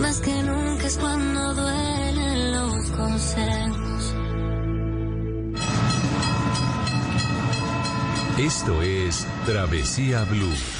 más que nunca es cuando duelen los consejos. Esto es Travesía Blue.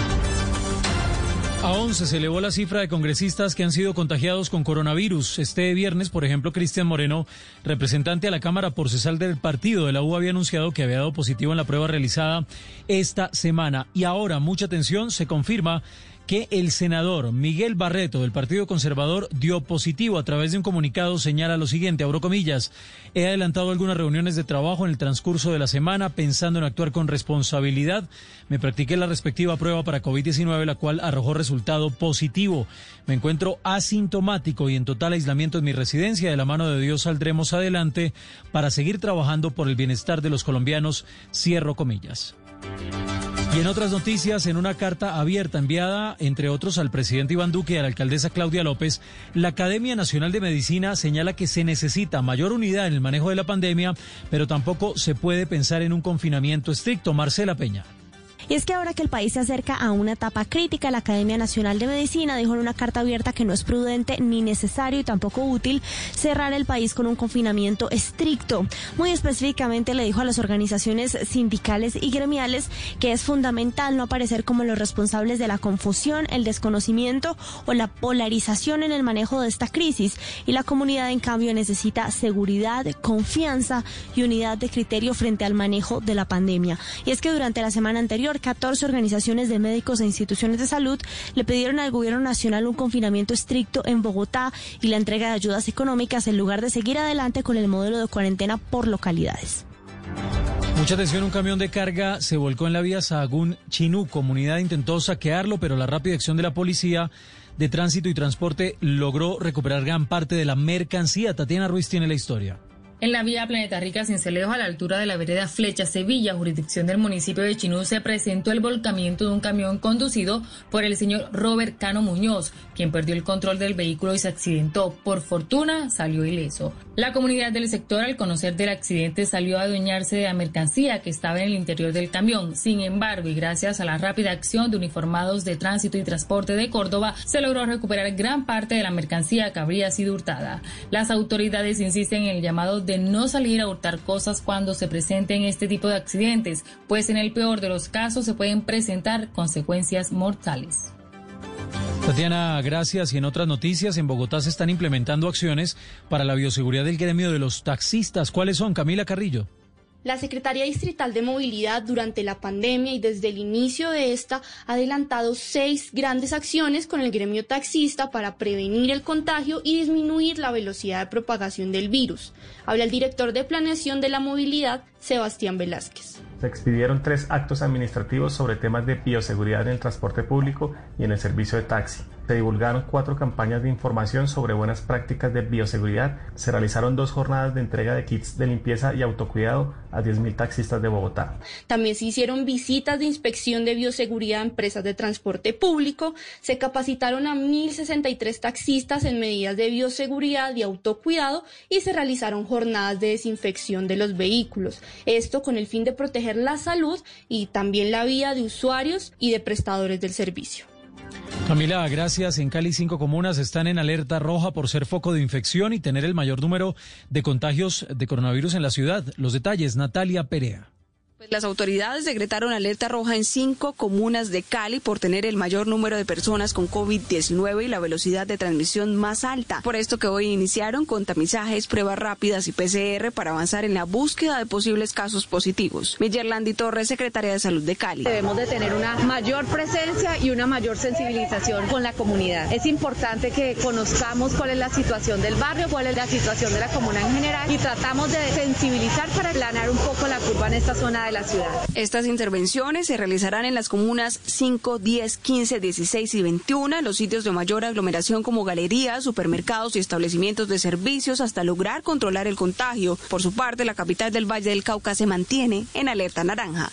A 11 se elevó la cifra de congresistas que han sido contagiados con coronavirus. Este viernes, por ejemplo, Cristian Moreno, representante a la Cámara por cesar del partido de la U, había anunciado que había dado positivo en la prueba realizada esta semana. Y ahora, mucha atención, se confirma que el senador Miguel Barreto del Partido Conservador dio positivo a través de un comunicado señala lo siguiente, abro comillas, he adelantado algunas reuniones de trabajo en el transcurso de la semana pensando en actuar con responsabilidad. Me practiqué la respectiva prueba para COVID-19, la cual arrojó resultado positivo. Me encuentro asintomático y en total aislamiento en mi residencia. De la mano de Dios saldremos adelante para seguir trabajando por el bienestar de los colombianos. Cierro comillas. Y en otras noticias, en una carta abierta enviada, entre otros, al presidente Iván Duque y a la alcaldesa Claudia López, la Academia Nacional de Medicina señala que se necesita mayor unidad en el manejo de la pandemia, pero tampoco se puede pensar en un confinamiento estricto. Marcela Peña. Y es que ahora que el país se acerca a una etapa crítica, la Academia Nacional de Medicina dijo en una carta abierta que no es prudente ni necesario y tampoco útil cerrar el país con un confinamiento estricto. Muy específicamente le dijo a las organizaciones sindicales y gremiales que es fundamental no aparecer como los responsables de la confusión, el desconocimiento o la polarización en el manejo de esta crisis. Y la comunidad, en cambio, necesita seguridad, confianza y unidad de criterio frente al manejo de la pandemia. Y es que durante la semana anterior, 14 organizaciones de médicos e instituciones de salud le pidieron al gobierno nacional un confinamiento estricto en Bogotá y la entrega de ayudas económicas en lugar de seguir adelante con el modelo de cuarentena por localidades. Mucha atención, un camión de carga se volcó en la vía Sahagún Chinú. Comunidad intentó saquearlo, pero la rápida acción de la policía de tránsito y transporte logró recuperar gran parte de la mercancía. Tatiana Ruiz tiene la historia. En la vía Planeta Rica Cincelejo, a la altura de la vereda Flecha Sevilla, jurisdicción del municipio de Chinú, se presentó el volcamiento de un camión conducido por el señor Robert Cano Muñoz, quien perdió el control del vehículo y se accidentó. Por fortuna, salió ileso. La comunidad del sector, al conocer del accidente, salió a adueñarse de la mercancía que estaba en el interior del camión. Sin embargo, y gracias a la rápida acción de uniformados de tránsito y transporte de Córdoba, se logró recuperar gran parte de la mercancía que habría sido hurtada. Las autoridades insisten en el llamado de de no salir a hurtar cosas cuando se presenten este tipo de accidentes, pues en el peor de los casos se pueden presentar consecuencias mortales. Tatiana, gracias. Y en otras noticias, en Bogotá se están implementando acciones para la bioseguridad del gremio de los taxistas. ¿Cuáles son, Camila Carrillo? La Secretaría Distrital de Movilidad durante la pandemia y desde el inicio de esta ha adelantado seis grandes acciones con el gremio taxista para prevenir el contagio y disminuir la velocidad de propagación del virus. Habla el director de planeación de la movilidad, Sebastián Velázquez. Se expidieron tres actos administrativos sobre temas de bioseguridad en el transporte público y en el servicio de taxi. Se divulgaron cuatro campañas de información sobre buenas prácticas de bioseguridad. Se realizaron dos jornadas de entrega de kits de limpieza y autocuidado a 10.000 taxistas de Bogotá. También se hicieron visitas de inspección de bioseguridad a empresas de transporte público. Se capacitaron a 1.063 taxistas en medidas de bioseguridad y autocuidado y se realizaron jornadas de desinfección de los vehículos. Esto con el fin de proteger la salud y también la vida de usuarios y de prestadores del servicio. Camila, gracias. En Cali, cinco comunas están en alerta roja por ser foco de infección y tener el mayor número de contagios de coronavirus en la ciudad. Los detalles, Natalia Perea. Las autoridades decretaron alerta roja en cinco comunas de Cali por tener el mayor número de personas con COVID-19 y la velocidad de transmisión más alta. Por esto que hoy iniciaron con tamizajes, pruebas rápidas y PCR para avanzar en la búsqueda de posibles casos positivos. Millerlandi Torres, secretaria de Salud de Cali. Debemos de tener una mayor presencia y una mayor sensibilización con la comunidad. Es importante que conozcamos cuál es la situación del barrio, cuál es la situación de la comuna en general y tratamos de sensibilizar para aplanar un poco la curva en esta zona de la ciudad. Estas intervenciones se realizarán en las comunas 5, 10, 15, 16 y 21, en los sitios de mayor aglomeración como galerías, supermercados y establecimientos de servicios hasta lograr controlar el contagio. Por su parte, la capital del Valle del Cauca se mantiene en alerta naranja.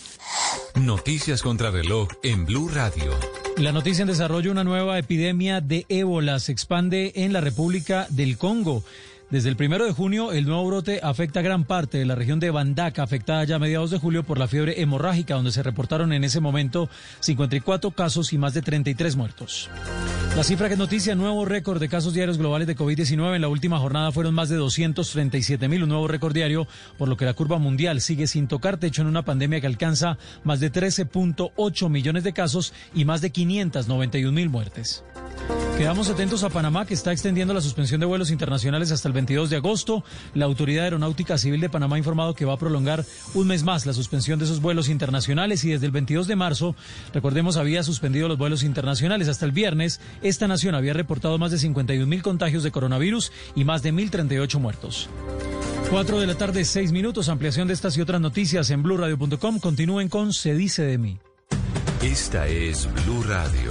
Noticias contra reloj en Blue Radio. La noticia en desarrollo, una nueva epidemia de ébola se expande en la República del Congo. Desde el primero de junio, el nuevo brote afecta gran parte de la región de Bandaka, afectada ya a mediados de julio por la fiebre hemorrágica, donde se reportaron en ese momento 54 casos y más de 33 muertos. La cifra que noticia, nuevo récord de casos diarios globales de COVID-19. En la última jornada fueron más de 237 mil, un nuevo récord diario, por lo que la curva mundial sigue sin tocar techo en una pandemia que alcanza más de 13.8 millones de casos y más de 591 mil muertes. Quedamos atentos a Panamá, que está extendiendo la suspensión de vuelos internacionales hasta el 22 de agosto. La Autoridad Aeronáutica Civil de Panamá ha informado que va a prolongar un mes más la suspensión de esos vuelos internacionales y desde el 22 de marzo, recordemos, había suspendido los vuelos internacionales. Hasta el viernes, esta nación había reportado más de 51 mil contagios de coronavirus y más de 1.038 muertos. 4 de la tarde, 6 minutos. Ampliación de estas y otras noticias en blurradio.com. Continúen con Se dice de mí. Esta es Blue Radio.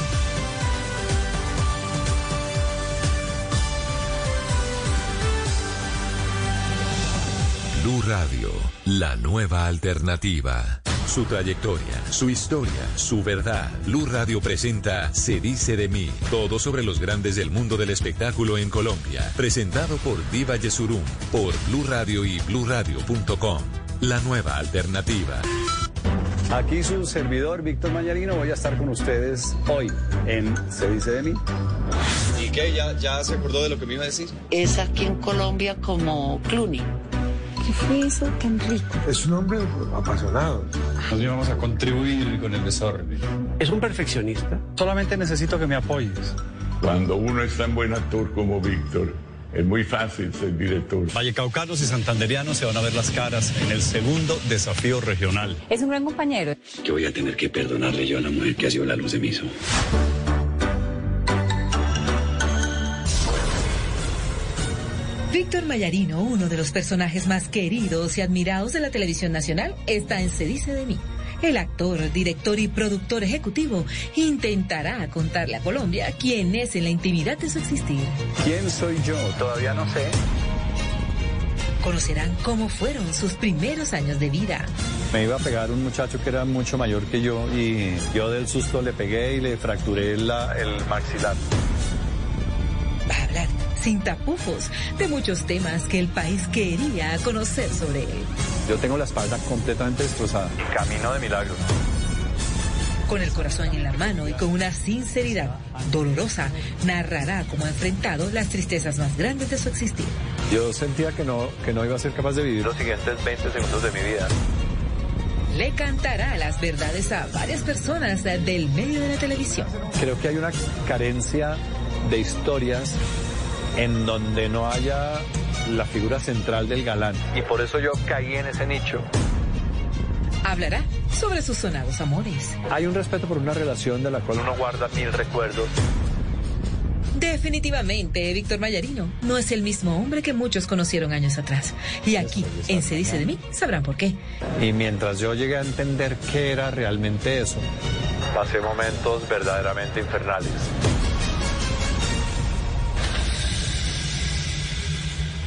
Blue Radio, la nueva alternativa. Su trayectoria, su historia, su verdad. Blue Radio presenta Se dice de mí, todo sobre los grandes del mundo del espectáculo en Colombia. Presentado por Diva Yesurum, por Blue Radio y bluradio.com. La nueva alternativa. Aquí su servidor Víctor Mañarino, voy a estar con ustedes hoy en Se dice de mí. ¿Y qué? ¿Ya, ya se acordó de lo que me iba a decir? Es aquí en Colombia como Clooney. ¿Qué fue eso tan rico? Es un hombre apasionado. Nos íbamos a contribuir con el desorden. ¿Es un perfeccionista? Solamente necesito que me apoyes. Cuando uno es tan buen actor como Víctor, es muy fácil ser director. Vallecaucanos y santanderianos se van a ver las caras en el segundo desafío regional. Es un gran compañero. Yo voy a tener que perdonarle yo a la mujer que ha sido la luz de mi ojos. Víctor Mayarino, uno de los personajes más queridos y admirados de la televisión nacional, está en Se dice de mí. El actor, director y productor ejecutivo intentará contarle a Colombia quién es en la intimidad de su existir. ¿Quién soy yo? Todavía no sé. Conocerán cómo fueron sus primeros años de vida. Me iba a pegar un muchacho que era mucho mayor que yo y yo del susto le pegué y le fracturé la, el maxilar. Va a hablar sin tapujos de muchos temas que el país quería conocer sobre él. Yo tengo la espalda completamente destrozada. Camino de milagros. Con el corazón en la mano y con una sinceridad dolorosa, narrará cómo ha enfrentado las tristezas más grandes de su existir. Yo sentía que no, que no iba a ser capaz de vivir los siguientes 20 segundos de mi vida. Le cantará las verdades a varias personas del medio de la televisión. Creo que hay una carencia de historias en donde no haya la figura central del galán. Y por eso yo caí en ese nicho Hablará sobre sus sonados amores. Hay un respeto por una relación de la cual uno guarda mil recuerdos. Definitivamente, Víctor Mayarino no es el mismo hombre que muchos conocieron años atrás. Y aquí, en Se dice de mí, sabrán por qué. Y mientras yo llegué a entender qué era realmente eso, pasé momentos verdaderamente infernales.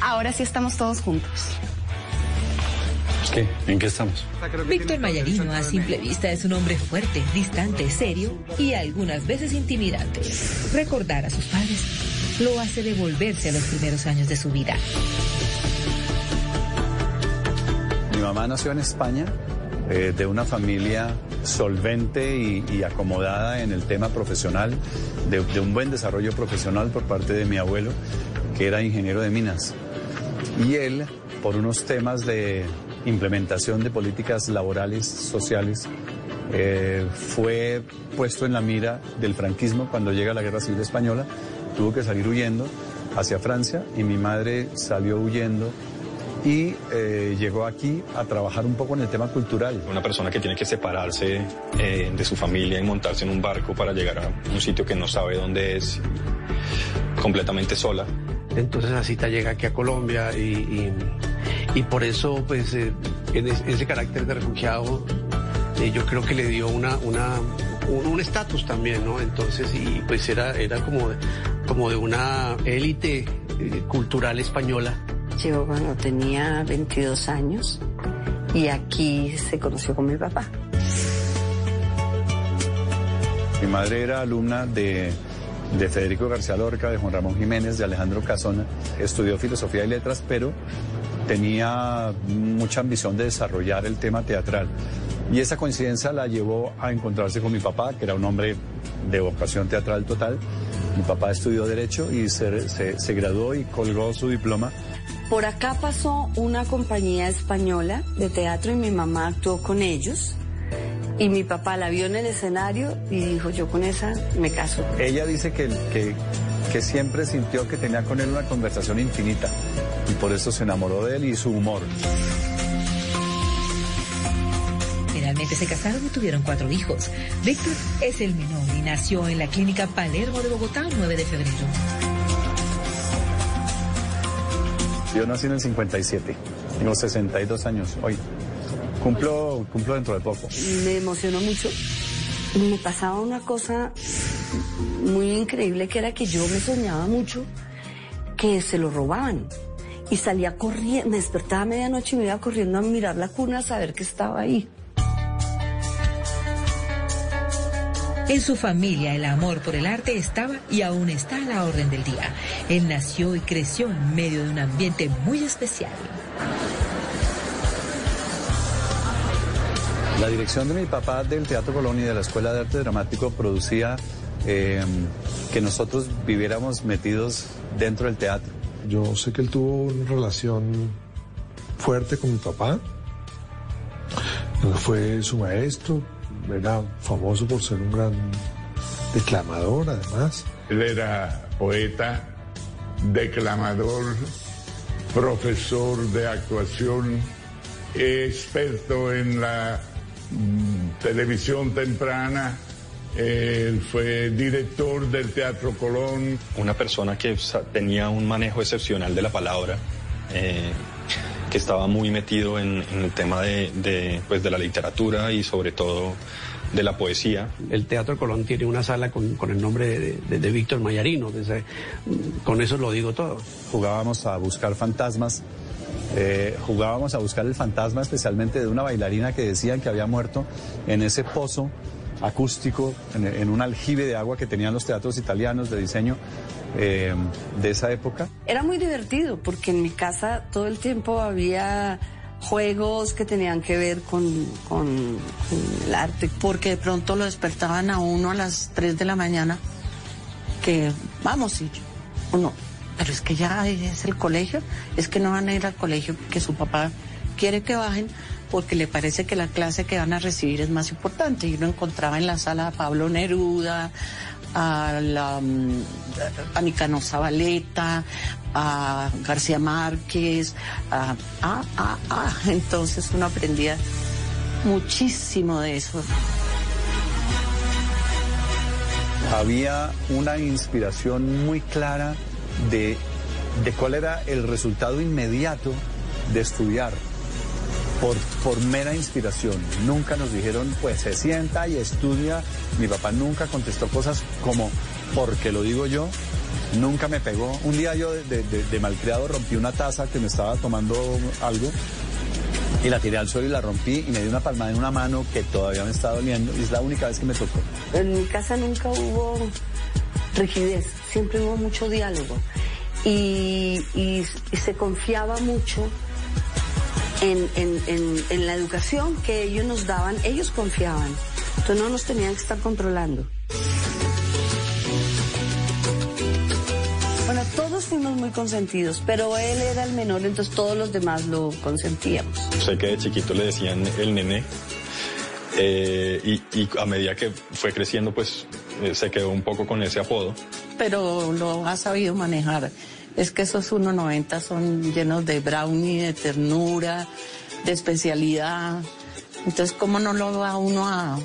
Ahora sí estamos todos juntos. ¿Qué? ¿En qué estamos? Víctor Mayarino a simple vista es un hombre fuerte, distante, serio y algunas veces intimidante. Recordar a sus padres lo hace devolverse a los primeros años de su vida. Mi mamá nació en España, eh, de una familia solvente y, y, acomodada en el tema profesional, de, de un buen desarrollo profesional por parte de mi abuelo, que era ingeniero de minas. Y él, por unos temas de implementación de políticas laborales, sociales, eh, fue puesto en la mira del franquismo cuando llega la Guerra Civil Española, tuvo que salir huyendo hacia Francia y mi madre salió huyendo y eh, llegó aquí a trabajar un poco en el tema cultural. Una persona que tiene que separarse eh, de su familia y montarse en un barco para llegar a un sitio que no sabe dónde es, completamente sola. Entonces Asita llega aquí a Colombia y, y, y por eso pues eh, en ese carácter de refugiado eh, yo creo que le dio una una un estatus también, ¿no? Entonces y pues era era como como de una élite eh, cultural española. Llegó cuando tenía 22 años y aquí se conoció con mi papá. Mi madre era alumna de de Federico García Lorca, de Juan Ramón Jiménez, de Alejandro Casona. Estudió filosofía y letras, pero tenía mucha ambición de desarrollar el tema teatral. Y esa coincidencia la llevó a encontrarse con mi papá, que era un hombre de vocación teatral total. Mi papá estudió Derecho y se, se, se graduó y colgó su diploma. Por acá pasó una compañía española de teatro y mi mamá actuó con ellos. Y mi papá la vio en el escenario y dijo, yo con esa me caso. Ella dice que, que, que, siempre sintió que tenía con él una conversación infinita y por eso se enamoró de él y su humor. Finalmente se casaron y tuvieron cuatro hijos. Víctor es el menor y nació en la clínica Palermo de Bogotá el 9 de febrero. Yo nací en el 57, tengo 62 años hoy. Cumplo, cumplo dentro de poco. Me emocionó mucho. Me pasaba una cosa muy increíble que era que yo me soñaba mucho que se lo robaban. Y salía corriendo, me despertaba a medianoche y me iba corriendo a mirar la cuna a saber que estaba ahí. En su familia el amor por el arte estaba y aún está a la orden del día. Él nació y creció en medio de un ambiente muy especial. La dirección de mi papá del Teatro Colón y de la Escuela de Arte Dramático producía eh, que nosotros viviéramos metidos dentro del teatro. Yo sé que él tuvo una relación fuerte con mi papá. Fue su maestro, era famoso por ser un gran declamador además. Él era poeta, declamador, profesor de actuación, experto en la televisión temprana, él fue director del Teatro Colón. Una persona que tenía un manejo excepcional de la palabra, eh, que estaba muy metido en, en el tema de, de, pues, de la literatura y sobre todo de la poesía. El Teatro Colón tiene una sala con, con el nombre de, de, de Víctor Mayarino, entonces, con eso lo digo todo. Jugábamos a buscar fantasmas eh, jugábamos a buscar el fantasma especialmente de una bailarina que decían que había muerto en ese pozo acústico, en, en un aljibe de agua que tenían los teatros italianos de diseño eh, de esa época. Era muy divertido porque en mi casa todo el tiempo había juegos que tenían que ver con, con, con el arte. Porque de pronto lo despertaban a uno a las 3 de la mañana que vamos y uno pero es que ya es el colegio, es que no van a ir al colegio que su papá quiere que bajen porque le parece que la clase que van a recibir es más importante. Y uno encontraba en la sala a Pablo Neruda, a, la, a Nicano Zabaleta, a García Márquez, a, a, a, a. Entonces uno aprendía muchísimo de eso. Había una inspiración muy clara de, de cuál era el resultado inmediato de estudiar. Por, por, mera inspiración. Nunca nos dijeron, pues se sienta y estudia. Mi papá nunca contestó cosas como, porque lo digo yo, nunca me pegó. Un día yo de, malcriado rompí una taza que me estaba tomando algo y la tiré al suelo y la rompí y me dio una palmada en una mano que todavía me está doliendo y es la única vez que me tocó. En mi casa nunca hubo rigidez, siempre hubo mucho diálogo y, se confiaba mucho en, en, en, la educación que ellos nos daban, ellos confiaban, entonces no nos tenían que estar controlando. Bueno, todos fuimos muy consentidos, pero él era el menor, entonces todos los demás lo consentíamos. Sé que de chiquito le decían el nené. Eh, y, a medida que fue creciendo, pues eh, se quedó un poco con ese apodo. Pero lo ha sabido manejar. Es que esos 1.90 son llenos de brownie, de ternura, de especialidad. Entonces, ¿cómo no lo va uno a,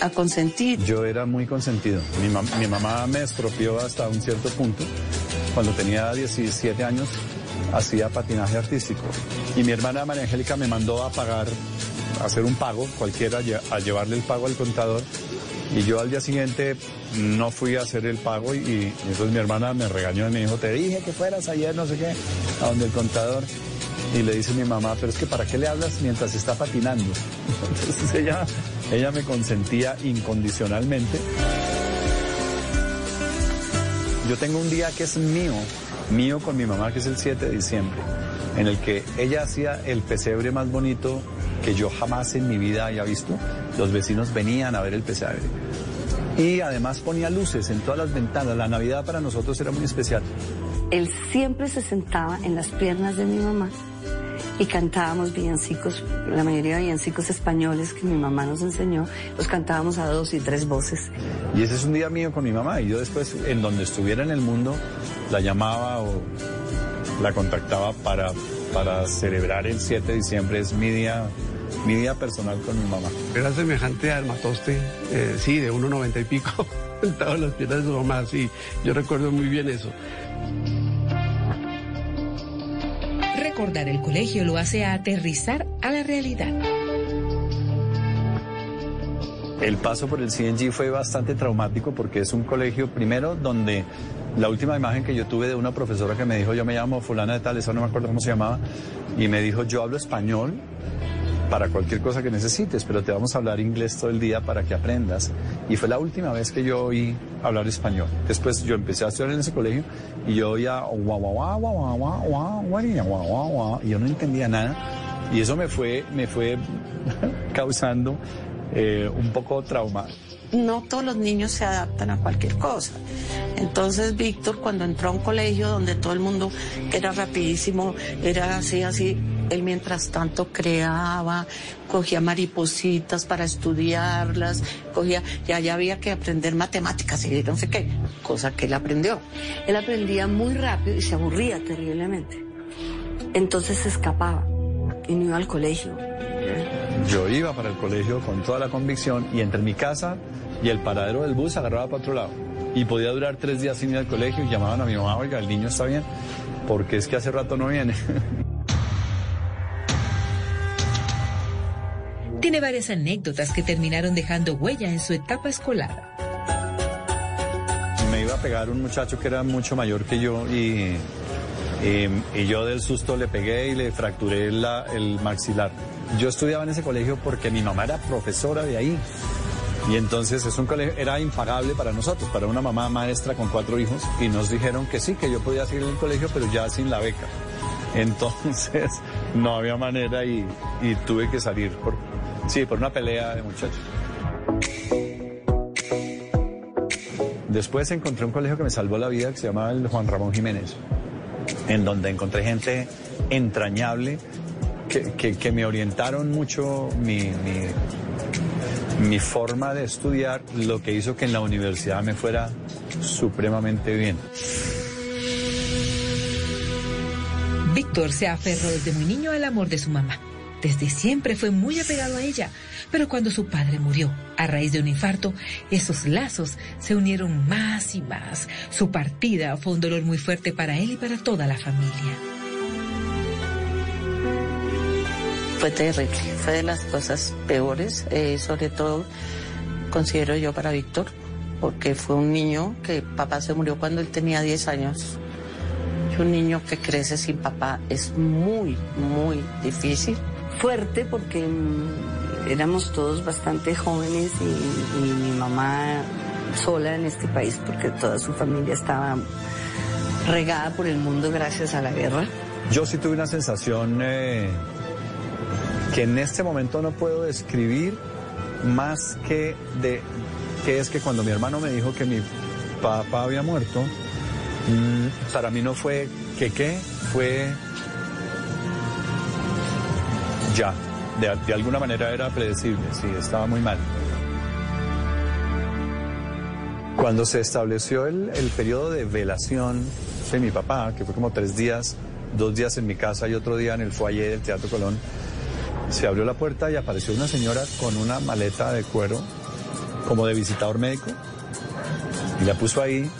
a consentir? Yo era muy consentido. Mi, mam mi mamá me estropeó hasta un cierto punto. Cuando tenía 17 años, hacía patinaje artístico. Y mi hermana María Angélica me mandó a pagar, a hacer un pago, cualquiera, a llevarle el pago al contador. Y yo al día siguiente no fui a hacer el pago y, entonces mi hermana me regañó y me dijo, te dije que fueras ayer, no sé qué, a donde el contador. Y le dice mi mamá, pero es que ¿para qué le hablas mientras está patinando? Entonces ella, ella me consentía incondicionalmente. Yo tengo un día que es mío, mío con mi mamá, que es el 7 de diciembre, en el que ella hacía el pesebre más bonito que yo jamás en mi vida haya visto. Los vecinos venían a ver el pesebre. Y además ponía luces en todas las ventanas. La Navidad para nosotros era muy especial. Él siempre se sentaba en las piernas de mi mamá y cantábamos villancicos, la mayoría de villancicos españoles que mi mamá nos enseñó, los cantábamos a dos y tres voces. Y ese es un día mío con mi mamá y yo después, en donde estuviera en el mundo, la llamaba o la contactaba para, para celebrar el 7 de diciembre, es mi día, mi día personal con mi mamá. Era semejante al matoste, eh, sí, de 1,90 y pico, sentado en las piernas de su mamá, sí, yo recuerdo muy bien eso. Recordar el colegio lo hace aterrizar a la realidad. El paso por el CNG fue bastante traumático porque es un colegio, primero, donde la última imagen que yo tuve de una profesora que me dijo, yo me llamo fulana de tal, eso no me acuerdo cómo se llamaba, y me dijo, yo hablo español para cualquier cosa que necesites, pero te vamos a hablar inglés todo el día para que aprendas. Y fue la última vez que yo oí hablar español. Después yo empecé a estudiar en ese colegio y yo oía y yo no entendía nada. Y eso me fue, me fue causando eh, un poco trauma. No todos los niños se adaptan a cualquier cosa. Entonces Víctor cuando entró a un colegio donde todo el mundo era rapidísimo, era así, así, él mientras tanto creaba, cogía maripositas para estudiarlas, cogía, ya, ya había que aprender matemáticas y no sé qué, cosa que él aprendió. Él aprendía muy rápido y se aburría terriblemente. Entonces se escapaba y no iba al colegio. Yo iba para el colegio con toda la convicción y entre mi casa y el paradero del bus agarraba para otro lado. Y podía durar tres días sin ir al colegio y llamaban a mi mamá, oiga, el niño está bien, porque es que hace rato no viene. Tiene varias anécdotas que terminaron dejando huella en su etapa escolar. Me iba a pegar un muchacho que era mucho mayor que yo y, y, y yo del susto le pegué y le fracturé la, el maxilar. Yo estudiaba en ese colegio porque mi mamá era profesora de ahí. Y entonces es un colegio, era impagable para nosotros, para una mamá maestra con cuatro hijos, y nos dijeron que sí, que yo podía seguir en el colegio, pero ya sin la beca. Entonces no había manera y, tuve que salir sí, por una pelea de muchachos. Después encontré un colegio que me salvó la vida que se llamaba el Juan Ramón Jiménez, en donde encontré gente entrañable que, me orientaron mucho mi, mi, mi forma de estudiar, lo que hizo que en la universidad me fuera supremamente bien. Víctor se aferró desde muy niño al amor de su mamá. desde siempre fue muy apegado a ella, pero cuando su padre murió a raíz de un infarto, esos lazos se unieron más y más. Su partida fue un dolor muy fuerte para él y para toda la familia. Fue terrible, fue de las cosas peores, eh, sobre todo considero yo para Víctor, porque fue un niño que papá se murió cuando él tenía 10 años. Y un niño que crece sin papá es muy, muy difícil. Fuerte porque mm, éramos todos bastante jóvenes y, y mi mamá sola en este país porque toda su familia estaba regada por el mundo gracias a la guerra. Yo sí tuve una sensación eh, que en este momento no puedo describir más que de que es que cuando mi hermano me dijo que mi papá había muerto, mm, para mí no fue que qué, fue ya. De, de alguna manera era predecible, sí, estaba muy mal. Cuando se estableció el, el periodo de velación de mi papá, que fue como tres días, dos días en mi casa y otro día en el foyer del Teatro Colón, se abrió la puerta y apareció una señora con una maleta de cuero, como de visitador médico, y la puso ahí,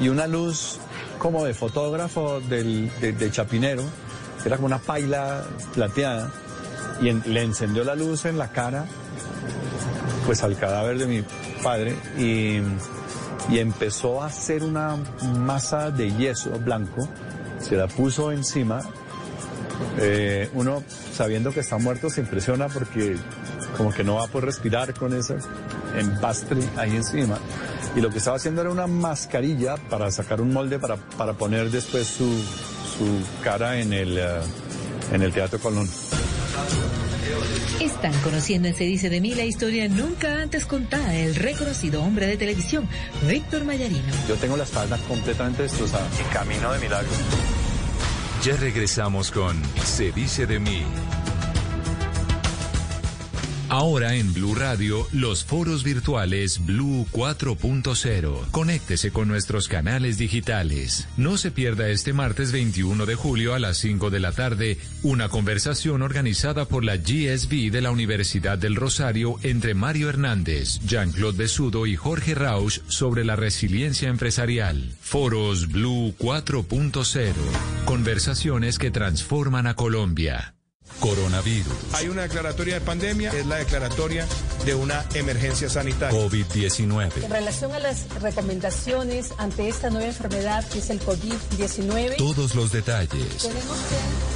y una luz como de fotógrafo del, de, de Chapinero, era como una paila plateada, y le encendió la luz en la cara, pues al cadáver de mi padre, y, y empezó a hacer una masa de yeso blanco, se la puso encima, eh, uno sabiendo que está muerto se impresiona porque como que no va a poder respirar con ese empastre ahí encima. Y lo que estaba haciendo era una mascarilla para sacar un molde para, para poner después su, su cara en el, eh, en el Teatro Colón. Están conociendo en Se dice de mí la historia nunca antes contada del reconocido hombre de televisión, Víctor Mayarino. Yo tengo la espalda completamente destrozada. Y camino de milagro. Ya regresamos con Se dice de mí. Ahora en Blue Radio, los foros virtuales Blue 4.0. Conéctese con nuestros canales digitales. No se pierda este martes 21 de julio a las 5 de la tarde una conversación organizada por la GSB de la Universidad del Rosario entre Mario Hernández, Jean-Claude Besudo y Jorge Rausch sobre la resiliencia empresarial. Foros Blue 4.0. Conversaciones que transforman a Colombia. Coronavirus. Hay una declaratoria de pandemia, es la declaratoria de una emergencia sanitaria. COVID-19. En relación a las recomendaciones ante esta nueva enfermedad que es el COVID-19, Todos los detalles. tenemos que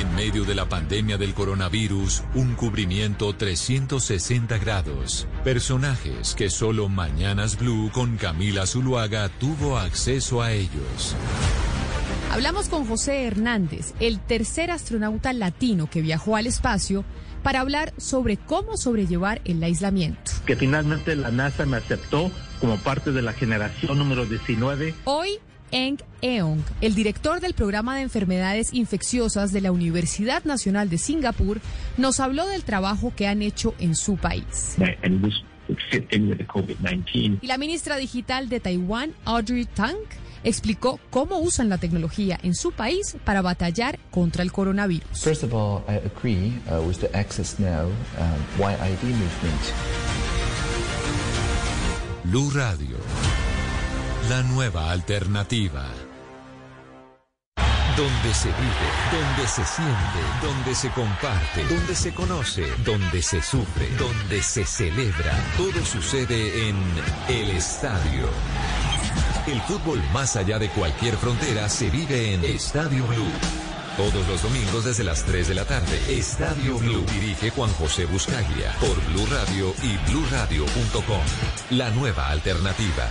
En medio de la pandemia del coronavirus, un cubrimiento 360 grados. Personajes que solo Mañanas Blue con Camila Zuluaga tuvo acceso a ellos. Hablamos con José Hernández, el tercer astronauta latino que viajó al espacio, para hablar sobre cómo sobrellevar el aislamiento. que finalmente la NASA me aceptó como parte de la generación número 19. Hoy, Eng Eong, el director del programa de enfermedades infecciosas de la Universidad Nacional de Singapur, nos habló del trabajo que han hecho en su país. and this would fit in with the COVID-19. Y la ministra digital de Taiwán, Audrey Tang, explicó cómo usan la tecnología en su país para batallar contra el coronavirus. First of all, I agree uh, with the Access Now um, YID movement. Blue Radio. La nueva alternativa. Donde se vive, donde se siente, donde se comparte, donde se conoce, donde se sufre, donde se celebra. Todo sucede en El Estadio. El fútbol más allá de cualquier frontera se vive en Estadio Blue. Todos los domingos desde las 3 de la tarde. Estadio Blue dirige Juan José Buscaglia por Blue Radio y bluradio.com. La nueva alternativa.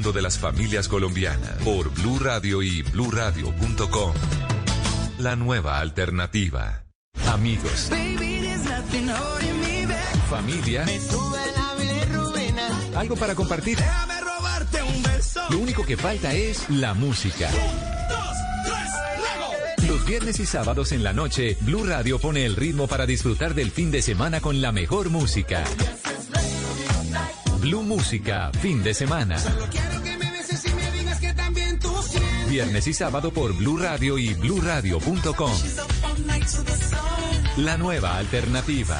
de las familias colombianas por Blue Radio y bluradio.com. La nueva alternativa. Amigos. Familia. Algo para compartir. Lo único que falta es la música. Los viernes y sábados en la noche, Blue Radio pone el ritmo para disfrutar del fin de semana con la mejor música. Blue Música, fin de semana. Viernes y sábado por Blue Radio y bluradio.com. La nueva alternativa.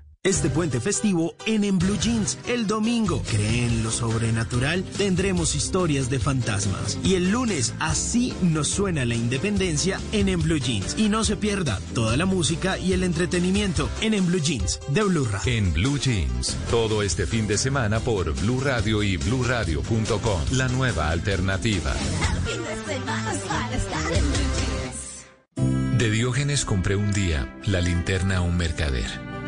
Este puente festivo en En Blue Jeans, el domingo, creen lo sobrenatural, tendremos historias de fantasmas. Y el lunes, así nos suena la independencia en En Blue Jeans. Y no se pierda toda la música y el entretenimiento en En Blue Jeans de Blue Radio. En Blue Jeans, todo este fin de semana por Blue Radio y bluradio.com. La nueva alternativa. De Diógenes compré un día la linterna a un mercader.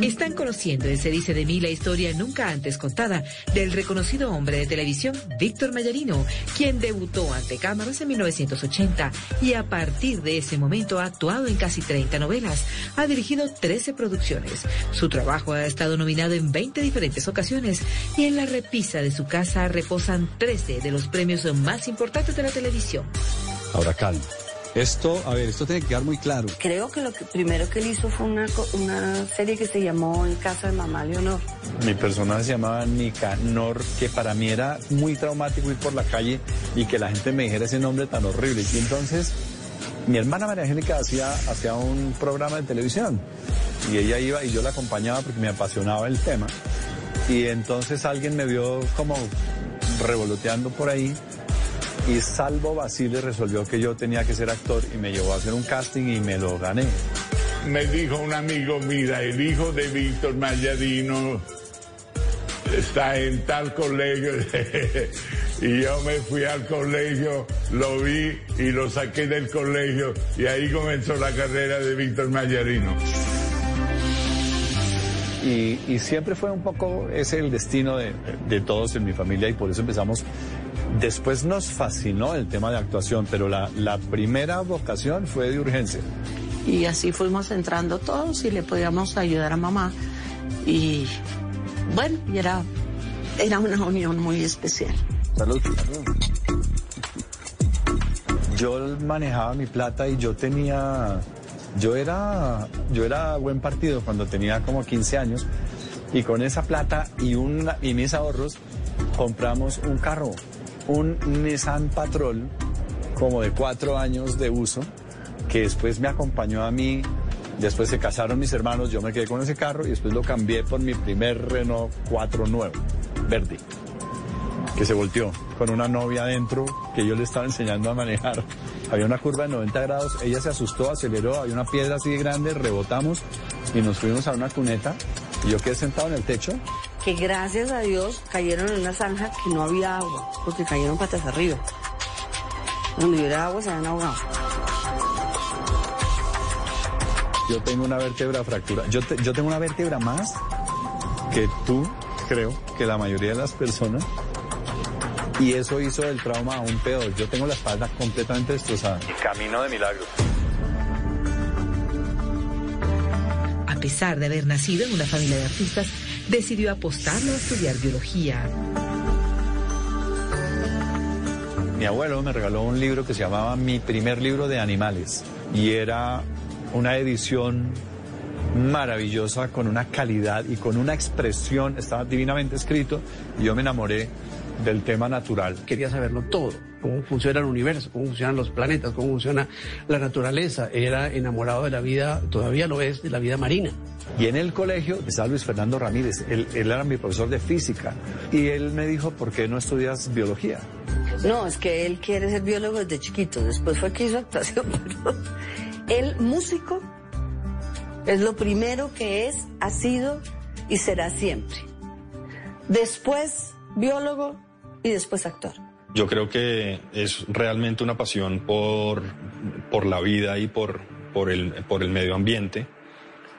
Están conociendo en Se dice de mí la historia nunca antes contada del reconocido hombre de televisión Víctor Mayarino, quien debutó ante cámaras en 1980 y a partir de ese momento ha actuado en casi 30 novelas, ha dirigido 13 producciones. Su trabajo ha estado nominado en 20 diferentes ocasiones y en la repisa de su casa reposan 13 de los premios más importantes de la televisión. Ahora calma. Esto, a ver, esto tiene que quedar muy claro. Creo que lo que primero que él hizo fue una, una serie que se llamó En casa de mamá Leonor. Mi personaje se llamaba Nicanor, que para mí era muy traumático ir por la calle y que la gente me dijera ese nombre tan horrible. Y entonces mi hermana María Angélica hacía, hacía un programa de televisión y ella iba y yo la acompañaba porque me apasionaba el tema. Y entonces alguien me vio como revoloteando por ahí y Salvo Basile resolvió que yo tenía que ser actor y me llevó a hacer un casting y me lo gané. Me dijo un amigo, mira, el hijo de Víctor Mayadino está en tal colegio. y yo me fui al colegio, lo vi y lo saqué del colegio y ahí comenzó la carrera de Víctor Mayarino. Y, y, siempre fue un poco ese el destino de, de, todos en mi familia y por eso empezamos. Después nos fascinó el tema de actuación, pero la, la primera vocación fue de urgencia. Y así fuimos entrando todos y le podíamos ayudar a mamá. Y bueno, y era, era una unión muy especial. Salud. Yo manejaba mi plata y yo tenía yo era, yo era buen partido cuando tenía como 15 años y con esa plata y, una, y mis ahorros compramos un carro, un Nissan Patrol como de cuatro años de uso que después me acompañó a mí. Después se casaron mis hermanos, yo me quedé con ese carro y después lo cambié por mi primer Renault 4 nuevo, verde, que se volteó con una novia adentro que yo le estaba enseñando a manejar. Había una curva de 90 grados, ella se asustó, aceleró, había una piedra así de grande, rebotamos y nos fuimos a una cuneta y yo quedé sentado en el techo que gracias a Dios cayeron en una zanja que no había agua, porque cayeron patas arriba. Donde hubiera agua se habían ahogado. Yo tengo una vértebra fractura. Yo, te- yo tengo una vértebra más que tú, creo, que la mayoría de las personas. Y eso hizo el trauma aún peor. Yo tengo la espalda completamente destrozada. Camino de milagro. A pesar de haber nacido en una familia de artistas, decidió apostarlo a estudiar biología. Mi abuelo me regaló un libro que se llamaba Mi primer libro de animales. Y era una edición maravillosa, con una calidad y con una expresión. Estaba divinamente escrito. Y yo me enamoré del tema natural. Quería saberlo todo, cómo funciona el universo, cómo funcionan los planetas, cómo funciona la naturaleza. Era enamorado de la vida, todavía lo es, de la vida marina. Y en el colegio estaba Luis Fernando Ramírez, él, él era mi profesor de física. Y él me dijo, ¿por qué no estudias biología? No, es que él quiere ser biólogo desde chiquito. Después fue que hizo actuación, pero él músico es lo primero que es, ha sido y será siempre. Después biólogo y después actor. Yo creo que es realmente una pasión por, por la vida y por, por, el, por el medio ambiente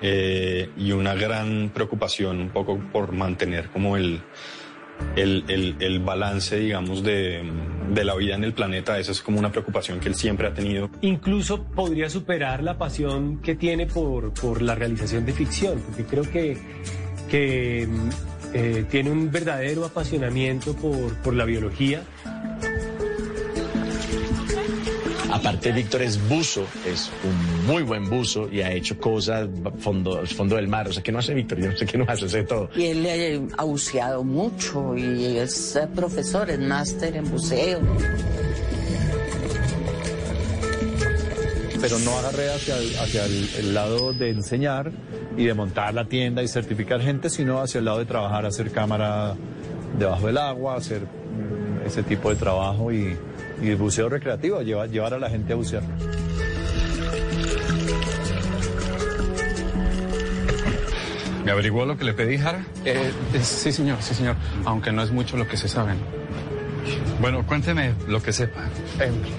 eh, y una gran preocupación un poco por mantener como el, el, el- el balance, digamos, de, de la vida en el planeta. Esa es como una preocupación que él siempre ha tenido. Incluso podría superar la pasión que tiene por, por la realización de ficción, porque creo que, que eh, tiene un verdadero apasionamiento por, por la biología. Aparte, Víctor es buzo, es un muy buen buzo y ha hecho cosas fondo, fondo del mar. O sea, ¿qué no hace Víctor? Yo no sé qué no hace, hace todo. Y él eh, ha buceado mucho y es eh, profesor, es máster en buceo. Pero no agarré hacia, el, hacia el, el lado de enseñar y de montar la tienda y certificar gente, sino hacia el lado de trabajar, hacer cámara debajo del agua, hacer mm, ese tipo de trabajo y, y el buceo recreativo, llevar, llevar a la gente a bucear. ¿Me averiguó lo que le pedí, Jara? Eh, sí, señor, sí, señor. Aunque no es mucho lo que se sabe. Bueno, cuénteme lo que sepa.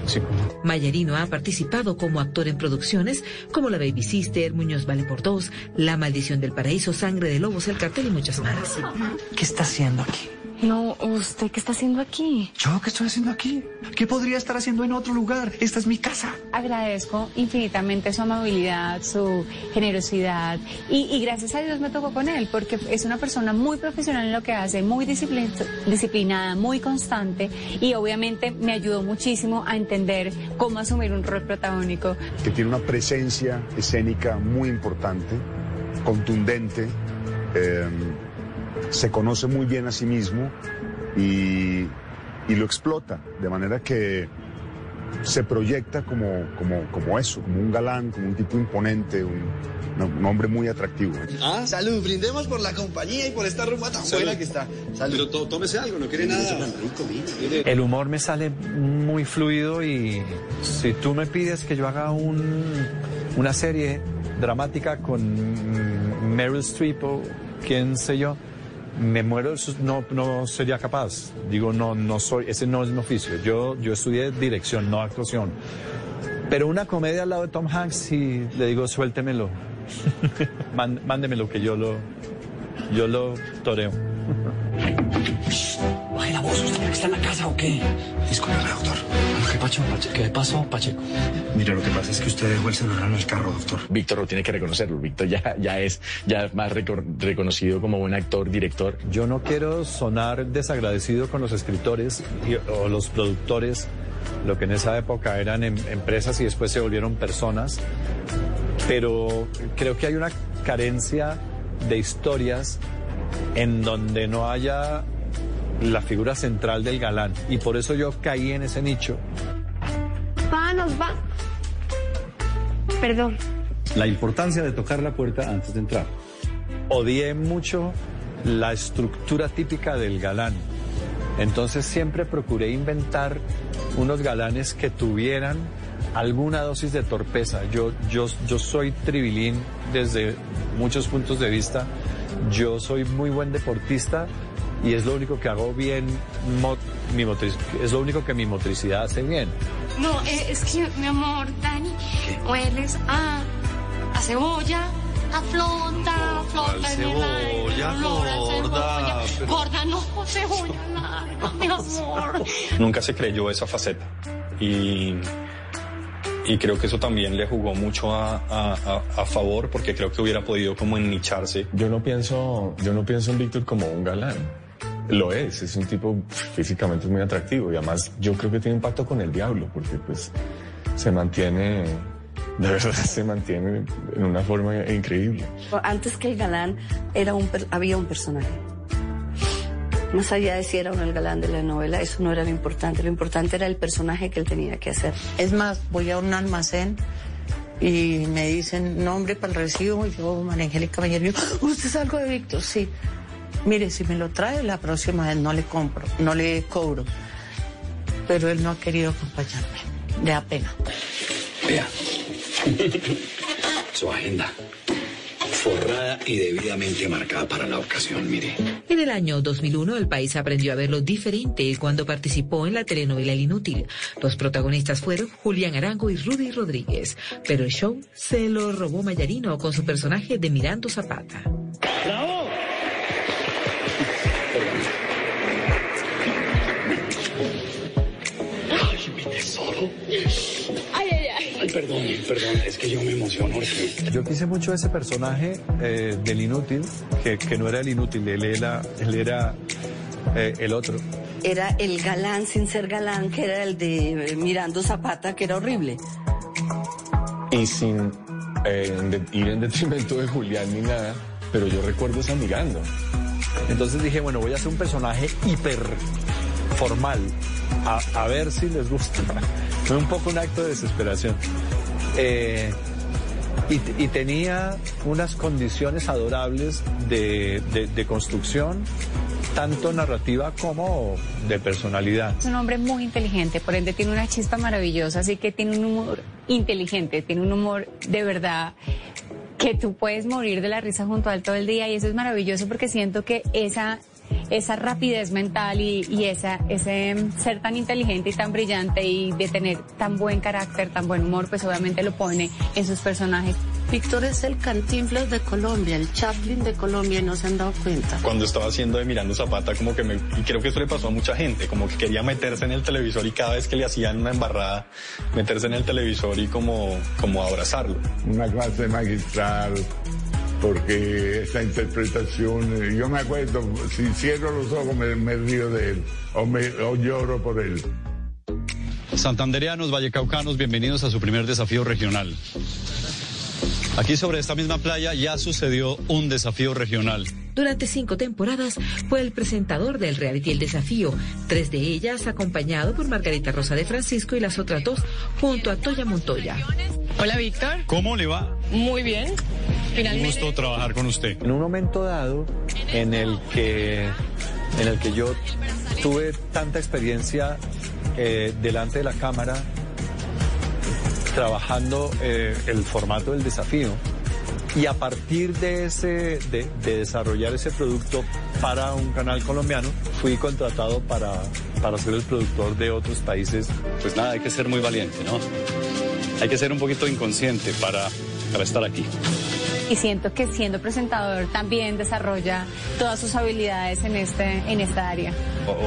sí, Mayarino ha participado como actor en producciones como La Baby Sister, Muñoz Vale por Dos, La Maldición del Paraíso, Sangre de Lobos, El Cartel y muchas más. ¿Qué está haciendo aquí? No, ¿usted qué está haciendo aquí? ¿Yo qué estoy haciendo aquí? ¿Qué podría estar haciendo en otro lugar? Esta es mi casa. Agradezco infinitamente su amabilidad, su generosidad y, y gracias a Dios me tocó con él porque es una persona muy profesional en lo que hace, muy disciplin- disciplinada, muy constante y obviamente me ayudó muchísimo a entender cómo asumir un rol protagónico. que tiene una presencia escénica muy importante, contundente, eh, se conoce muy bien a sí mismo y, y lo explota, de manera que se proyecta como, como, como eso, como un galán, como un tipo imponente, un, un hombre muy atractivo. Ah, salud, brindemos por la compañía y por esta rumba tan buena que está. Salud. Pero tómese algo, no quiere nada. El humor me sale muy fluido y si tú me pides que yo haga un, una serie dramática con Meryl Streep o quién sé yo, me muero, no, no sería capaz. Digo, no, no soy, ese no es mi oficio. Yo, yo estudié dirección, no actuación. Pero una comedia al lado de Tom Hanks y le digo, suéltemelo. Man- mándemelo que yo lo, yo lo toreo. Baje la voz, ¿usted está en la casa o qué? Disculpe, doctor. ¿Qué pasó, Pacheco? ¿Qué pasó, Pacheco? Mira, lo que pasa es que usted dejó el celular en el carro, doctor. Víctor lo tiene que reconocerlo. Víctor ya, ya es ya es más reco- reconocido como buen actor, director. Yo no quiero sonar desagradecido con los escritores y- o los productores, lo que en esa época eran em- empresas y después se volvieron personas, pero creo que hay una carencia de historias en donde no haya la figura central del galán y por eso yo caí en ese nicho. Va, nos va. Perdón. La importancia de tocar la puerta antes de entrar. Odié mucho la estructura típica del galán. Entonces siempre procuré inventar unos galanes que tuvieran alguna dosis de torpeza. Yo, yo, yo soy tribilín desde muchos puntos de vista yo soy muy buen deportista y es lo único que hago bien, mi motriz, es lo único que mi motricidad hace bien. No, eh, es que, mi amor, Dani, hueles a, a cebolla, a flota, flota en el aire, gorda. Gorda, no, cebolla, nada, mi amor. Nunca se creyó esa faceta y y creo que eso también le jugó mucho a, a, a, favor porque creo que hubiera podido como ennicharse. Yo no pienso, yo no pienso en Víctor como un galán. Lo es, es un tipo físicamente muy atractivo y además yo creo que tiene impacto con el diablo porque pues se mantiene, de verdad se mantiene en una forma increíble. Antes que el galán era un, había un personaje. Más allá de si era uno el galán de la novela, eso no era lo importante. Lo importante era el personaje que él tenía que hacer. Es más, voy a un almacén y me dicen nombre para el recibo y yo, María Angélica Mañero, ¿usted es algo de Víctor? Sí. Mire, si me lo trae, la próxima vez no le compro, no le cobro. Pero él no ha querido acompañarme. Le da pena. Vea. Su agenda forrada y debidamente marcada para la ocasión, mire. En el año 2001 el país aprendió a verlo diferente cuando participó en la telenovela El Inútil. Los protagonistas fueron Julián Arango y Rudy Rodríguez, pero el show se lo robó Mayarino con su personaje de Mirando Zapata. ¡Bravo! Mi tesoro! perdón, perdón, es que yo me emociono. Yo quise mucho ese personaje eh, del inútil, que, que, no era el inútil, él era, él era eh, el otro. Era el galán sin ser galán, que era el de eh, Mirando Zapata, que era horrible. Y sin ir en detrimento de Julián ni nada, pero yo recuerdo esa mirando. Entonces dije, bueno, voy a hacer un personaje hiper formal, a, ver si les gusta. Fue un poco un acto de desesperación. Eh, y, tenía unas condiciones adorables de, de, construcción, tanto narrativa como de personalidad. Es un hombre muy inteligente, por ende tiene una chispa maravillosa, así que tiene un humor inteligente, tiene un humor de verdad que tú puedes morir de la risa junto a él todo el día y eso es maravilloso porque siento que esa esa rapidez mental y, esa, ese ser tan inteligente y tan brillante y de tener tan buen carácter, tan buen humor, pues obviamente lo pone en sus personajes. Víctor es el cantinflas de Colombia, el Chaplin de Colombia y no se han dado cuenta. Cuando estaba haciendo de Mirando Zapata, como que me, y creo que eso le pasó a mucha gente, como que quería meterse en el televisor y cada vez que le hacían una embarrada, meterse en el televisor y como, como abrazarlo. Una clase magistral, porque esa interpretación, eh, yo me acuerdo, si cierro los ojos me, río de él o, lloro por él. Santanderianos, vallecaucanos, bienvenidos a su primer desafío regional. Aquí sobre esta misma playa ya sucedió un desafío regional. Durante cinco temporadas fue el presentador del reality El Desafío, tres de ellas acompañado por Margarita Rosa de Francisco y las otras dos junto a Toya Montoya. Hola Víctor. ¿Cómo le va? Muy bien. Un gusto trabajar con usted. En un momento dado en el que, en el que yo tuve tanta experiencia eh, delante de la cámara, trabajando eh, el formato del desafío, y a partir de, ese, de, desarrollar ese producto para un canal colombiano, fui contratado para, para ser el productor de otros países. Pues nada, hay que ser muy valiente, ¿no? Hay que ser un poquito inconsciente para, para estar aquí. Y siento que siendo presentador también desarrolla todas sus habilidades en, este, en esta área.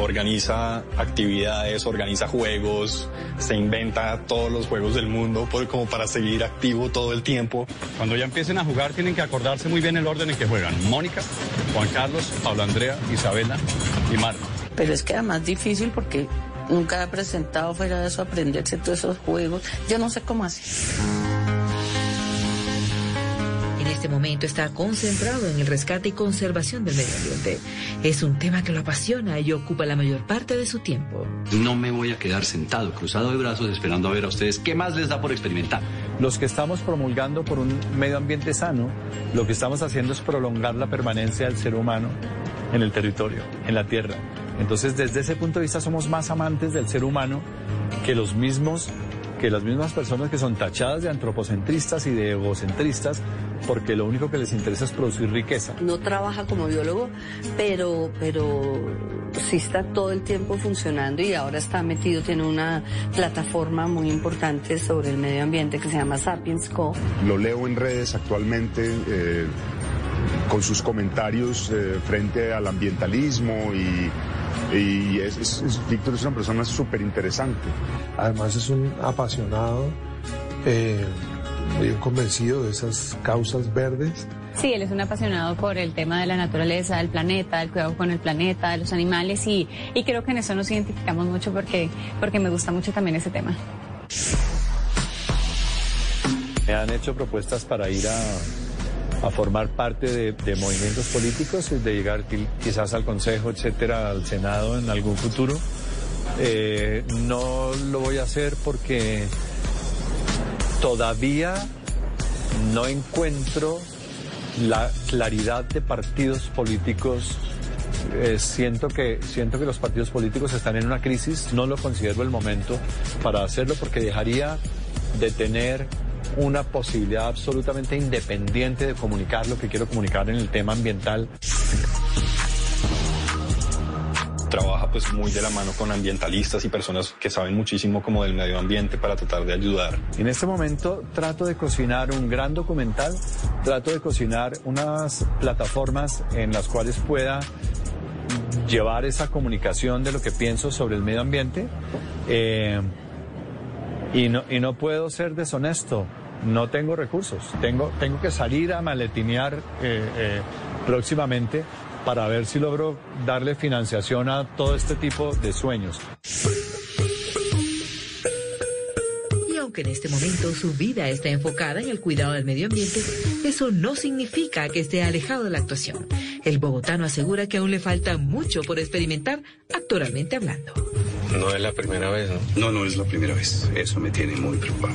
Organiza actividades, organiza juegos, se inventa todos los juegos del mundo como para seguir activo todo el tiempo. Cuando ya empiecen a jugar tienen que acordarse muy bien el orden en que juegan. Mónica, Juan Carlos, Pablo Andrea, Isabela y Marco. Pero es que era más difícil porque nunca he presentado fuera de eso aprenderse todos esos juegos. Yo no sé cómo así este momento está concentrado en el rescate y conservación del medio ambiente. Es un tema que lo apasiona y ocupa la mayor parte de su tiempo. No me voy a quedar sentado, cruzado de brazos, esperando a ver a ustedes qué más les da por experimentar. Los que estamos promulgando por un medio ambiente sano, lo que estamos haciendo es prolongar la permanencia del ser humano en el territorio, en la tierra. Entonces, desde ese punto de vista, somos más amantes del ser humano que los mismos que las mismas personas que son tachadas de antropocentristas y de egocentristas porque lo único que les interesa es producir riqueza. No trabaja como biólogo, pero, pero sí está todo el tiempo funcionando y ahora está metido, tiene una plataforma muy importante sobre el medio ambiente que se llama Sapiens Co. Lo leo en redes actualmente. Eh, con sus comentarios eh, frente al ambientalismo y, y es, es- es- Víctor es una persona súper interesante. Además es un apasionado, eh, bien convencido de esas causas verdes. Sí, él es un apasionado por el tema de la naturaleza, del planeta, del cuidado con el planeta, de los animales y, y creo que en eso nos identificamos mucho porque, porque me gusta mucho también ese tema. Me han hecho propuestas para ir a, a formar parte de, de movimientos políticos, de llegar qui- quizás al Consejo, etcétera, al Senado en algún futuro. Eh, no lo voy a hacer porque todavía no encuentro la claridad de partidos políticos. Eh, siento que siento que los partidos políticos están en una crisis. No lo considero el momento para hacerlo porque dejaría de tener una posibilidad absolutamente independiente de comunicar lo que quiero comunicar en el tema ambiental. Trabaja pues muy de la mano con ambientalistas y personas que saben muchísimo como del medio ambiente para tratar de ayudar. En este momento trato de cocinar un gran documental, trato de cocinar unas plataformas en las cuales pueda llevar esa comunicación de lo que pienso sobre el medio ambiente. eh, y, no, y no puedo ser deshonesto, no tengo recursos, tengo, tengo que salir a maletinear eh, eh, próximamente para ver si logro darle financiación a todo este tipo de sueños. Y aunque en este momento su vida está enfocada en el cuidado del medio ambiente, eso no significa que esté alejado de la actuación. El bogotano asegura que aún le falta mucho por experimentar actoralmente hablando. No es la primera vez, ¿no? No, no es la primera vez. Eso me tiene muy preocupado.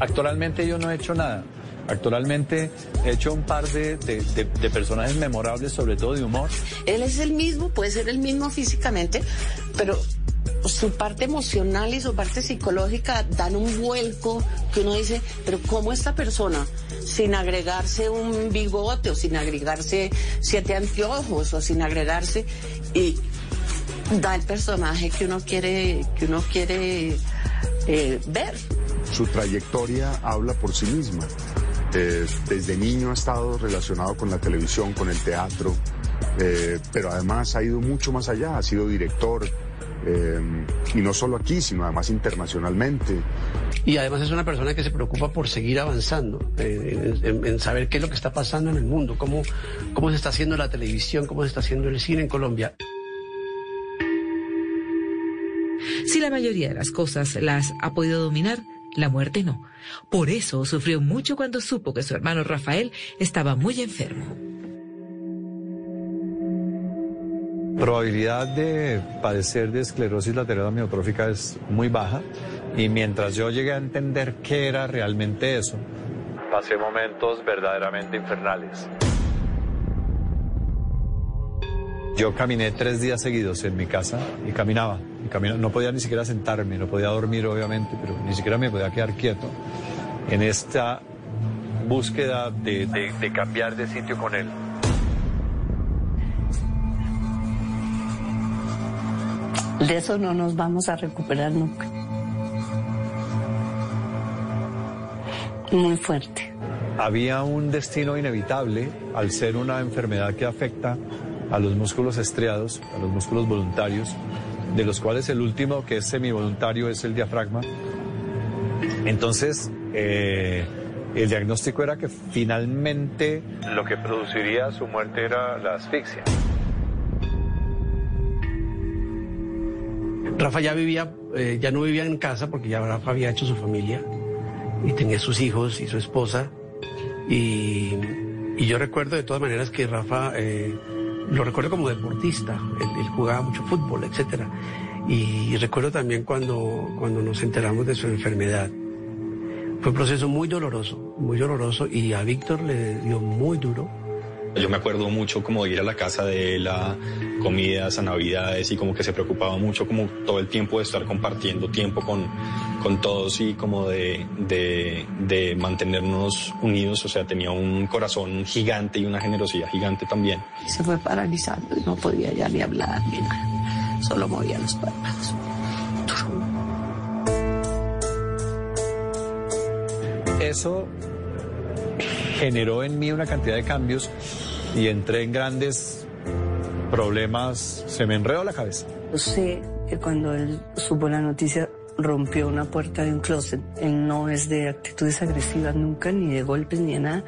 Actualmente yo no he hecho nada. Actualmente he hecho un par de, de- de- de personajes memorables, sobre todo de humor. Él es el mismo, puede ser el mismo físicamente, pero su parte emocional y su parte psicológica dan un vuelco que uno dice, pero ¿cómo esta persona, sin agregarse un bigote o sin agregarse siete anteojos o sin agregarse, y da el personaje que uno quiere, que uno quiere eh, ver? Su trayectoria habla por sí misma. Eh, desde niño ha estado relacionado con la televisión, con el teatro, eh, pero además ha ido mucho más allá, ha sido director, eh, y no solo aquí, sino además internacionalmente. Y además es una persona que se preocupa por seguir avanzando, eh, en, en- en saber qué es lo que está pasando en el mundo, cómo, cómo se está haciendo la televisión, cómo se está haciendo el cine en Colombia. Si la mayoría de las cosas las ha podido dominar, la muerte no. Por eso sufrió mucho cuando supo que su hermano Rafael estaba muy enfermo. Probabilidad de padecer de esclerosis lateral amiotrófica es muy baja y mientras yo llegué a entender qué era realmente eso, pasé momentos verdaderamente infernales. Yo caminé tres días seguidos en mi casa y caminaba, y caminaba. No podía ni siquiera sentarme, no podía dormir obviamente, pero ni siquiera me podía quedar quieto en esta búsqueda de, de- de cambiar de sitio con él. De eso no nos vamos a recuperar nunca. Muy fuerte. Había un destino inevitable al ser una enfermedad que afecta a los músculos estriados, a los músculos voluntarios, de los cuales el último, que es semivoluntario, es el diafragma. Entonces, eh, el diagnóstico era que finalmente lo que produciría su muerte era la asfixia. Rafa ya vivía, eh, ya no vivía en casa porque ya Rafa había hecho su familia y tenía sus hijos y su esposa. Y, yo recuerdo de todas maneras que Rafa, eh, lo recuerdo como deportista, él, jugaba mucho fútbol, etcétera. Y, recuerdo también cuando, cuando nos enteramos de su enfermedad. Fue un proceso muy doloroso, muy doloroso y a Víctor le dio muy duro Yo me acuerdo mucho como de ir a la casa de él a comidas, a navidades y como que se preocupaba mucho como todo el tiempo de estar compartiendo tiempo con, con todos y como de, de, de mantenernos unidos. O sea, tenía un corazón gigante y una generosidad gigante también. Y se fue paralizando y no podía ya ni hablar ni nada. Solo movía los párpados. Eso generó en mí una cantidad de cambios y entré en grandes problemas, se me enredó la cabeza. Yo sé que cuando él supo la noticia rompió una puerta de un closet. Él no es de actitudes agresivas nunca, ni de golpes, ni de nada.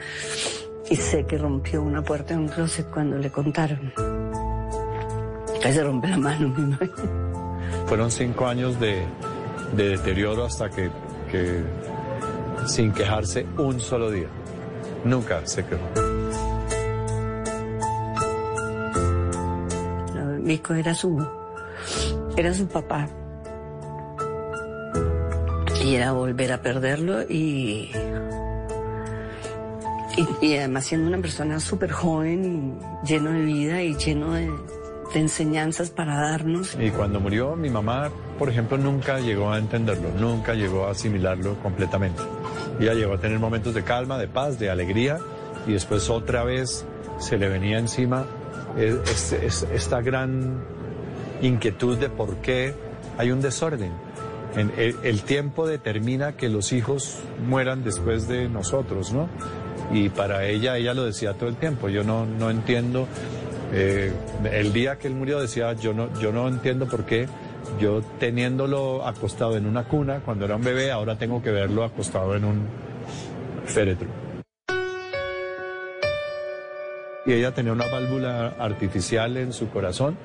Y sé que rompió una puerta de un closet cuando le contaron. Casi se rompe la mano, mi madre. Fueron cinco años de, de deterioro hasta que, que sin quejarse un solo día. Nunca se quejó. Vico era su, era su papá. Y era volver a perderlo y, y, y además siendo una persona súper joven y lleno de vida y lleno de, de enseñanzas para darnos. Y cuando murió mi mamá, por ejemplo, nunca llegó a entenderlo, nunca llegó a asimilarlo completamente. Ella llegó a tener momentos de calma, de paz, de alegría y después otra vez se le venía encima es- es- esta gran inquietud de por qué hay un desorden. En- el, el tiempo determina que los hijos mueran después de nosotros, ¿no? Y para ella, ella lo decía todo el tiempo. Yo no, no entiendo. eh, el día que él murió decía, yo no, yo no entiendo por qué yo teniéndolo acostado en una cuna cuando era un bebé, ahora tengo que verlo acostado en un féretro. Y ella tenía una válvula artificial en su corazón.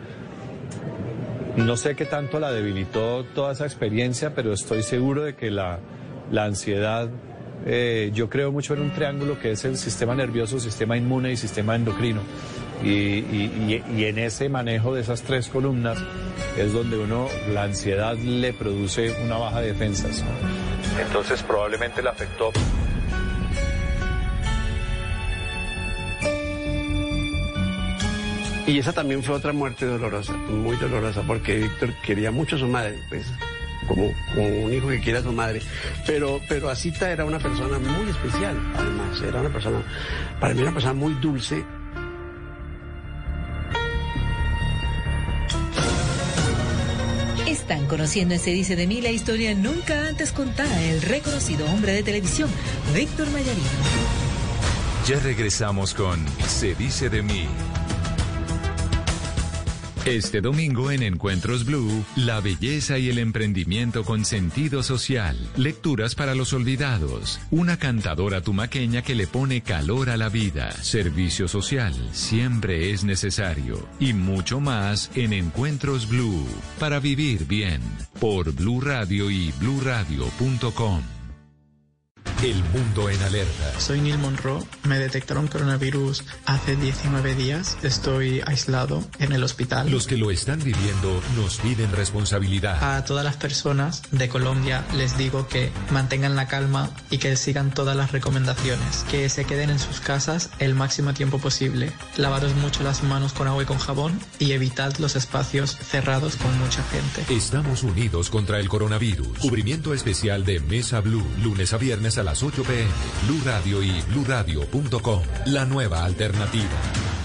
No sé qué tanto la debilitó toda esa experiencia, pero estoy seguro de que la, la ansiedad, eh, yo creo mucho en un triángulo que es el sistema nervioso, sistema inmune y sistema endocrino. Y, en ese manejo de esas tres columnas es donde uno, la ansiedad le produce una baja de defensas. Entonces probablemente le afectó Y esa también fue otra muerte dolorosa, muy dolorosa, porque Víctor quería mucho a su madre, pues, como, como un hijo que quiere a su madre. Pero, pero Asita era una persona muy especial, además, era una persona, para mí una persona muy dulce. Conociendo en Se Dice de mí la historia nunca antes contada del reconocido hombre de televisión, Víctor Mayarino. Ya regresamos con Se dice de mí. Este domingo en Encuentros Blue, la belleza y el emprendimiento con sentido social, lecturas para los olvidados, una cantadora tumaqueña que le pone calor a la vida, servicio social, siempre es necesario, y mucho más en Encuentros Blue, para vivir bien, por Blue Radio y bluradio.com. El mundo en alerta. Soy Neil Monroe. Me detectaron coronavirus hace 19 días. Estoy aislado en el hospital. Los que lo están viviendo nos piden responsabilidad. A todas las personas de Colombia les digo que mantengan la calma y que sigan todas las recomendaciones. Que se queden en sus casas el máximo tiempo posible. Lavaros mucho las manos con agua y con jabón y evitad los espacios cerrados con mucha gente. Estamos unidos contra el coronavirus. Cubrimiento especial de Mesa Blue, lunes a viernes a las 8 pm. Blue Radio y bluradio.com. La nueva alternativa.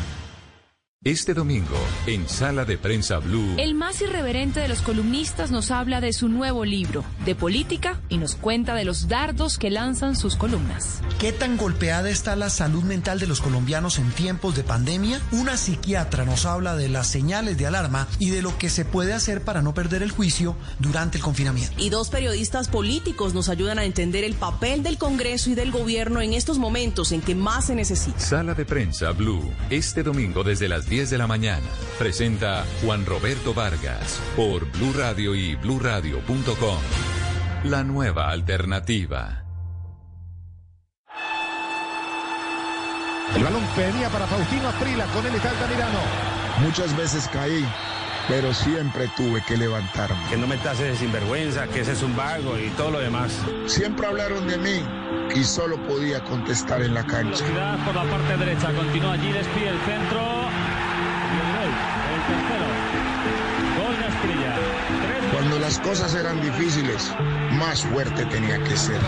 Este domingo, en Sala de Prensa Blue. El más irreverente de los columnistas nos habla de su nuevo libro, de política, y nos cuenta de los dardos que lanzan sus columnas. ¿Qué tan golpeada está la salud mental de los colombianos en tiempos de pandemia? Una psiquiatra nos habla de las señales de alarma y de lo que se puede hacer para no perder el juicio durante el confinamiento. Y dos periodistas políticos nos ayudan a entender el papel del Congreso y del gobierno en estos momentos en que más se necesita. Sala de Prensa Blue, este domingo desde las 10 de la mañana. Presenta Juan Roberto Vargas por Blue Radio y bluradio.com. La nueva alternativa. El balón venía para Faustino Aprila, con él está Altamirano. Muchas veces caí, pero siempre tuve que levantarme. Que no me tases de sinvergüenza, que ese es un vago y todo lo demás. Siempre hablaron de mí, y solo podía contestar en la cancha. Por la parte derecha, continúa allí, despide el centro. Las cosas eran difíciles, más fuerte tenía que ser.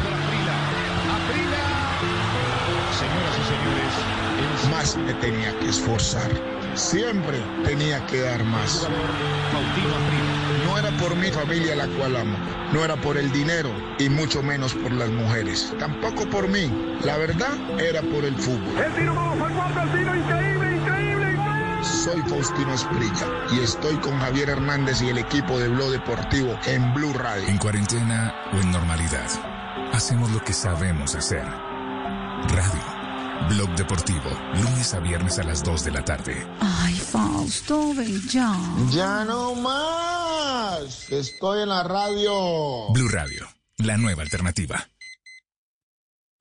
Señoras y señores, Más me tenía que esforzar. Siempre tenía que dar más. No era por mi familia la cual amo. No era por el dinero y mucho menos por las mujeres. Tampoco por mí. La verdad era por el fútbol. El tiro, vamos cuarto, el tiro, increíble. Soy Faustino Esprilla y estoy con Javier Hernández y el equipo de Blog Deportivo en Blue Radio. En cuarentena o en normalidad, hacemos lo que sabemos hacer. Radio. Blog Deportivo, lunes a viernes a las 2 de la tarde. Ay, Fausto, ven ya. Ya no más. Estoy en la radio. Blue Radio, la nueva alternativa.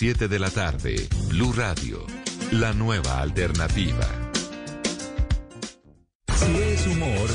de la tarde, Blue Radio, la nueva alternativa. Si es humor,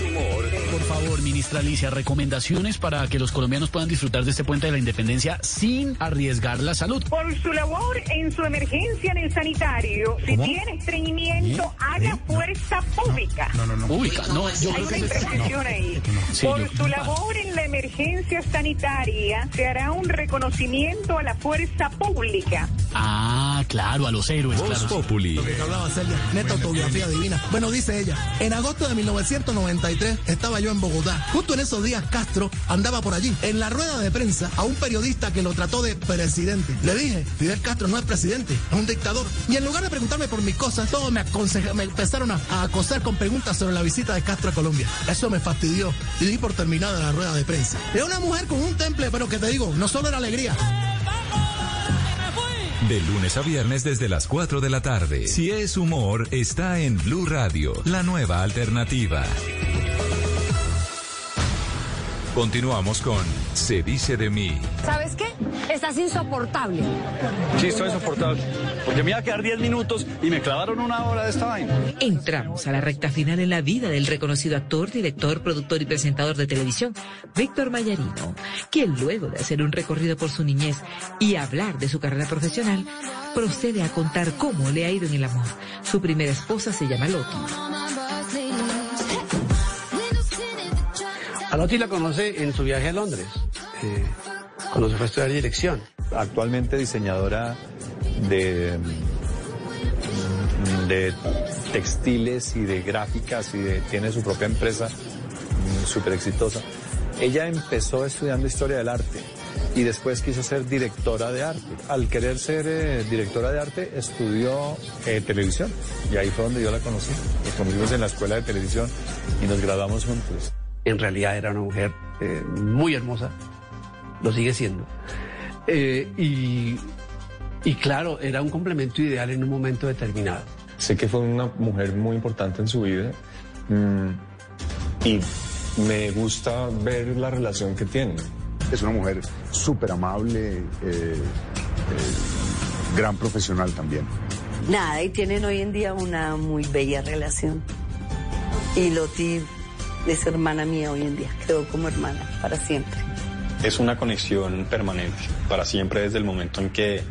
ministra Alicia, recomendaciones para que los colombianos puedan disfrutar de este puente de la independencia sin arriesgar la salud. Por su labor en su emergencia en el sanitario, si ¿Cómo? tiene estreñimiento, ¿Eh? haga ¿Eh? fuerza pública. No, no, no. Pública, no, yo Hay creo que una es- impresión no. ahí. Sí, Por yo- su labor en la emergencia sanitaria, se hará un reconocimiento a la fuerza pública. Ah, claro, a los héroes, Voz claro. Populi. que hablaba Celia, neta autobiografía divina. Bueno, dice ella, en agosto de 1993 estaba yo en Bogotá. Justo en esos días Castro andaba por allí. En la rueda de prensa a un periodista que lo trató de presidente. Le dije, Fidel Castro no es presidente, es un dictador. Y en lugar de preguntarme por mis cosas, todos me, me empezaron a, a acosar con preguntas sobre la visita de Castro a Colombia. Eso me fastidió y di por terminada la rueda de prensa. Era una mujer con un temple, pero que te digo, no solo era alegría. De lunes a viernes desde las 4 de la tarde. Si es humor, está en Blue Radio, la nueva alternativa. Continuamos con Se dice de mí. ¿Sabes qué? Estás insoportable. Sí, estoy insoportable. Porque me iba a quedar 10 minutos y me clavaron una hora de esta vaina. Entramos a la recta final en la vida del reconocido actor, director, productor y presentador de televisión, Víctor Mayarino, quien luego de hacer un recorrido por su niñez y hablar de su carrera profesional, procede a contar cómo le ha ido en el amor. Su primera esposa se llama Loti. A Loti la conoce en su viaje a Londres, eh, cuando se fue a estudiar dirección. Actualmente diseñadora de, mm, de textiles y de gráficas y de- tiene su propia empresa súper exitosa. Ella empezó estudiando historia del arte y después quiso ser directora de arte. Al querer ser eh, directora de arte estudió eh, televisión y ahí fue donde yo la conocí. Nos conocimos en la escuela de televisión y nos graduamos juntos. En realidad era una mujer eh, muy hermosa, lo sigue siendo. Eh, y, y claro, era un complemento ideal en un momento determinado. Sé que fue una mujer muy importante en su vida mm, y me gusta ver la relación que tienen. Es una mujer súper amable, eh, eh, gran profesional también. Nada, y tienen hoy en día una muy bella relación. Y Loti es hermana mía hoy en día, quedó como hermana para siempre. Es una conexión permanente, para siempre desde el momento en que,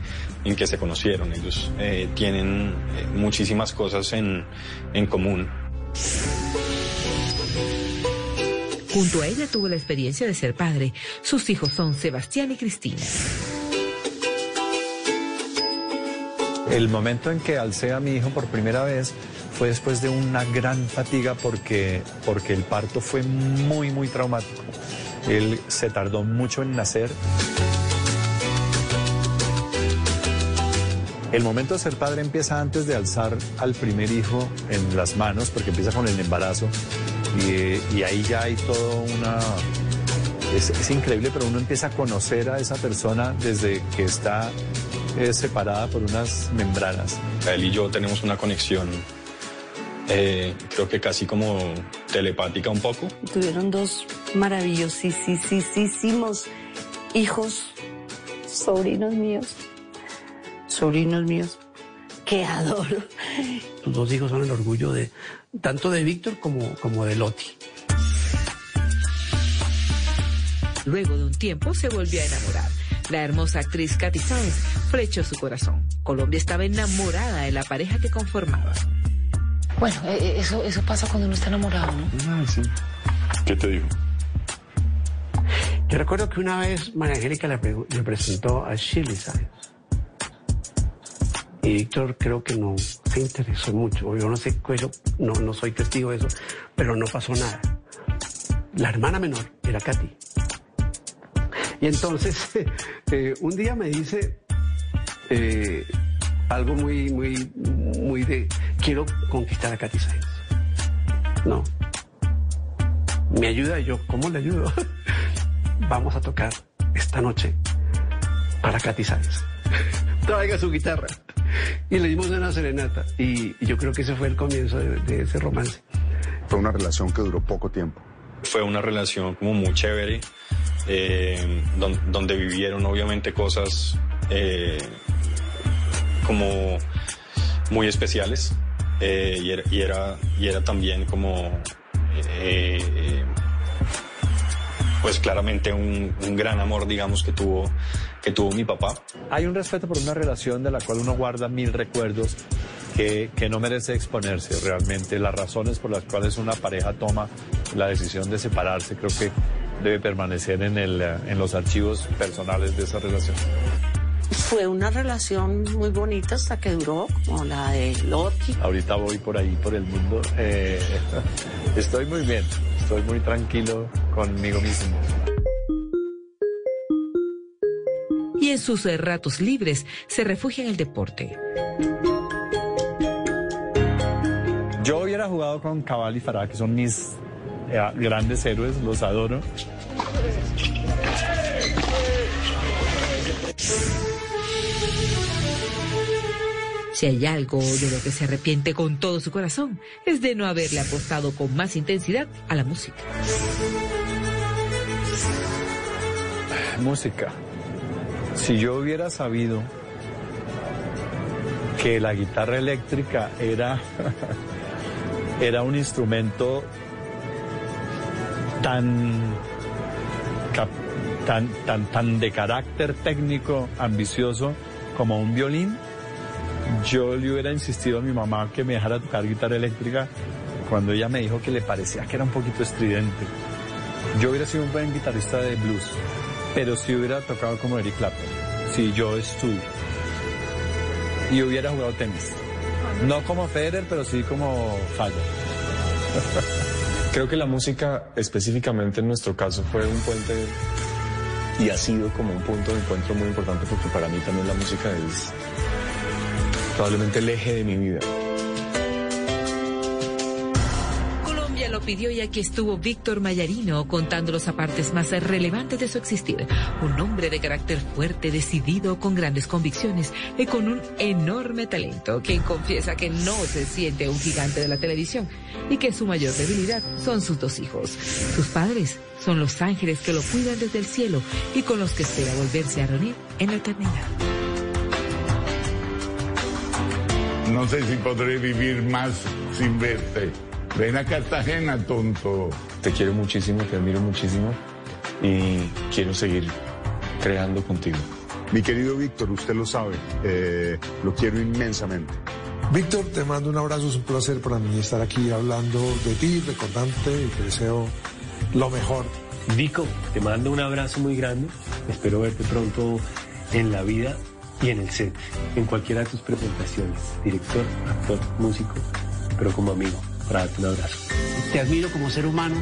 en que se conocieron. Ellos eh, tienen eh, muchísimas cosas en, en común. Junto a ella tuvo la experiencia de ser padre. Sus hijos son Sebastián y Cristina. El momento en que alcé a mi hijo por primera vez fue después de una gran fatiga porque, porque el parto fue muy, muy traumático. Él se tardó mucho en nacer. El momento de ser padre empieza antes de alzar al primer hijo en las manos, porque empieza con el embarazo. Y, y ahí ya hay todo una... Es, increíble, pero uno empieza a conocer a esa persona desde que está es separada por unas membranas. Él y yo tenemos una conexión, eh, creo que casi como telepática un poco. Tuvieron dos maravillosísimos hijos, sobrinos míos, sobrinos míos, que adoro. Tus dos hijos son el orgullo de tanto de Víctor como, como de Loti. Luego de un tiempo se volvió a enamorar. La hermosa actriz Katy Sáenz flechó su corazón. Colombia estaba enamorada de la pareja que conformaba. Bueno, eh, eh, eso, eso pasa cuando uno está enamorado, ¿no? Ah, sí. ¿Qué te dijo? Yo recuerdo que una vez María Angélica le, pre- le presentó a Shirley Sáenz. Y Víctor creo que no se interesó mucho. Yo no sé, cuello, no, no soy testigo de eso, pero no pasó nada. La hermana menor era Katy. Y entonces, eh, un día me dice eh, algo muy, muy, muy de, quiero conquistar a Katy Sáenz. No. Me ayuda y yo, ¿cómo le ayudo? Vamos a tocar esta noche para Katy Sáenz. Traiga su guitarra. Y le dimos una serenata. Y, y yo creo que ese fue el comienzo de, de ese romance. Fue una relación que duró poco tiempo. Fue una relación como muy chévere, eh, don- donde vivieron obviamente cosas eh, como muy especiales eh, y, era, y, era, y era también como eh, eh, pues claramente un, un gran amor digamos que tuvo que tuvo mi papá Hay un respeto por una relación de la cual uno guarda mil recuerdos que, que no merece exponerse realmente. Las razones por las cuales una pareja toma la decisión de separarse creo que debe permanecer en, el, en los archivos personales de esa relación. Fue una relación muy bonita hasta que duró, como la de Loti. Ahorita voy por ahí, por el mundo. eh, estoy muy bien, estoy muy tranquilo conmigo mismo. Y en sus eh, ratos libres se refugia en el deporte. Yo hubiera jugado con Cabal y Farah, que son mis eh, grandes héroes, los adoro. Si hay algo de lo que se arrepiente con todo su corazón, es de no haberle apostado con más intensidad a la música. Música. Si yo hubiera sabido que la guitarra eléctrica era, era un instrumento tan, tan, tan, tan de carácter técnico, ambicioso como un violín, yo le hubiera insistido a mi mamá que me dejara tocar guitarra eléctrica cuando ella me dijo que le parecía que era un poquito estridente. Yo hubiera sido un buen guitarrista de blues, pero si hubiera tocado como Eric Clapton, si yo estudio. Y hubiera jugado tenis. No como Federer, pero sí como Falla. Creo que la música, específicamente en nuestro caso, fue un puente y ha sido como un punto de encuentro muy importante porque para mí también la música es probablemente el eje de mi vida. Colombia lo pidió y aquí estuvo Víctor Mayarino contando los apartes más relevantes de su existir. Un hombre de carácter fuerte, decidido, con grandes convicciones y con un enorme talento, quien confiesa que no se siente un gigante de la televisión y que su mayor debilidad son sus dos hijos. Sus padres son los ángeles que lo cuidan desde el cielo y con los que espera volverse a reunir en la eternidad. No sé si podré vivir más sin verte. Ven a Cartagena, tonto. Te quiero muchísimo, te admiro muchísimo y quiero seguir creando contigo. Mi querido Víctor, usted lo sabe, eh, lo quiero inmensamente. Víctor, te mando un abrazo, es un placer para mí estar aquí hablando de ti, recordándote y te deseo lo mejor. Vico, te mando un abrazo muy grande. Espero verte pronto en la vida y en el set, en cualquiera de tus presentaciones. Director, actor, músico, pero como amigo, para darte un abrazo. Te admiro como ser humano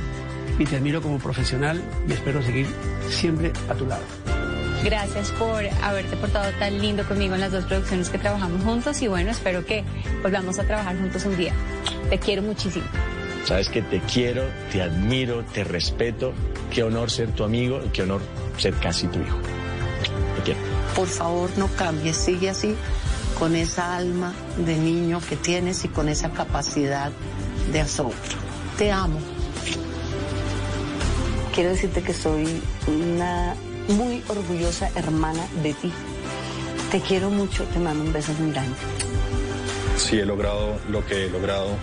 y te admiro como profesional y espero seguir siempre a tu lado. Gracias por haberte portado tan lindo conmigo en las dos producciones que trabajamos juntos y bueno, espero que volvamos a trabajar juntos un día. Te quiero muchísimo. Sabes que te quiero, te admiro, te respeto. Qué honor ser tu amigo y qué honor ser casi tu hijo. Por favor no cambies, sigue así con esa alma de niño que tienes y con esa capacidad de asombro. Te amo. Quiero decirte que soy una muy orgullosa hermana de ti. Te quiero mucho, te mando un beso muy grande. Si he logrado lo que he logrado,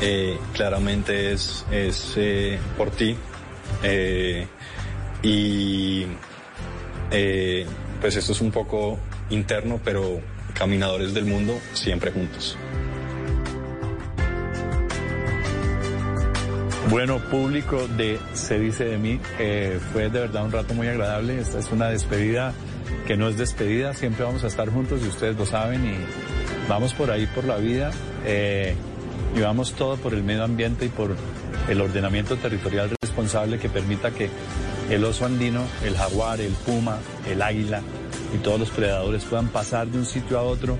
eh, claramente es, es eh, por ti. Eh, y eh, pues esto es un poco interno, pero caminadores del mundo siempre juntos. Bueno, público de Se dice de mí, eh, fue de verdad un rato muy agradable. Esta es una despedida que no es despedida, siempre vamos a estar juntos y ustedes lo saben y vamos por ahí por la vida eh, y vamos todo por el medio ambiente y por el ordenamiento territorial responsable que permita que el oso andino, el jaguar, el puma, el águila y todos los predadores puedan pasar de un sitio a otro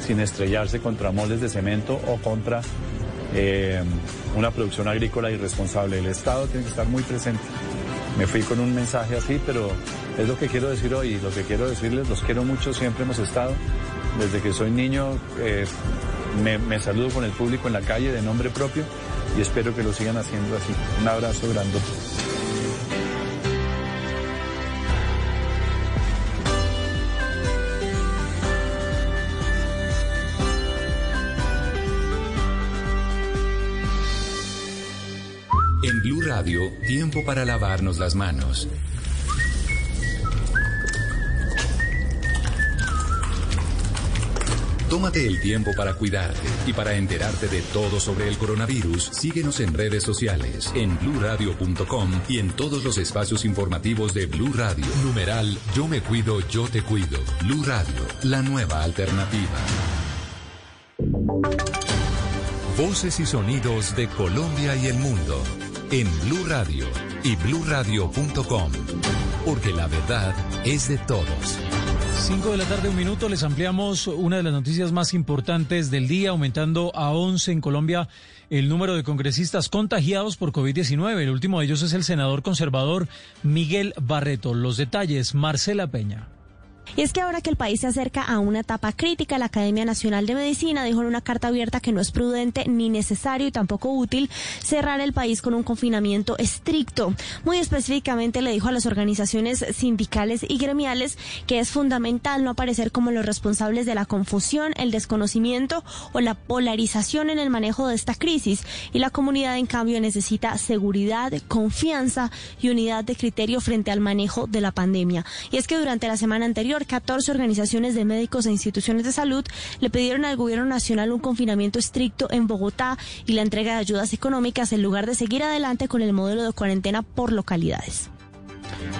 sin estrellarse contra moldes de cemento o contra eh, una producción agrícola irresponsable. El Estado tiene que estar muy presente. Me fui con un mensaje así, pero es lo que quiero decir hoy. Lo que quiero decirles, los quiero mucho, siempre hemos estado. Desde que soy niño eh, me, me saludo con el público en la calle de nombre propio y espero que lo sigan haciendo así. Un abrazo grande. Tiempo para lavarnos las manos. Tómate el tiempo para cuidarte y para enterarte de todo sobre el coronavirus. Síguenos en redes sociales, en bluradio.com y en todos los espacios informativos de Blue Radio. Numeral Yo me cuido, yo te cuido. Blue Radio, la nueva alternativa. Voces y sonidos de Colombia y el mundo en Blue Radio y bluradio.com, porque la verdad es de todos. 5 de la tarde, un minuto, les ampliamos una de las noticias más importantes del día, aumentando a 11 en Colombia el número de congresistas contagiados por COVID-19. El último de ellos es el senador conservador Miguel Barreto. Los detalles, Marcela Peña. Y es que ahora que el país se acerca a una etapa crítica, la Academia Nacional de Medicina dijo en una carta abierta que no es prudente ni necesario y tampoco útil cerrar el país con un confinamiento estricto. Muy específicamente le dijo a las organizaciones sindicales y gremiales que es fundamental no aparecer como los responsables de la confusión, el desconocimiento o la polarización en el manejo de esta crisis. Y la comunidad, en cambio, necesita seguridad, confianza y unidad de criterio frente al manejo de la pandemia. Y es que durante la semana anterior, 14 organizaciones de médicos e instituciones de salud le pidieron al gobierno nacional un confinamiento estricto en Bogotá y la entrega de ayudas económicas en lugar de seguir adelante con el modelo de cuarentena por localidades.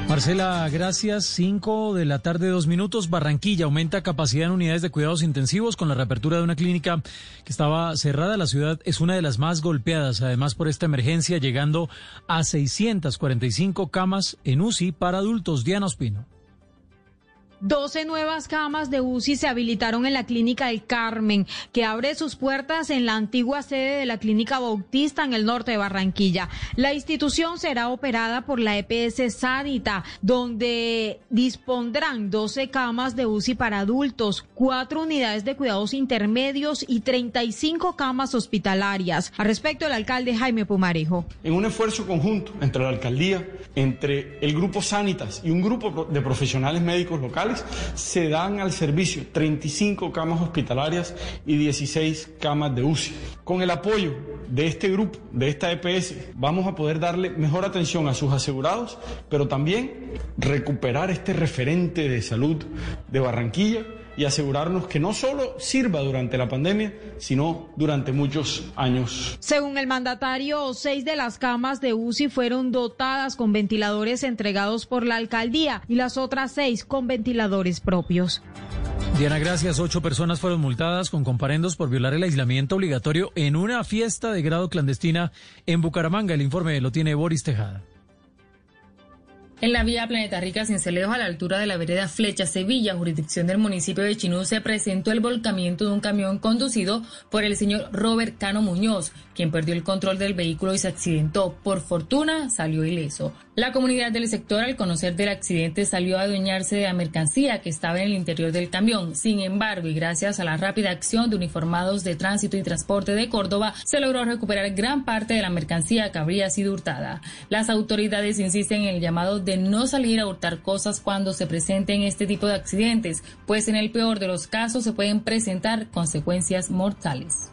Marcela, gracias. 5 de la tarde, dos minutos. Barranquilla aumenta capacidad en unidades de cuidados intensivos con la reapertura de una clínica que estaba cerrada. La ciudad es una de las más golpeadas, además por esta emergencia, llegando a 645 camas en UCI para adultos. Diana Ospino. 12 nuevas camas de UCI se habilitaron en la Clínica El Carmen, que abre sus puertas en la antigua sede de la Clínica Bautista en el norte de Barranquilla. La institución será operada por la EPS Sanita, donde dispondrán 12 camas de UCI para adultos, cuatro unidades de cuidados intermedios y 35 camas hospitalarias. Al respecto, el alcalde Jaime Pumarejo. En un esfuerzo conjunto entre la alcaldía, entre el grupo Sanitas y un grupo de profesionales médicos locales, se dan al servicio 35 camas hospitalarias y 16 camas de UCI. Con el apoyo de este grupo, de esta EPS, vamos a poder darle mejor atención a sus asegurados, pero también recuperar este referente de salud de Barranquilla y asegurarnos que no solo sirva durante la pandemia, sino durante muchos años. Según el mandatario, seis de las camas de UCI fueron dotadas con ventiladores entregados por la alcaldía y las otras seis con ventiladores propios. Diana, gracias. Ocho personas fueron multadas con comparendos por violar el aislamiento obligatorio en una fiesta de grado clandestina en Bucaramanga. El informe lo tiene Boris Tejada. En la vía Planeta Rica Cincelejo, a la altura de la vereda Flecha Sevilla, jurisdicción del municipio de Chinú, se presentó el volcamiento de un camión conducido por el señor Robert Cano Muñoz, quien perdió el control del vehículo y se accidentó. Por fortuna, salió ileso. La comunidad del sector, al conocer del accidente, salió a adueñarse de la mercancía que estaba en el interior del camión. Sin embargo, y gracias a la rápida acción de uniformados de tránsito y transporte de Córdoba, se logró recuperar gran parte de la mercancía que habría sido hurtada. Las autoridades insisten en el llamado de no salir a hurtar cosas cuando se presenten este tipo de accidentes, pues en el peor de los casos se pueden presentar consecuencias mortales.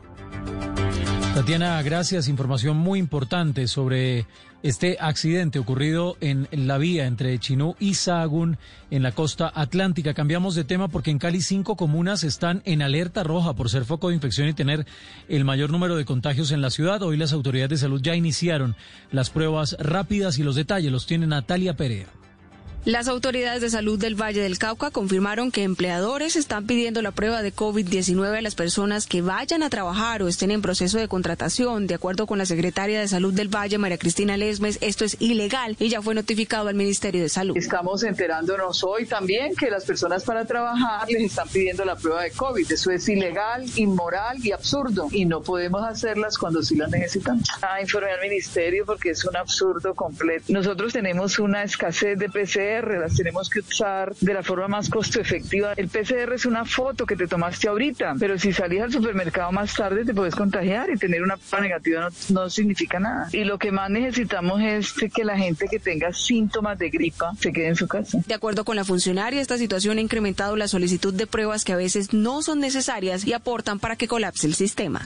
Tatiana, gracias. Información muy importante sobre este accidente ocurrido en la vía entre Chinú y Sahagún en la costa atlántica. Cambiamos de tema porque en Cali cinco comunas están en alerta roja por ser foco de infección y tener el mayor número de contagios en la ciudad. Hoy las autoridades de salud ya iniciaron las pruebas rápidas y los detalles los tiene Natalia Perea. Las autoridades de salud del Valle del Cauca confirmaron que empleadores están pidiendo la prueba de COVID-19 a las personas que vayan a trabajar o estén en proceso de contratación. De acuerdo con la secretaria de Salud del Valle, María Cristina Lesmes, esto es ilegal y ya fue notificado al Ministerio de Salud. Estamos enterándonos hoy también que las personas para trabajar les están pidiendo la prueba de COVID. Eso es ilegal, inmoral y absurdo y no podemos hacerlas cuando sí las necesitamos. Ah, informé al Ministerio porque es un absurdo completo. Nosotros tenemos una escasez de PCR las tenemos que usar de la forma más costo efectiva. El PCR es una foto que te tomaste ahorita, pero si salís al supermercado más tarde te puedes contagiar y tener una prueba negativa no, significa nada. Y lo que más necesitamos es que la gente que tenga síntomas de gripa se quede en su casa. De acuerdo con la funcionaria, esta situación ha incrementado la solicitud de pruebas que a veces no son necesarias y aportan para que colapse el sistema.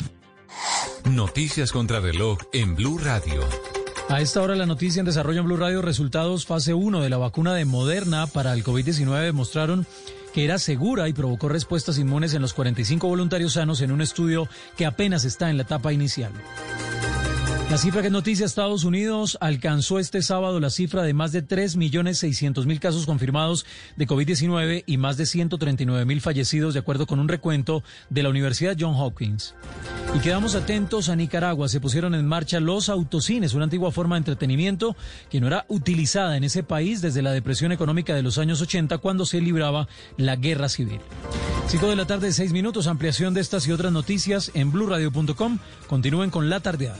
Noticias contra reloj en Blue Radio. A esta hora la noticia en desarrollo en Blue Radio, resultados fase 1 de la vacuna de Moderna para el COVID-19 demostraron que era segura y provocó respuestas inmunes en los 45 voluntarios sanos en un estudio que apenas está en la etapa inicial. La cifra que noticia Estados Unidos alcanzó este sábado la cifra de más de 3.600.000 casos confirmados de COVID-19 y más de 139.000 fallecidos de acuerdo con un recuento de la Universidad John Hopkins. Y quedamos atentos a Nicaragua. Se pusieron en marcha los autocines, una antigua forma de entretenimiento que no era utilizada en ese país desde la depresión económica de los años 80 cuando se libraba la guerra civil. 5 de la tarde, 6 minutos. Ampliación de estas y otras noticias en blurradio.com. Continúen con la tardeada.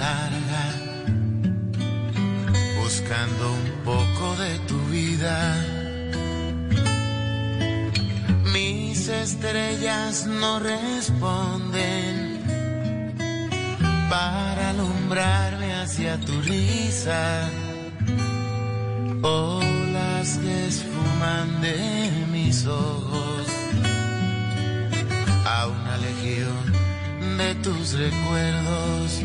Larga, buscando un poco de tu vida. Mis estrellas no responden para alumbrarme hacia tu risa. Olas que esfuman de mis ojos a una legión de tus recuerdos.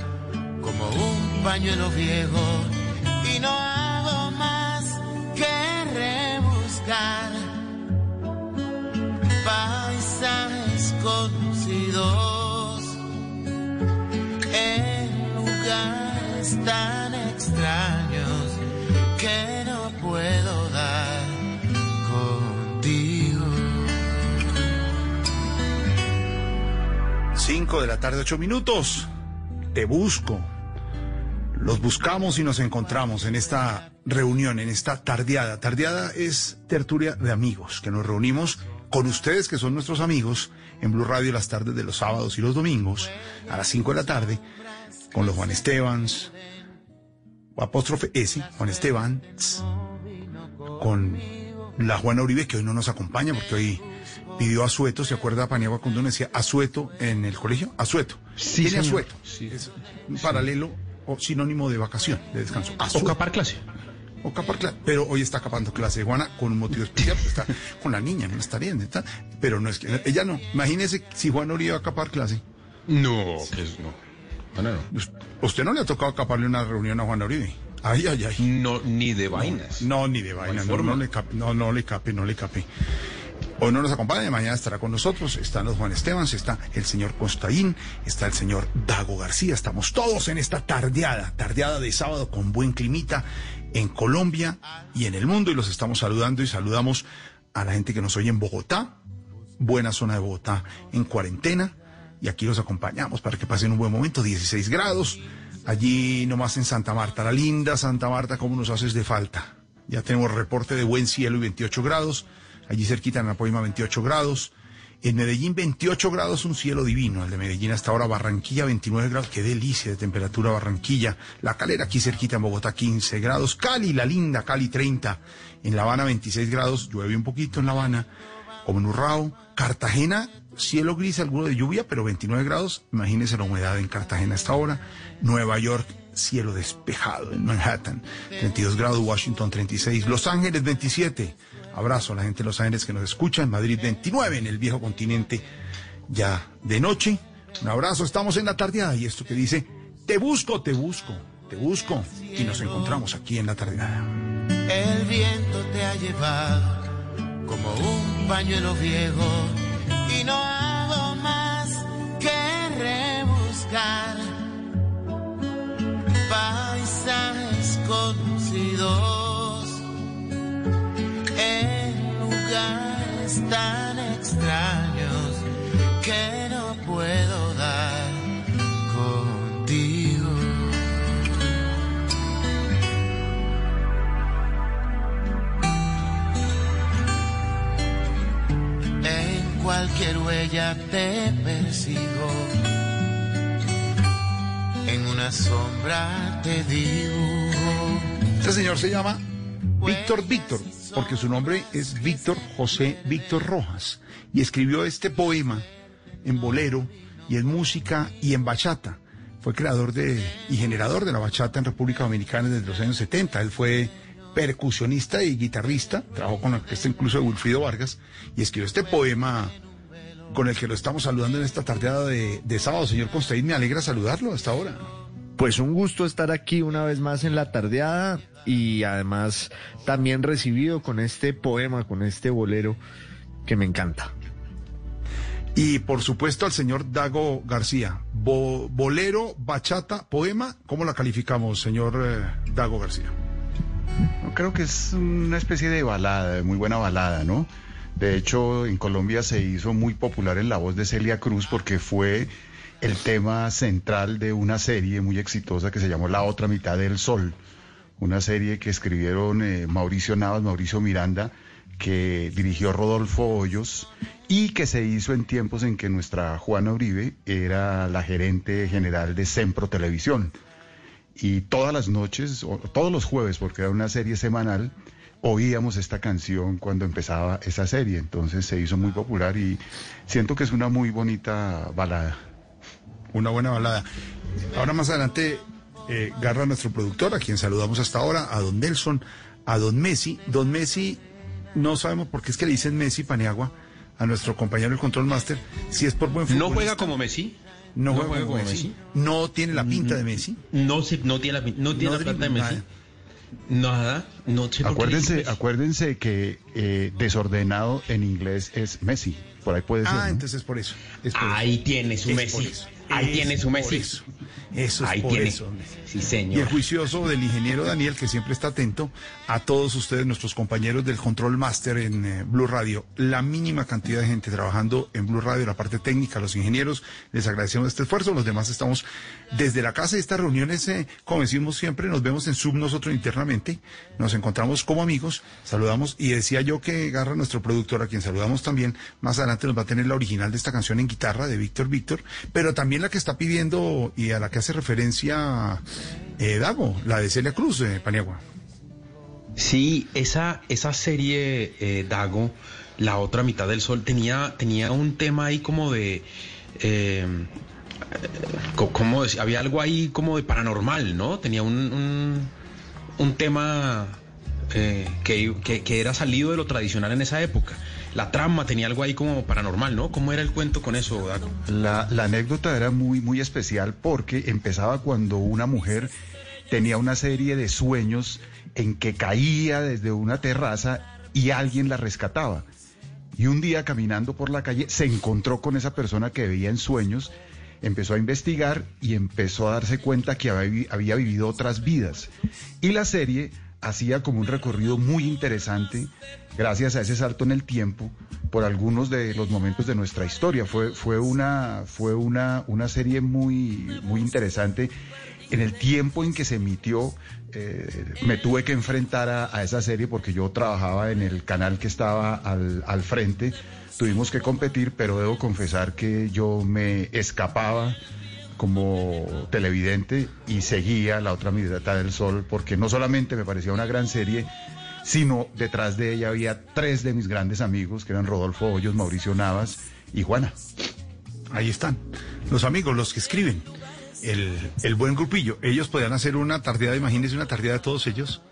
como un pañuelo viejo y no hago más que rebuscar paisajes conocidos en lugares tan extraños que no puedo dar contigo. 5 de la tarde, 8 minutos. Te busco. Los buscamos y nos encontramos en esta reunión, en esta tardeada. Tardeada es tertulia de amigos, que nos reunimos con ustedes que son nuestros amigos en Blue Radio las tardes de los sábados y los domingos a las 5 de la tarde con los Juan Estebans, apóstrofe S, Juan Estebans, con la Juana Uribe que hoy no nos acompaña porque hoy pidió asueto, ¿se acuerda Paniagua cuando decía asueto en el colegio? Asueto. Sí, Tiene asueto. Es un paralelo o sinónimo de vacación, de descanso. O capar clase. O capar clase. Pero hoy está capando clase Juana con un motivo especial, porque está con la niña, no está bien, está, pero no es que ella no. Imagínese si Juana Uribe va a capar clase. No, que es no. Juana no. Usted no le ha tocado caparle una reunión a Juana Uribe. Ay, ay, ay. No, ni de vainas. No, ni de vainas. No, no le cape, no, no le cape, no le cape. Hoy no nos acompaña, mañana estará con nosotros. Están los Juan Esteban, está el señor Costaín, está el señor Dago García. Estamos todos en esta tardeada, tardeada de sábado con buen climita en Colombia y en el mundo. Y los estamos saludando y saludamos a la gente que nos oye en Bogotá, buena zona de Bogotá en cuarentena. Y aquí los acompañamos para que pasen un buen momento, 16 grados. Allí nomás en Santa Marta, la linda Santa Marta, ¿cómo nos haces de falta? Ya tenemos reporte de buen cielo y 28 grados. Allí cerquita en Apoima 28 grados. En Medellín 28 grados, un cielo divino. El de Medellín hasta ahora Barranquilla 29 grados. Qué delicia de temperatura Barranquilla. La calera aquí cerquita en Bogotá 15 grados. Cali, la linda Cali 30. En La Habana 26 grados. Llueve un poquito en La Habana. Como en Urrao. Cartagena, cielo gris, alguno de lluvia, pero 29 grados. Imagínense la humedad en Cartagena hasta ahora. Nueva York, cielo despejado en Manhattan. 32 grados, Washington 36. Los Ángeles 27. Abrazo a la gente de Los Ángeles que nos escucha. En Madrid 29, en el viejo continente, ya de noche. Un abrazo, estamos en la tardeada y esto que dice, te busco, te busco, te busco. Y nos encontramos aquí en la tardeada. El viento te ha llevado como un pañuelo viejo y no hago más que rebuscar paisajes conocidos tan extraños que no puedo dar contigo. En cualquier huella te persigo. En una sombra te dibujo. Este señor se llama Víctor Víctor, porque su nombre es Víctor José Víctor Rojas, y escribió este poema en bolero y en música y en bachata. Fue creador de y generador de la bachata en República Dominicana desde los años 70. Él fue percusionista y guitarrista, trabajó con la orquesta incluso de Wilfrido Vargas, y escribió este poema con el que lo estamos saludando en esta tardeada de, de sábado. Señor Constaín, me alegra saludarlo hasta ahora. Pues un gusto estar aquí una vez más en la tardeada y además también recibido con este poema, con este bolero que me encanta. Y por supuesto al señor Dago García. Bo- bolero, bachata, poema, ¿cómo la calificamos, señor eh, Dago García? Creo que es una especie de balada, de muy buena balada, ¿no? De hecho, en Colombia se hizo muy popular en la voz de Celia Cruz porque fue el tema central de una serie muy exitosa que se llamó La otra mitad del sol, una serie que escribieron eh, Mauricio Navas, Mauricio Miranda, que dirigió Rodolfo Hoyos y que se hizo en tiempos en que nuestra Juana Uribe era la gerente general de Sempro Televisión y todas las noches, o todos los jueves, porque era una serie semanal, oíamos esta canción cuando empezaba esa serie. Entonces se hizo muy popular y siento que es una muy bonita balada. Una buena balada. Ahora más adelante, eh, Garra, nuestro productor, a quien saludamos hasta ahora, a don Nelson, a don Messi. Don Messi, no sabemos por qué es que le dicen Messi Paniagua a nuestro compañero el Control Master, si es por buen fútbol. ¿No juega como Messi? No, juega, como Messi. No tiene la pinta de Messi. No, se- no tiene la, no tiene No la plata de Messi. Nada. No sé por qué le Acuérdense, acuérdense que eh, desordenado en inglés es Messi. Por ahí puede ser. Ah, ¿no? entonces es por eso. es por Ahí eso. tiene su Es Messi. Ahí Es tiene su Messi. Eso, eso es Ahí por tiene. eso. Sí, Y el señor. juicioso del ingeniero Daniel, que siempre está atento a todos ustedes, nuestros compañeros del Control Master en eh, Blue Radio. La mínima cantidad de gente trabajando en Blue Radio, la parte técnica, los ingenieros, les agradecemos este esfuerzo. Los demás estamos desde la casa de estas reuniones, eh, como decimos siempre, nos vemos en Zoom nosotros internamente, nos encontramos como amigos, saludamos y decía yo que Garra, nuestro productor, a quien saludamos también, más adelante nos va a tener la original de esta canción en guitarra de Víctor Víctor, pero también la que está pidiendo y a la que hace referencia eh, Dago, la de Celia Cruz, de Paniagua. Sí, esa, esa serie, eh, Dago, La otra mitad del sol, tenía, tenía un tema ahí como de... eh, co- como decía, había algo ahí como de paranormal, ¿no? Tenía un, un, un tema eh, que- que era salido de lo tradicional en esa época. La trama tenía algo ahí como paranormal, ¿no? ¿Cómo era el cuento con eso, Dago? La, la anécdota era muy, muy especial porque empezaba cuando una mujer tenía una serie de sueños en que caía desde una terraza y alguien la rescataba. Y un día caminando por la calle se encontró con esa persona que veía en sueños, empezó a investigar y empezó a darse cuenta que había, vi- había vivido otras vidas. Y la serie hacía como un recorrido muy interesante gracias a ese salto en el tiempo por algunos de los momentos de nuestra historia. Fue, fue una, fue una, una serie muy, muy interesante. En el tiempo en que se emitió, eh, me tuve que enfrentar a, a esa serie porque yo trabajaba en el canal que estaba al, al frente. Tuvimos que competir, pero debo confesar que yo me escapaba como televidente y seguía la otra mitad del sol porque no solamente me parecía una gran serie, sino detrás de ella había tres de mis grandes amigos que eran Rodolfo Hoyos, Mauricio Navas y Juana. Ahí están, los amigos, los que escriben, el, el buen grupillo. Ellos podían hacer una tardeada, imagínense una tardeada de todos ellos,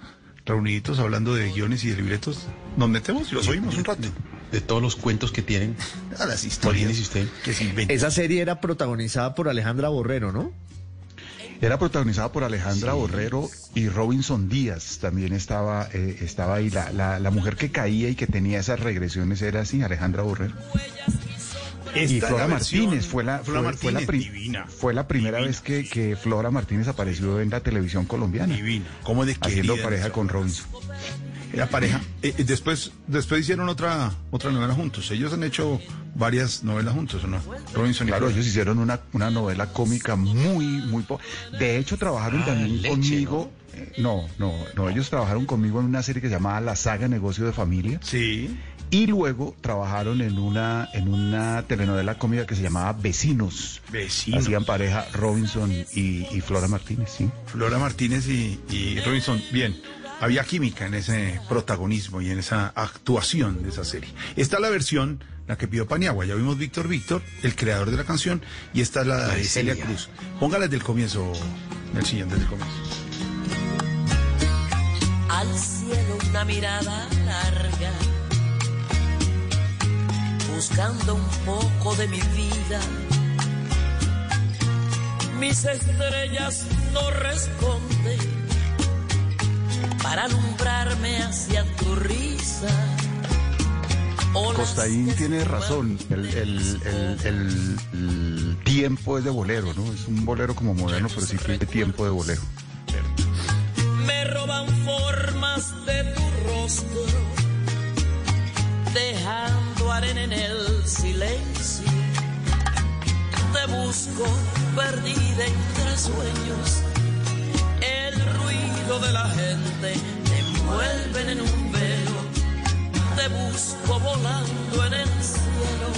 reuniditos hablando de guiones y de libretos. Nos metemos y los oímos un rato. De todos los cuentos que tienen. A las historias usted. que se inventan. Esa serie era protagonizada por Alejandra Borrero, ¿no? Era protagonizada por Alejandra Borrero y Robinson Díaz también estaba, eh, estaba ahí. La, la, la mujer que caía y que tenía esas regresiones era así, Alejandra Borrero. y Esta Flora Martínez fue la, Flora fue, fue la, Martínez, pri- divina, fue la primera vez que, que Flora Martínez apareció en la televisión colombiana. Divina, ¿cómo de Haciendo pareja con Robinson. Era pareja. Eh, después, después hicieron otra, otra novela juntos. Ellos han hecho varias novelas juntos, ¿o no? Robinson y Claro, ellos hicieron una, una novela cómica muy, muy... po- De hecho, trabajaron Ah, también Leche, conmigo... eh, No, no, no, ellos trabajaron conmigo en una serie que se llamaba La Saga Negocio de Familia. Sí. Y luego trabajaron en una, en una telenovela cómica que se llamaba Vecinos. Vecinos. Hacían pareja Robinson y, y Flora Martínez, sí. Flora Martínez y, y Robinson, bien, había química en ese protagonismo y en esa actuación de esa serie. Está la versión, la que pidió Paniagua, ya vimos Víctor Víctor, el creador de la canción, y esta es la, de Celia Celia. Cruz. Póngala desde el comienzo, el siguiente desde el comienzo. al cielo una mirada larga, buscando un poco de mi vida. Mis estrellas no responden para alumbrarme hacia tu risa. Costaín tiene razón, el, el- el- el- tiempo es de bolero, ¿no? Es un bolero como moderno, pero sí tiene tiempo de bolero. me roban formas de tu rostro, dejando arena en el silencio. Te busco perdida entre sueños, ruido de la gente te envuelven en un velo. Te busco volando en el cielo,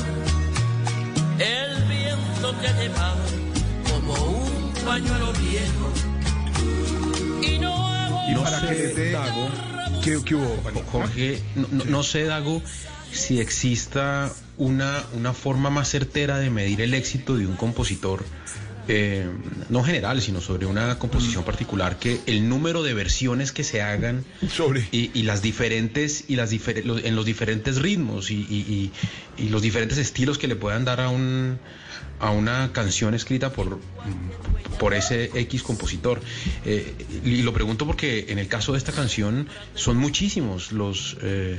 el viento te ha llevado como un pañuelo viejo. Y no Y No para sé, que dé... Dago. ¿Qué, qué hubo, Paniagua? Jorge, no, no- no sé, Dago, si exista una, una forma más certera de medir el éxito de un compositor, eh, no general, sino sobre una composición particular, que el número de versiones que se hagan Sobre. y, y las diferentes, y las difer- los- en los diferentes ritmos y, y- y- y los diferentes estilos que le puedan dar a un a una canción escrita por, por ese X compositor. Eh, y lo pregunto porque en el caso de esta canción son muchísimos los eh,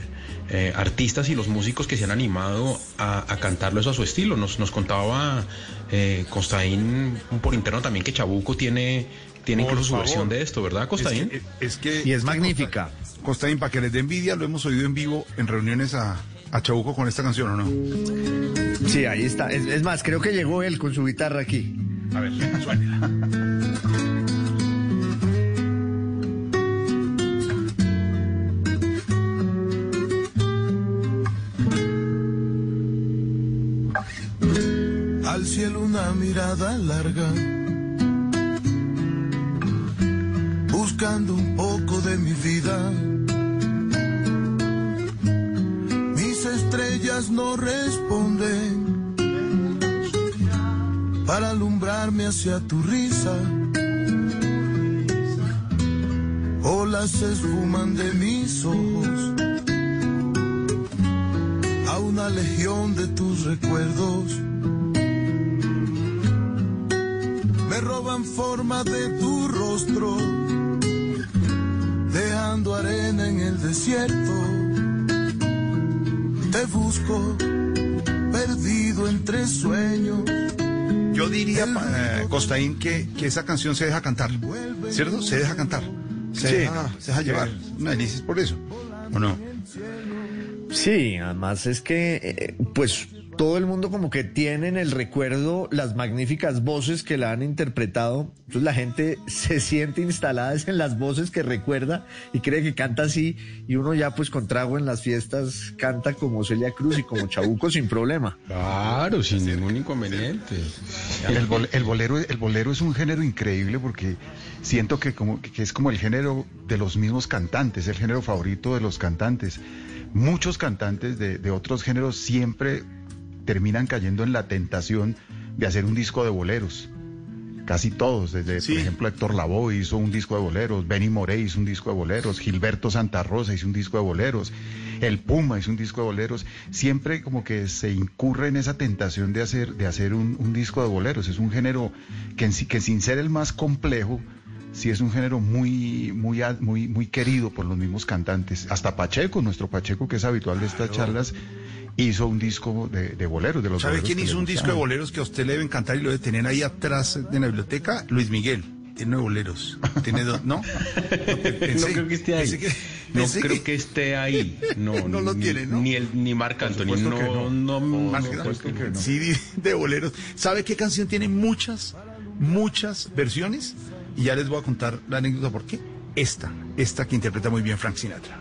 eh, artistas y los músicos que se han animado a, a cantarlo eso a su estilo. Nos, nos contaba eh, Costaín por interno también que Chabuco tiene, tiene Por incluso su versión de esto, ¿verdad, Costaín? Es que, es que- Y es magnífica. Costaín, para que les dé envidia, lo hemos oído en vivo en reuniones a, a Chabuco con esta canción, ¿o no? Sí, ahí está. Es, es más, creo que llegó él con su guitarra aquí. A ver. Al cielo una mirada larga, buscando un poco de mi vida. Mis estrellas no responden para alumbrarme hacia tu risa. Olas se esfuman de mis ojos a una legión de tus recuerdos. Forma de tu rostro, dejando arena en el desierto. Te busco, perdido entre sueños. Yo diría, eh, Costaín, que, que esa canción se deja cantar, ¿cierto? Se deja cantar. Se, Sí. deja, se deja llevar. Una delicia es por eso, ¿o no? Sí, además es que, eh, pues, todo el mundo como que tiene en el recuerdo las magníficas voces que la han interpretado. Entonces la gente se siente instalada en las voces que recuerda y cree que canta así. Y uno ya, pues, con trago en las fiestas, canta como Celia Cruz y como Chabuco sin problema. Claro, sin ningún inconveniente. El, bol- el bolero, el bolero es un género increíble porque siento que, como, que es como el género de los mismos cantantes, el género favorito de los cantantes. Muchos cantantes de, de otros géneros siempre terminan cayendo en la tentación de hacer un disco de boleros. Casi todos, desde por ejemplo Héctor Lavoe hizo un disco de boleros, Benny Moré hizo un disco de boleros, Gilberto Santa Rosa hizo un disco de boleros, El Puma hizo un disco de boleros. Siempre como que se incurre en esa tentación de hacer, de hacer un, un disco de boleros. Es un género que, que sin ser el más complejo, sí es un género muy, muy, muy, muy querido por los mismos cantantes. Hasta Pacheco, nuestro Pacheco, que es habitual de estas charlas, hizo un disco de, de boleros, de los ¿Sabe boleros quién hizo un disco de boleros que a usted le debe encantar y lo debe tener ahí atrás en la biblioteca? Luis Miguel. Tiene boleros. Tiene dos, ¿no? no creo que esté ahí. pensé que- no creo que- que... esté ahí. No, No lo ni- tiene, ¿no? Ni, el, ni Marc Anthony. No, que no, no. no, Marc no. CD de boleros. ¿Sabe qué canción tiene muchas, muchas versiones? Y ya les voy a contar la anécdota por qué. Esta, esta que interpreta muy bien Frank Sinatra.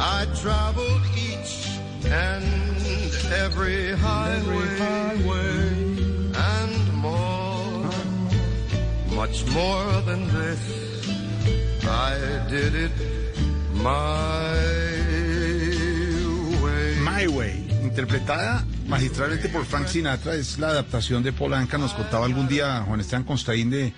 I traveled each and every highway, and more, much more than this. I did it my way. My Way, interpretada magistralmente por Frank Sinatra, es la adaptación de Paul Anka. Nos contaba algún día Juan Esteban Constaín de,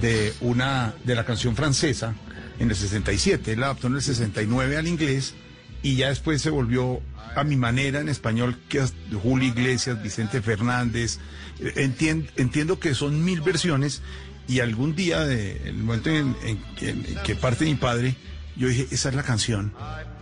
de una de la canción francesa en el 67. Él adaptó en el 69 al inglés y ya después se volvió a mi manera en español, que Julio Iglesias, Vicente Fernández. Eh, entien- entiendo que son mil versiones y algún día, de, el momento en, en que- en que parte mi padre, yo dije, esa es la canción.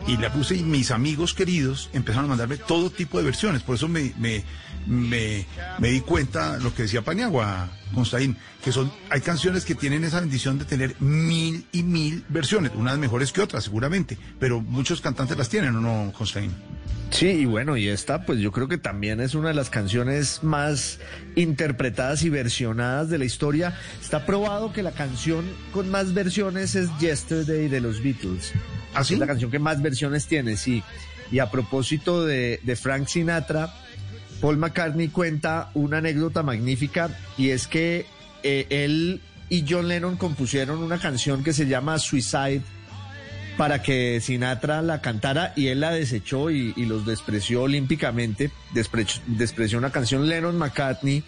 Y la puse y mis amigos queridos empezaron a mandarme todo tipo de versiones. Por eso me, me, me, me di cuenta lo que decía Paniagua, Constaín, que son, hay canciones que tienen esa bendición de tener mil y mil versiones, unas mejores que otras seguramente, pero muchos cantantes las tienen, ¿o no, Constaín? Sí, y bueno, y esta pues yo creo que también es una de las canciones más interpretadas y versionadas de la historia. Está probado que la canción con más versiones es Yesterday de los Beatles. ¿Ah, sí? Es la canción que más versiones tiene, sí. Y a propósito de, de Frank Sinatra, Paul McCartney cuenta una anécdota magnífica y es que eh, él y John Lennon compusieron una canción que se llama Suicide para que Sinatra la cantara y él la desechó y, los despreció olímpicamente, despreció una canción Lennon McCartney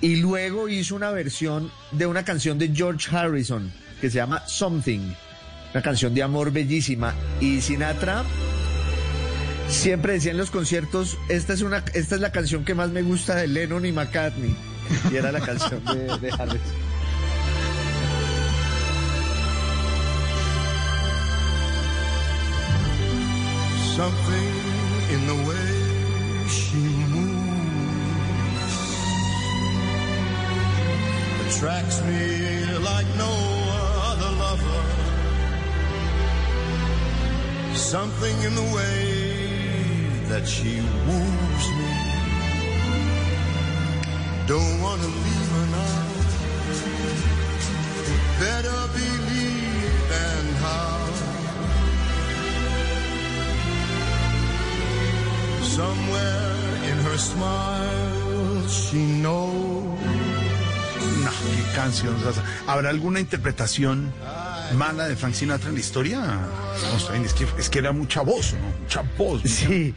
y luego hizo una versión de una canción de George Harrison que se llama Something, una canción de amor bellísima y Sinatra siempre decía en los conciertos, esta es una esta es la canción que más me gusta de Lennon y McCartney y era la canción de, de Harrison. Something in the way she moves attracts me like no other lover. Something in the way that she woos me. Don't wanna leave her now. Better believe than how. Somewhere in her smile she knows. No, qué canción. ¿Habrá alguna interpretación mala de Frank Sinatra en la historia? No, es, que, es que era mucha voz, ¿no? Mucha voz. mucha- Sí,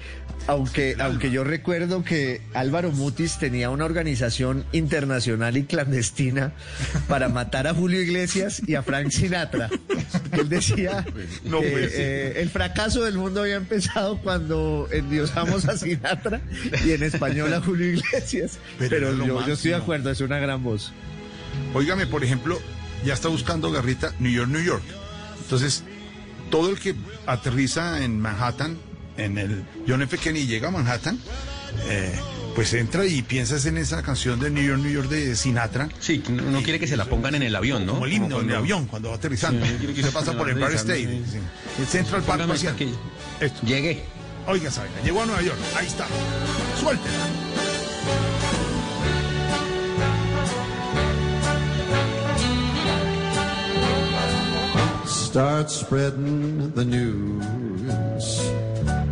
aunque, aunque yo recuerdo que Álvaro Mutis tenía una organización internacional y clandestina para matar a Julio Iglesias y a Frank Sinatra. Él decía No que eh, el fracaso del mundo había empezado cuando endiosamos a Sinatra y en español a Julio Iglesias. Pero yo, yo estoy de acuerdo, es una gran voz. Óigame, por ejemplo, ya está buscando Garrita New York, New York. Entonces, todo el que aterriza en Manhattan, en el John F. Kennedy, llega a Manhattan, eh, pues entra y piensas en esa canción de New York, New York de Sinatra. Sí, no quiere que se la pongan en el avión, ¿no? Como el himno Como en el avión cuando va aterrizando. Sí, no quiere que se se- pasa por el Bar State. sí. sí. El Central Park que- Esto. Llegué. Oiga, vaina, llegó a Nueva York. Ahí está. Suéltela. Start spreading the news.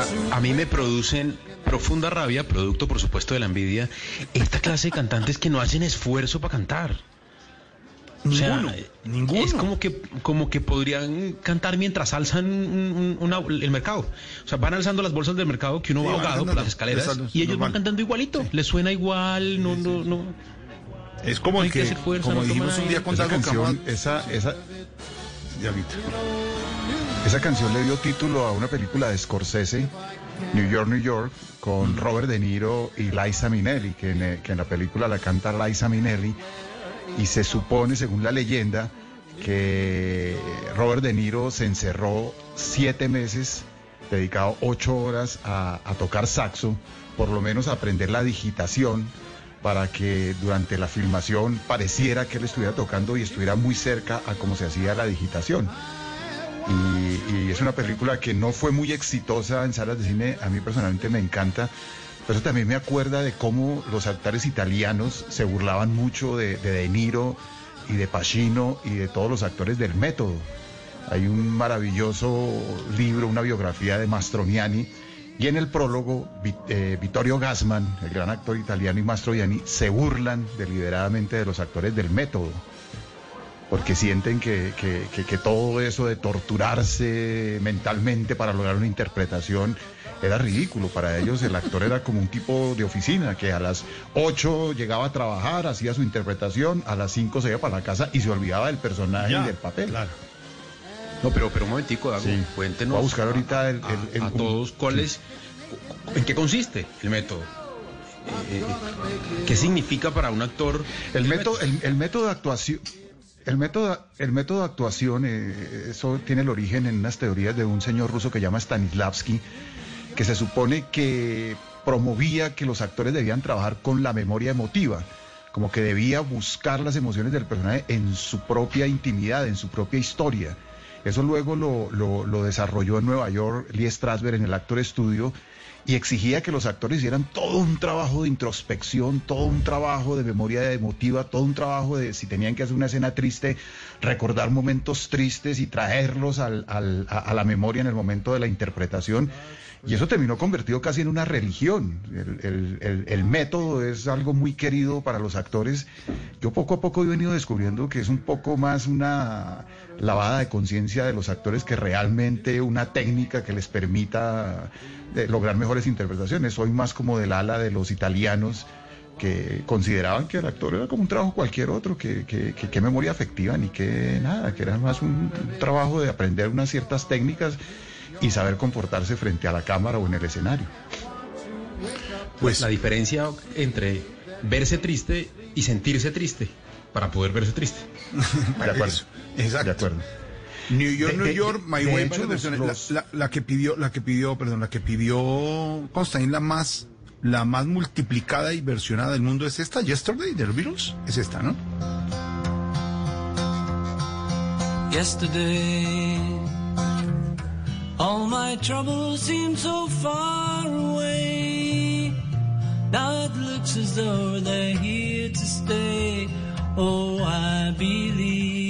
a, a mí me producen profunda rabia, producto por supuesto de la envidia, esta clase de cantantes que no hacen esfuerzo para cantar. O sea, Ninguno, ninguno. es como que como que podrían cantar mientras alzan un- un- una- el mercado. O sea, van alzando las bolsas del mercado que uno Sí, va ahogado por las escaleras y ellos normal. van cantando igualito. Les suena igual, no, no, no. Es como No el que que, hacer fuerza, como no dijimos un día con Esa canción, esa, esa, Ya. Esa canción le dio título a una película de Scorsese, New York, New York, con Robert De Niro y Liza Minnelli, que en, eh, que en la película la canta Liza Minnelli, y se supone, según la leyenda, que Robert De Niro se encerró siete meses, dedicado ocho horas a, a tocar saxo, por lo menos a aprender la digitación, para que durante la filmación pareciera que él estuviera tocando y estuviera muy cerca a cómo se hacía la digitación. Y, es una película que no fue muy exitosa en salas de cine, a mí personalmente me encanta, pero eso también me acuerda de cómo los actores italianos se burlaban mucho de De, Niro y de Pacino y de todos los actores del método. Hay un maravilloso libro, una biografía de Mastroianni, y en el prólogo eh, Vittorio Gassman, el gran actor italiano, y Mastroianni se burlan deliberadamente de los actores del método porque sienten que, que- que- que todo eso de torturarse mentalmente para lograr una interpretación era ridículo. Para ellos el actor era como un tipo de oficina que a las 8 llegaba a trabajar, hacía su interpretación, a las 5 se iba para la casa y se olvidaba del personaje Ya, y del papel. No, pero, pero un momentico, Dago, Sí. cuéntenos Voy a buscar ahorita el- a, el- el- a todos cuál es, en qué consiste el método. Eh, ¿Qué significa para un actor El método, el, el método de actuación. El método, el método de actuación, eh, eso tiene el origen en unas teorías de un señor ruso que llama Stanislavski, que se supone que promovía que los actores debían trabajar con la memoria emotiva, como que debía buscar las emociones del personaje en su propia intimidad, en su propia historia, Eso luego lo, lo, lo desarrolló en Nueva York Lee Strasberg en el Actor Studio y exigía que los actores hicieran todo un trabajo de introspección, todo un trabajo de memoria emotiva, todo un trabajo de si tenían que hacer una escena triste, recordar momentos tristes y traerlos al, al, a, la memoria en el momento de la interpretación. Y eso terminó convertido casi en una religión. El, el- el- el método es algo muy querido para los actores. Yo poco a poco he venido descubriendo que es un poco más una lavada de conciencia de los actores que realmente una técnica que les permita eh, lograr mejores interpretaciones. Soy más como del ala de los italianos que consideraban que el actor era como un trabajo cualquier otro, que, que, que- que memoria afectiva ni que nada, que era más un trabajo de aprender unas ciertas técnicas y saber comportarse frente a la cámara o en el escenario. Pues la diferencia entre verse triste y sentirse triste para poder verse triste. De acuerdo. Exacto. De acuerdo. New York, De- New de- York, de- My de Way, hecho, los- los- La, la- la que pidió, la que pidió, perdón, la que pidió Constaín, la más, la más multiplicada y versionada del mundo es esta, Yesterday, de los Beatles, es esta, ¿no? Yesterday, all my troubles seem so far away. Now it looks as though they're here to stay. Oh, I believe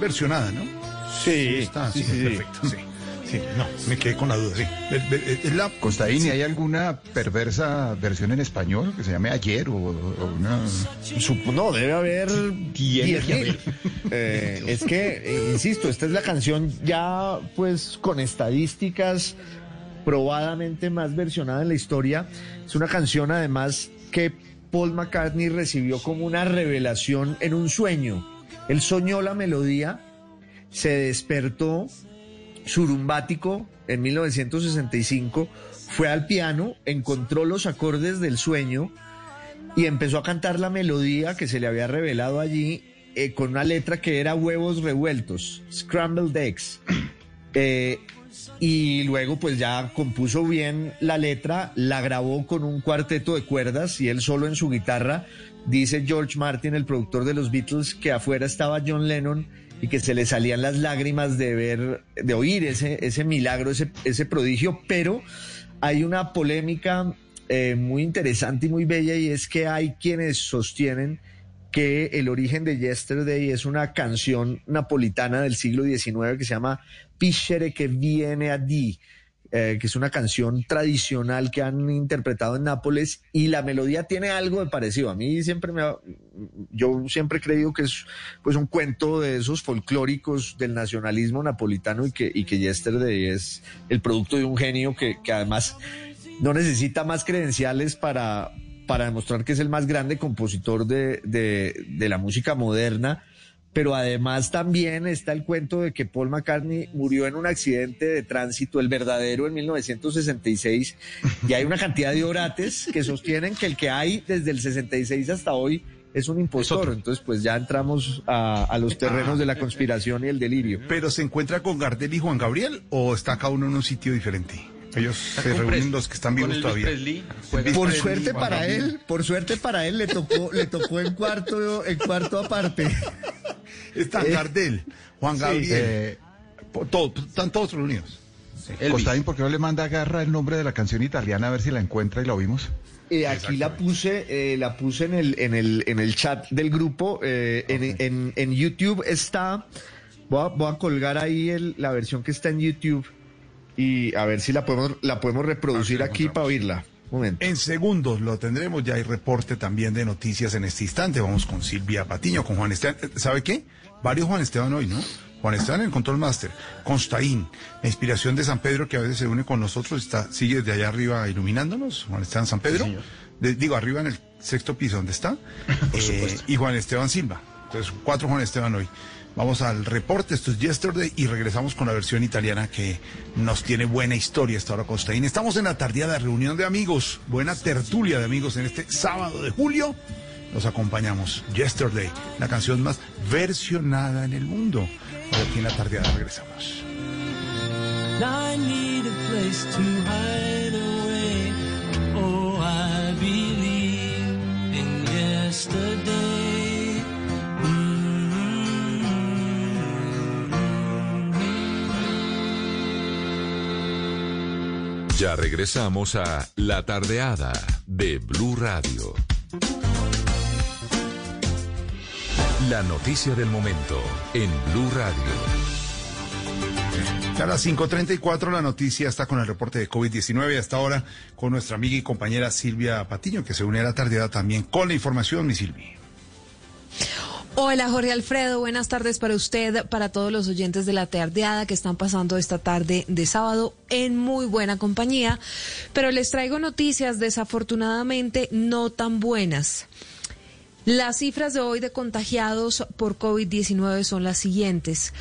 versionada, ¿no? Sí, está, sí, sí, sí, sí. perfecto, sí. Sí, no, me quedé con la duda, sí. La, Costaín, ¿y hay alguna perversa versión en español que se llame Ayer o, o una... No, debe haber Tiene que 10.000. Eh, es que, eh, insisto, esta es la canción ya pues con estadísticas probadamente más versionada en la historia. Es una canción además que Paul McCartney recibió como una revelación en un sueño. Él soñó la melodía, se despertó surumbático en 1965, fue al piano, encontró los acordes del sueño y empezó a cantar la melodía que se le había revelado allí eh, con una letra que era huevos revueltos, scrambled eggs. Eh, y luego pues ya compuso bien la letra, la grabó con un cuarteto de cuerdas y él solo en su guitarra. Dice George Martin, el productor de los Beatles, que afuera estaba John Lennon y que se le salían las lágrimas de ver, de oír ese, ese milagro, ese, ese prodigio, pero hay una polémica eh, muy interesante y muy bella y es que hay quienes sostienen que el origen de Yesterday es una canción napolitana del siglo XIX que se llama Piscere che viene a di, eh, que es una canción tradicional que han interpretado en Nápoles y la melodía tiene algo de parecido. A mí siempre me ha- yo siempre he creído que es pues un cuento de esos folclóricos del nacionalismo napolitano y que, y que Yesterday es el producto de un genio que, que además no necesita más credenciales para, para demostrar que es el más grande compositor de, de, de la música moderna. Pero además también está el cuento de que Paul McCartney murió en un accidente de tránsito, el verdadero, en 1966. Y hay una cantidad de orates que sostienen que el que hay desde el 66 hasta hoy es un impostor. Entonces, pues ya entramos a, a los terrenos de la conspiración y el delirio. ¿Pero se encuentra con Gardel y Juan Gabriel o está cada uno en un sitio diferente? Ellos se reúnen los que están vivos todavía. Presley, Por Presley, suerte para él, por suerte para él le tocó, le tocó en cuarto, en cuarto aparte. Está Eh, Gardel, Juan sí. Gabriel. Eh, todo- están todos reunidos. Costaín, ¿por qué no le manda a Garra el nombre de la canción italiana a ver si la encuentra y la oímos? Eh, aquí la puse, eh, la puse en el, en el, en el chat del grupo. eh, en, en- en YouTube está. Voy a, voy a colgar ahí el- la versión que está en YouTube y a ver si la podemos, la podemos reproducir aquí para oírla. Momento. En segundos lo tendremos, ya hay reporte también de noticias en este instante. Vamos con Silvia Patiño, con Juan Esteban. Eh, ¿Sabe qué? Varios Juan Esteban hoy, ¿no? Juan Esteban en el Control Master, Constaín, la inspiración de San Pedro que a veces se une con nosotros, está, sigue desde allá arriba iluminándonos, Juan Esteban San Pedro, De- digo, arriba en el sexto piso donde está, Eh, y Juan Esteban Silva, Entonces, cuatro Juan Esteban hoy. Vamos al reporte, esto es Yesterday y regresamos con la versión italiana que nos tiene buena historia esta hora Costaín. Estamos en la tardeada reunión de amigos, buena tertulia de amigos en este sábado de julio. Nos acompañamos Yesterday, la canción más versionada en el mundo. Hoy aquí en la tardeada regresamos. Ya regresamos a La Tardeada de Blue Radio. La noticia del momento en Blue Radio. A las 5.34 la noticia está con el reporte de COVID-19 hasta ahora con nuestra amiga y compañera Silvia Patiño, que se une a la tardeada también con la información, mi Silvia. Hola Jorge Alfredo, buenas tardes para usted, para todos los oyentes de la tardeada que están pasando esta tarde de sábado en muy buena compañía, pero les traigo noticias desafortunadamente no tan buenas. Las cifras de hoy de contagiados por COVID-19 son las siguientes.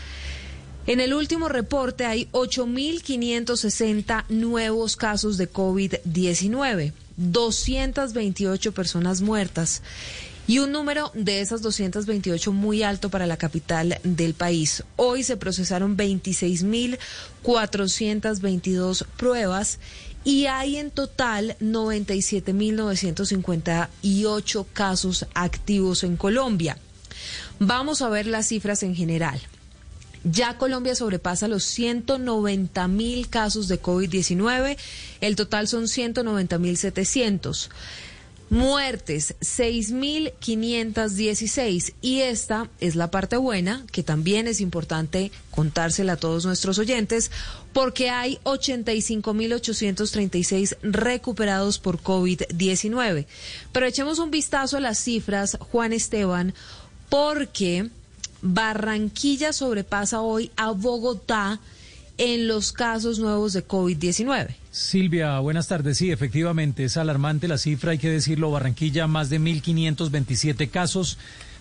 En el último reporte hay 8.560 nuevos casos de COVID-19, 228 personas muertas y un número de esas 228 muy alto para la capital del país. Hoy se procesaron 26.422 pruebas y hay en total 97.958 casos activos en Colombia. Vamos a ver las cifras en general. Ya Colombia sobrepasa los 190 mil casos de COVID-19. El total son 190 mil 700. Muertes, 6.516. Y esta es la parte buena, que también es importante contársela a todos nuestros oyentes, porque hay 85.836 recuperados por COVID-19. Pero echemos un vistazo a las cifras, Juan Esteban, porque Barranquilla sobrepasa hoy a Bogotá en los casos nuevos de COVID-19. Silvia, buenas tardes. Sí, efectivamente, es alarmante la cifra, hay que decirlo. Barranquilla, más de 1.527 casos.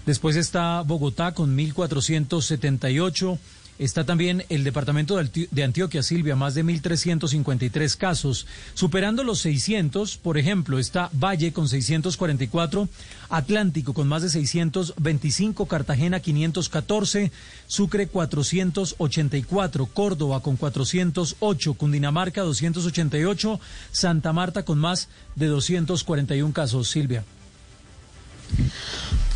Después está Bogotá con 1.478. Está también el departamento de Antioquia, Silvia, más de 1.353 casos. Superando los 600, por ejemplo, está Valle con 644, Atlántico con más de 625, Cartagena 514, Sucre 484, Córdoba con 408, Cundinamarca 288, Santa Marta con más de 241 casos. Silvia.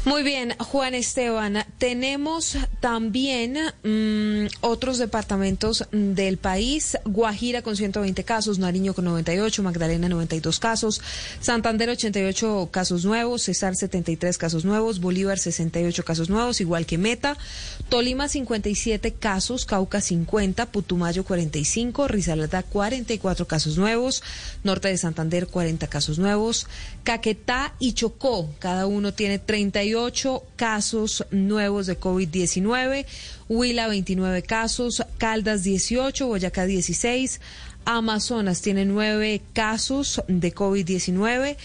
Muy bien, Juan Esteban. Tenemos también mmm, otros departamentos del país. Guajira con 120 casos, Nariño con 98, Magdalena 92 casos, Santander 88 casos nuevos, Cesar 73 casos nuevos, Bolívar 68 casos nuevos, igual que Meta, Tolima 57 casos, Cauca 50, Putumayo 45, Risaralda 44 casos nuevos, Norte de Santander 40 casos nuevos, Caquetá y Chocó, cada uno tiene 38 casos nuevos de COVID-19, Huila 29 casos, Caldas 18, Boyacá 16, Amazonas tiene 9 casos de COVID-19.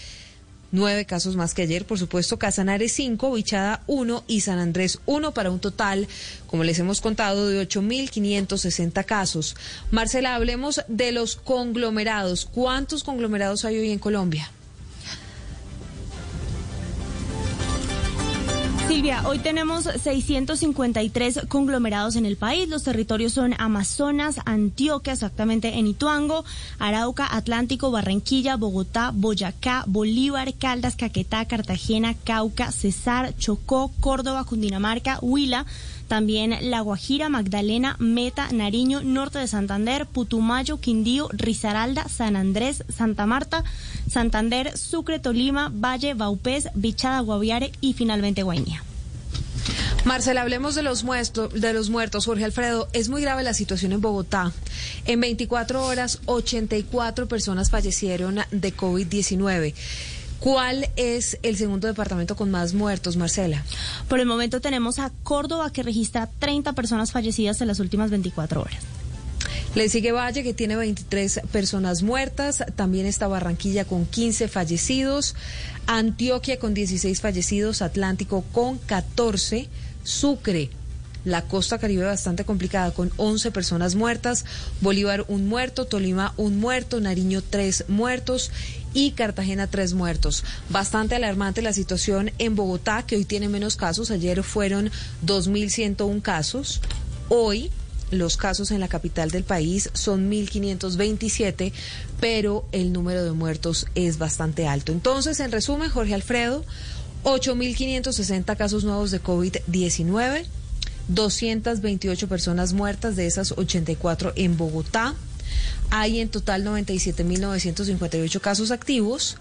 Nueve casos más que ayer, por supuesto, Casanare 5, Bichada 1 y San Andrés 1 para un total, como les hemos contado, de 8.560 casos. Marcela, hablemos de los conglomerados. ¿Cuántos conglomerados hay hoy en Colombia? Silvia, hoy tenemos 653 conglomerados en el país. Los territorios son Amazonas, Antioquia, exactamente en Ituango, Arauca, Atlántico, Barranquilla, Bogotá, Boyacá, Bolívar, Caldas, Caquetá, Cartagena, Cauca, Cesar, Chocó, Córdoba, Cundinamarca, Huila también La Guajira, Magdalena, Meta, Nariño, Norte de Santander, Putumayo, Quindío, Risaralda, San Andrés, Santa Marta, Santander, Sucre, Tolima, Valle, Baupés, Bichada, Guaviare y finalmente Guainía. Marcela, hablemos de los, muertos, de los muertos. Jorge Alfredo, es muy grave la situación en Bogotá. En 24 horas, 84 personas fallecieron de COVID-19. ¿Cuál es el segundo departamento con más muertos, Marcela? Por el momento tenemos a Córdoba que registra 30 personas fallecidas en las últimas 24 horas. Le sigue Valle, que tiene 23 personas muertas. También está Barranquilla con 15 fallecidos. Antioquia con 16 fallecidos. Atlántico con 14. Sucre. La costa caribe bastante complicada con 11 personas muertas. Bolívar un muerto. Tolima un muerto. Nariño tres muertos. Y Cartagena tres muertos. Bastante alarmante la situación en Bogotá, que hoy tiene menos casos. Ayer fueron 2.101 casos. Hoy los casos en la capital del país son 1.527, pero el número de muertos es bastante alto. Entonces, en resumen, Jorge Alfredo, 8.560 casos nuevos de COVID-19, 228 personas muertas, de esas 84 en Bogotá. Hay en total 97.958 casos activos,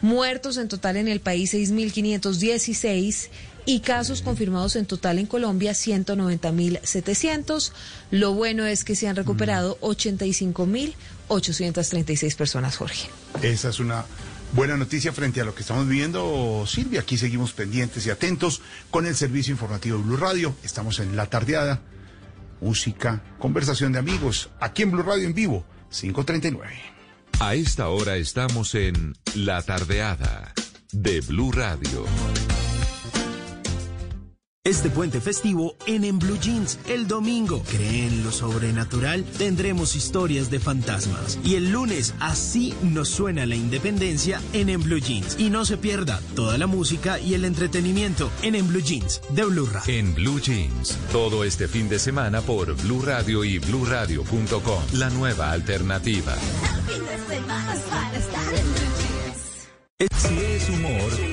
muertos en total en el país 6.516 y casos confirmados en total en Colombia 190.700. Lo bueno es que se han recuperado 85.836 personas, Jorge. Esa es una buena noticia frente a lo que estamos viviendo, Silvia. Aquí seguimos pendientes y atentos con el servicio informativo de Blue Radio. Estamos en la tardeada. Música, conversación de amigos, aquí en Blue Radio en vivo, 539. A esta hora estamos en La Tardeada de Blue Radio. Este puente festivo en En Blue Jeans, el domingo, creen lo sobrenatural, tendremos historias de fantasmas. Y el lunes, así nos suena la independencia en En Blue Jeans. Y no se pierda toda la música y el entretenimiento en En Blue Jeans de Blue Radio. En Blue Jeans, todo este fin de semana por Blue Radio y BlueRadio.com, la nueva alternativa. Si es humor,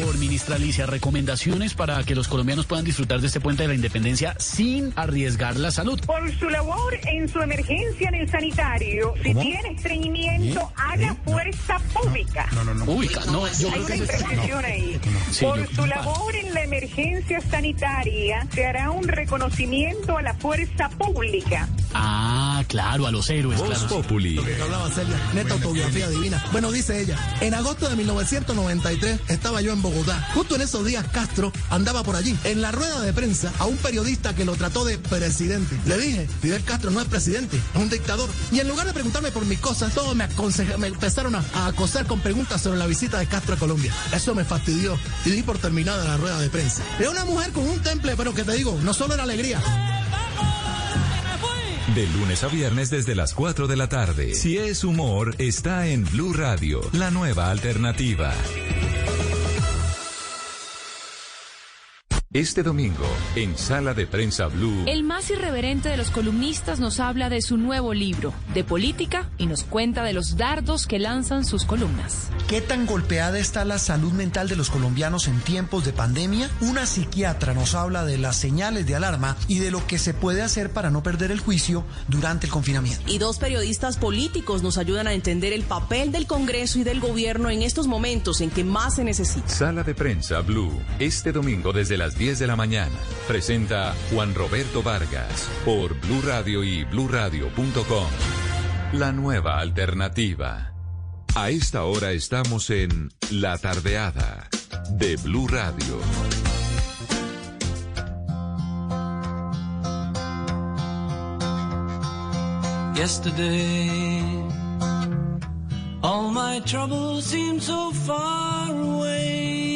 favor, ministra Alicia, recomendaciones para que los colombianos puedan disfrutar de este puente de la independencia sin arriesgar la salud. Por su labor en su emergencia en el sanitario, si ¿Cómo? tiene estreñimiento, ¿Eh? haga ¿Eh? fuerza pública. No, no, no. Uy, ca- no, yo Hay creo una que no. ahí. Sí, Por yo- su labor en la emergencia sanitaria, se hará un reconocimiento a la fuerza pública. Ah, claro, a los héroes, Voz claro. Populi. Lo que hablaba Celia, neta autobiografía divina. Bueno, dice ella, en agosto de 1993 estaba yo en Bogotá. Justo en esos días Castro andaba por allí. En la rueda de prensa a un periodista que lo trató de presidente. Le dije, Fidel Castro no es presidente, es un dictador. Y en lugar de preguntarme por mis cosas, todos me, me empezaron a, a acosar con preguntas sobre la visita de Castro a Colombia. Eso me fastidió y di por terminada la rueda de prensa. Era una mujer con un temple, pero que te digo, no solo era alegría. De lunes a viernes desde las 4 de la tarde. Si es humor, está en Blue Radio, la nueva alternativa. Este domingo, en Sala de Prensa Blue. El más irreverente de los columnistas nos habla de su nuevo libro, de política, y nos cuenta de los dardos que lanzan sus columnas. ¿Qué tan golpeada está la salud mental de los colombianos en tiempos de pandemia? Una psiquiatra nos habla de las señales de alarma y de lo que se puede hacer para no perder el juicio durante el confinamiento. Y dos periodistas políticos nos ayudan a entender el papel del Congreso y del gobierno en estos momentos en que más se necesita. Sala de Prensa Blue, este domingo desde las 10 de la mañana. Presenta Juan Roberto Vargas por Blue Radio y bluradio.com. La nueva alternativa. A esta hora estamos en La Tardeada de Blue Radio. Yesterday, all my troubles seem so far away.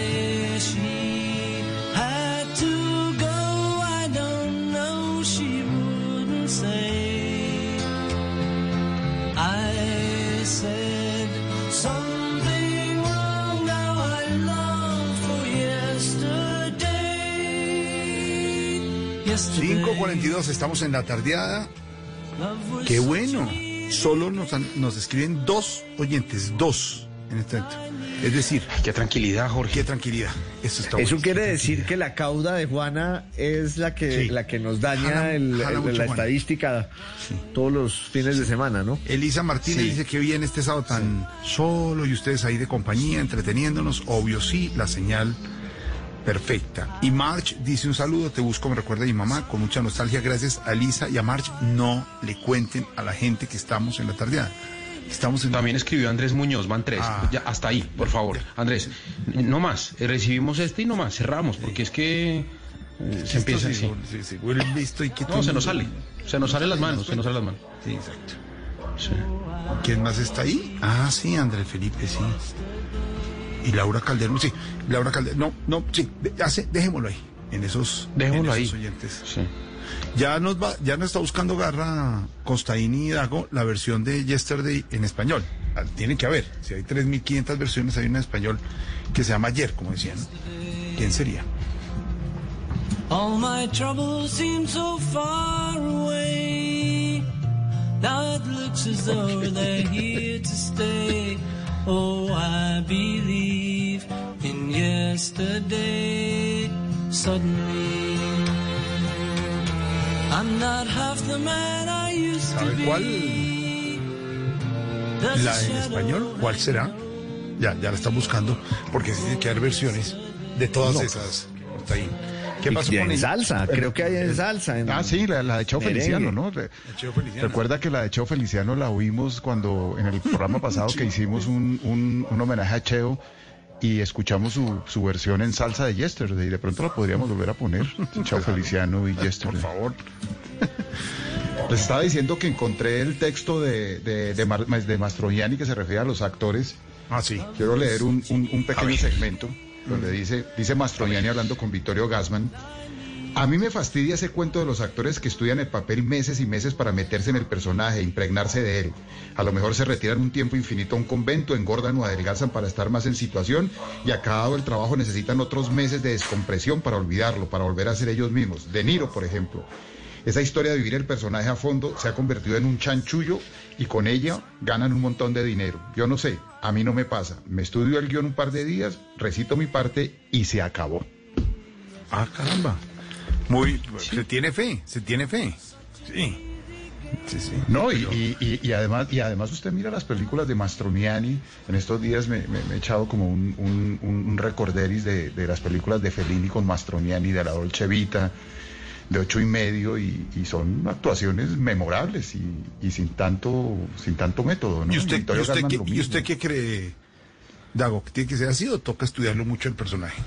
542, estamos en la tardeada. Qué bueno. Solo nos, nos escriben dos oyentes, dos. en este momento. Es decir, qué tranquilidad, Jorge. Qué tranquilidad. Eso, está Eso quiere decir que la cauda de Juana es la que, Sí. la que nos daña Jala- el- jala el- la Juana. estadística todos los fines de semana, ¿no? Elisa Martínez Sí. dice que bien este sábado tan solo y ustedes ahí de compañía, entreteniéndonos. Obvio sí, la señal perfecta. Y March dice un saludo, te busco, me recuerda a mi mamá, con mucha nostalgia. Gracias a Elisa y a March. No le cuenten a la gente que estamos en la tardeada. Estamos en... También escribió Andrés Muñoz, van tres. Ah. Ya, hasta ahí, por favor. Andrés, no más. Eh, Recibimos este y no más. Cerramos, porque es que eh, se empieza sí, así. sí, sí, listo y que No, se nos sale. Se nos salen las manos, se nos salen las manos. Sí, exacto. ¿Quién más está ahí? Ah, sí, Andrés Felipe, sí. Y Laura Calderón, sí. Laura Calderón, no, no, sí, hace- dejémoslo ahí, en esos, Dejémoslo en esos ahí. oyentes. Sí. Ya nos va, ya nos está buscando Garra Costaín y Dago la versión de Yesterday en español. Ah, Tiene que haber. Si hay 3.500 versiones, hay una en español que se llama Ayer, como decían. ¿Quién sería? All my troubles seem so far away. Now it looks as though they're here to stay. Oh, I believe in yesterday. Suddenly, I'm not half the man I used to ¿Sabe be. cuál? La en español, ¿cuál será? Ya, ya la están buscando, porque sí tiene que haber versiones de todas No. esas. Costaín. ¿Qué Y pasó en con ella? salsa, creo que hay en salsa. en- Ah, sí, la, la de Cheo. Feliciano, ¿no? Re- Cheo Feliciano. Recuerda que la de Cheo Feliciano la oímos cuando en el programa pasado que hicimos un, un- un homenaje a Cheo y escuchamos su, su versión en salsa de Yesterday. De pronto la podríamos volver a poner. Cheo Feliciano y Yesterday. Por favor. Les estaba diciendo que encontré el texto de, de, de, Mar- de Mastroianni que se refiere a los actores. Ah, sí. Quiero leer un, un- pequeño segmento donde dice, dice Mastroianni hablando con Vittorio Gassman. A mí me fastidia ese cuento de los actores que estudian el papel meses y meses para meterse en el personaje, impregnarse de él. A lo mejor se retiran un tiempo infinito a un convento, engordan o adelgazan para estar más en situación y acabado el trabajo necesitan otros meses de descompresión para olvidarlo, para volver a ser ellos mismos. De Niro, por ejemplo. Esa historia de vivir el personaje a fondo se ha convertido en un chanchullo y con ella ganan un montón de dinero. Yo no sé, a mí no me pasa. Me estudio el guion un par de días, recito mi parte y se acabó. Ah, caramba. Muy, se tiene fe, se tiene fe. Sí. Sí, sí. No, y, y- y- además, y además usted mira las películas de Mastroianni, en estos días me, me- me he echado como un, un, un- recorderis de, de las películas de Fellini con Mastroianni, de la Dolce Vita, de ocho y medio, y, y son actuaciones memorables y, y sin tanto, sin tanto método, ¿no? ¿Y usted, y qué, lo y mismo. usted qué cree, Dago? ¿Que tiene que ser así o toca estudiarlo mucho el personaje?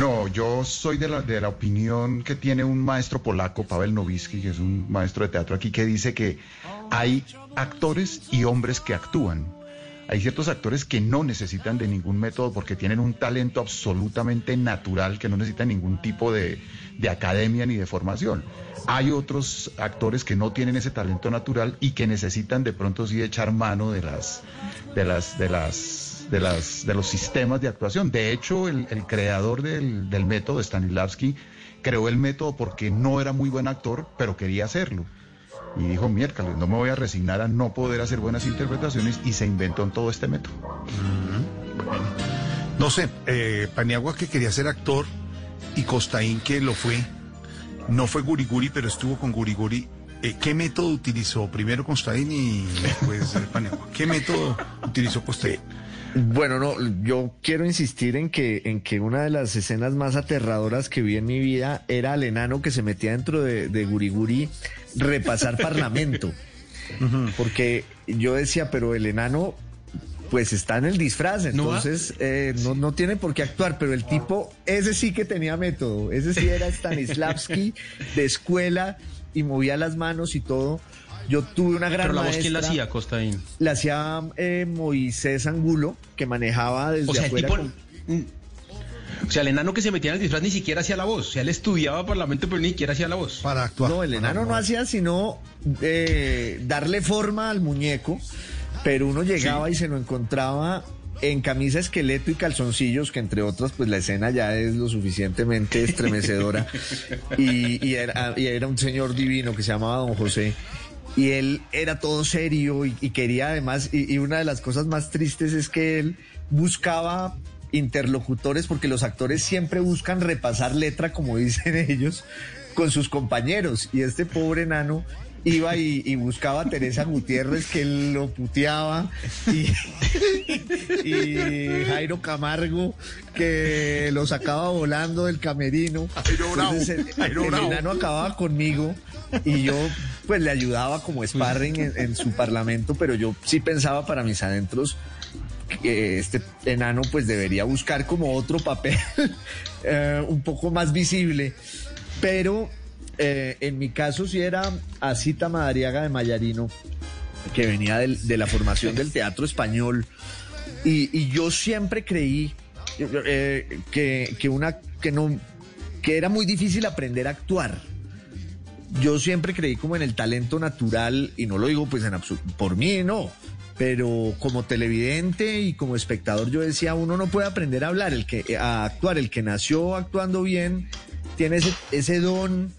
No, yo soy de la, de la opinión que tiene un maestro polaco, Pavel Nowicki, que es un maestro de teatro aquí, que dice que hay actores y hombres que actúan. Hay ciertos actores que no necesitan de ningún método porque tienen un talento absolutamente natural que no necesitan ningún tipo de, de academia ni de formación. Hay otros actores que no tienen ese talento natural y que necesitan de pronto sí echar mano de las, de las, de las, de las, de los sistemas de actuación. De hecho, el, creador del, del método, Stanislavski, creó el método porque no era muy buen actor, pero quería hacerlo. Y dijo, miércoles, no me voy a resignar a no poder hacer buenas interpretaciones y se inventó en todo este método. No sé, eh, Paniagua que quería ser actor y Costaín que lo fue. No fue Guriguri, pero estuvo con Guriguri. Eh, ¿Qué método utilizó? Primero Costaín y después eh, Paniagua. ¿Qué método utilizó Costaín? Bueno, no, yo quiero insistir en que, en que una de las escenas más aterradoras que vi en mi vida era al enano que se metía dentro de, de Guriguri repasar parlamento. Porque yo decía, pero el enano pues está en el disfraz, entonces eh, no, no tiene por qué actuar, pero el tipo, ese sí que tenía método, ese sí era Stanislavski de escuela y movía las manos y todo. Yo tuve una gran Pero la voz, ¿quién la maestra hacía, Costaín? la hacía eh, Moisés Angulo, que manejaba desde O sea, el afuera. tipo... con- Mm. O sea, el enano que se metía en el disfraz ni siquiera hacía la voz. O sea, él estudiaba parlamento, pero ni siquiera hacía la voz. Para actuar. No, el enano no hacía sino eh, darle forma al muñeco, pero uno llegaba y se lo encontraba en camisa esqueleto y calzoncillos, que entre otras, pues la escena ya es lo suficientemente estremecedora. y, y era, y era un señor divino que se llamaba Don José. y él era todo serio y, quería además, y, una de las cosas más tristes es que él buscaba interlocutores porque los actores siempre buscan repasar letra, como dicen ellos, con sus compañeros. Y este pobre enano iba y, buscaba a Teresa Gutiérrez que lo puteaba y, Jairo Camargo que lo sacaba volando del camerino. Entonces el, enano acababa conmigo y yo pues le ayudaba como sparring en, su parlamento, pero yo sí pensaba para mis adentros que este enano pues debería buscar como otro papel eh, un poco más visible, pero eh, en mi caso sí era Asita Madariaga de Mayarino, que venía de la formación del teatro español, y, yo siempre creí eh, que, una que no que era muy difícil aprender a actuar. Yo siempre creí como en el talento natural, y no lo digo pues en por mí, no, pero como televidente y como espectador yo decía, uno no puede aprender a hablar, el que a actuar, el que nació actuando bien, tiene ese, ese don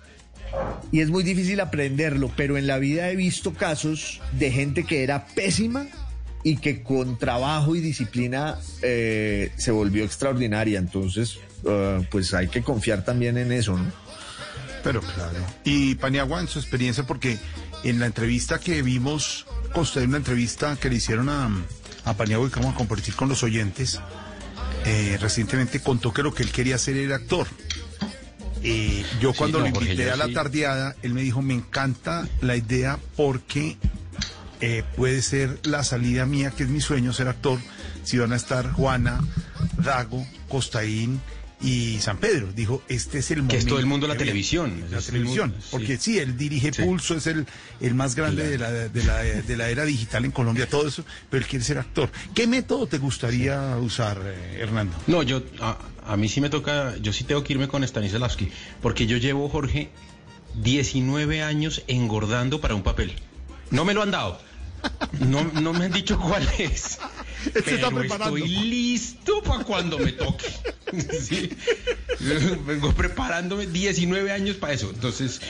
y es muy difícil aprenderlo, pero en la vida he visto casos de gente que era pésima y que con trabajo y disciplina eh, se volvió extraordinaria. Entonces, eh, pues hay que confiar también en eso, ¿no? Pero claro. Y Paniagua, en su experiencia, porque en la entrevista que vimos, usted una entrevista que le hicieron a, a Paniagua y que vamos a compartir con los oyentes, eh, recientemente contó que lo que él quería hacer era actor. Eh, yo cuando lo invité a la tardeada, él me dijo, me encanta la idea porque eh, puede ser la salida mía, que es mi sueño ser actor, si van a estar Juana, Dago, Costaín y San Pedro. Dijo, este es el momento. Que es todo el mundo la televisión. La televisión. porque sí. él dirige Pulso, es el, el más grande de, la, de, la, de, la, era digital en Colombia, todo eso, pero él quiere ser actor. ¿Qué método te gustaría usar, eh, Hernando? No, yo, a mí sí me toca, yo sí tengo que irme con Stanislavski, porque yo llevo, Jorge, 19 años engordando para un papel. No me lo han dado. No, no me han dicho cuál es. Pero estoy listo para cuando me toque. Vengo preparándome 19 años para eso. Entonces,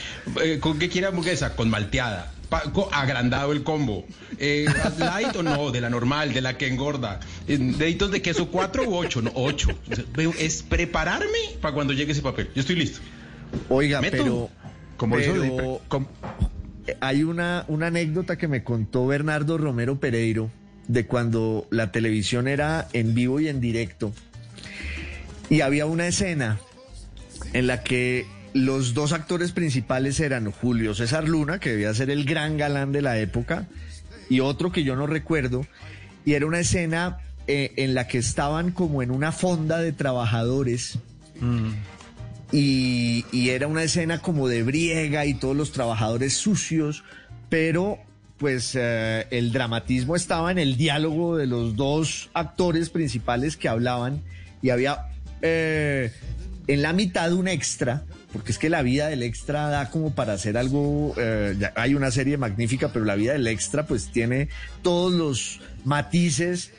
eh, ¿con qué quiere hamburguesa? Con malteada agrandado el combo. Eh, ¿Light o no? De la normal, de la que engorda. Eh, ¿Deditos de queso cuatro u ocho? No, ocho. Es prepararme para cuando llegue ese papel. Yo estoy listo. Oiga, pero... Como eso hay una, una anécdota que me contó Bernardo Romero Pereiro de cuando la televisión era en vivo y en directo. Y había una escena en la que los dos actores principales eran Julio César Luna, que debía ser el gran galán de la época, y otro que yo no recuerdo, y era una escena eh, en la que estaban como en una fonda de trabajadores. Mm. Y, era una escena como de briega y todos los trabajadores sucios, pero pues eh, el dramatismo estaba en el diálogo de los dos actores principales que hablaban y había eh, en la mitad un extra porque es que la vida del extra da como para hacer algo, eh, hay una serie magnífica, pero la vida del extra pues tiene todos los matices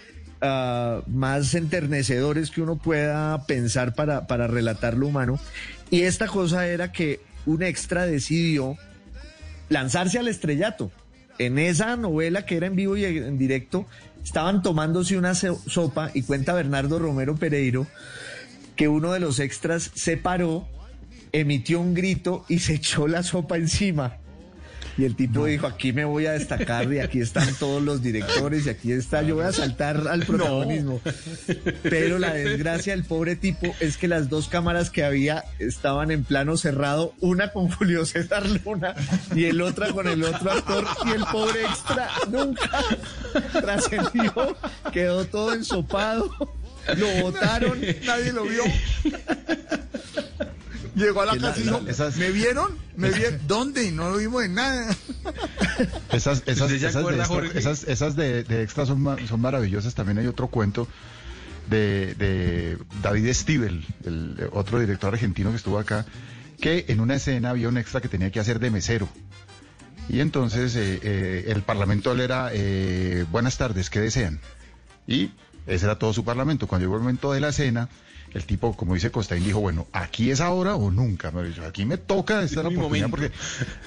ah, más enternecedores que uno pueda pensar para, para relatar lo humano. Y esta cosa era que un extra decidió lanzarse al estrellato. En esa novela que era en vivo y en directo, estaban tomándose una sopa y cuenta Bernardo Romero Pereiro que uno de los extras se paró emitió un grito y se echó la sopa encima. Y el tipo dijo, aquí me voy a destacar y aquí están todos los directores y aquí está, yo voy a saltar al protagonismo. Pero la desgracia del pobre tipo es que las dos cámaras que había estaban en plano cerrado, una con Julio César Luna y el otra con el otro actor y el pobre extra nunca trascendió, quedó todo ensopado, lo botaron, nadie lo vio. Llegó a la casa y dijo, ¿me vieron? ¿Me vieron? ¿Dónde? No lo vimos en nada. Esas, esas, esas, de, extras son, son maravillosas. También hay otro cuento de, David Stivel, el otro director argentino que estuvo acá, que en una escena había un extra que tenía que hacer de mesero. Y entonces eh, eh, el parlamento le era, eh, buenas tardes, ¿qué desean? Y Ese era todo su parlamento. Cuando llegó el momento de la cena, el tipo, como dice Costaín, dijo, bueno, aquí es ahora o nunca. Aquí me toca esta es la oportunidad porque,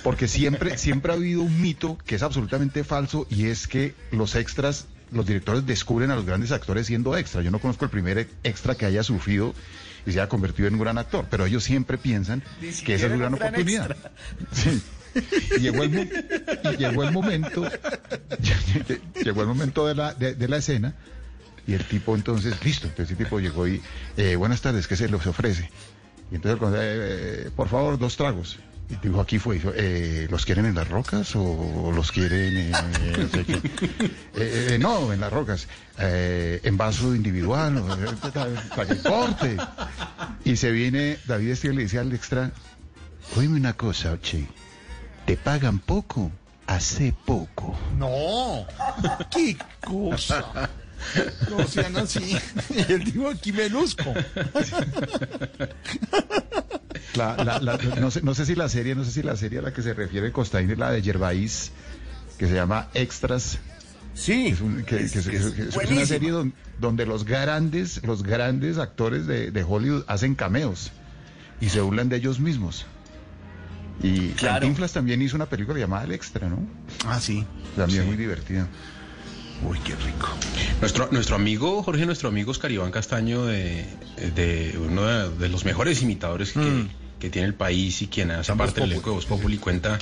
porque siempre, siempre ha habido un mito que es absolutamente falso y es que los extras, los directores descubren a los grandes actores siendo extra. Yo no conozco el primer extra que haya sufrido y se haya convertido en un gran actor, pero ellos siempre piensan que esa es una gran oportunidad. Sí. Y llegó el, y llegó el momento, llegó el momento de la, de, de la escena y el tipo entonces, listo, entonces el tipo llegó y, eh, buenas tardes, ¿qué se les ofrece? Y entonces, conde, eh, por favor, dos tragos. Y dijo, aquí fue, dijo, eh, ¿los quieren en las rocas o los quieren en, no sé qué? Eh, eh, no, en las rocas, eh, en vaso individual, eh, para que corte. Y se viene, David Estiel le dice al extra, oíme una cosa, Oche, te pagan poco, hace poco. No, qué cosa. No sean así. Y él dijo, aquí me luzco. La- la- la- no, sé, no sé si la serie, no sé si la serie a la que se refiere Costaín es la de Gervais, que se llama Extras. Sí. Es, un- que- que es- que es- que es una serie don- donde los grandes, los grandes actores de, de Hollywood hacen cameos y se burlan de ellos mismos. Y Claro. Cantinflas también hizo una película llamada El Extra, ¿no? Ah, sí. También muy divertida. Uy, qué rico. Nuestro, nuestro amigo, Jorge, nuestro amigo Oscar Iván Castaño, de, de uno de, de los mejores imitadores que, que tiene el país y quien hace parte del elenco de Voz Populi, cuenta,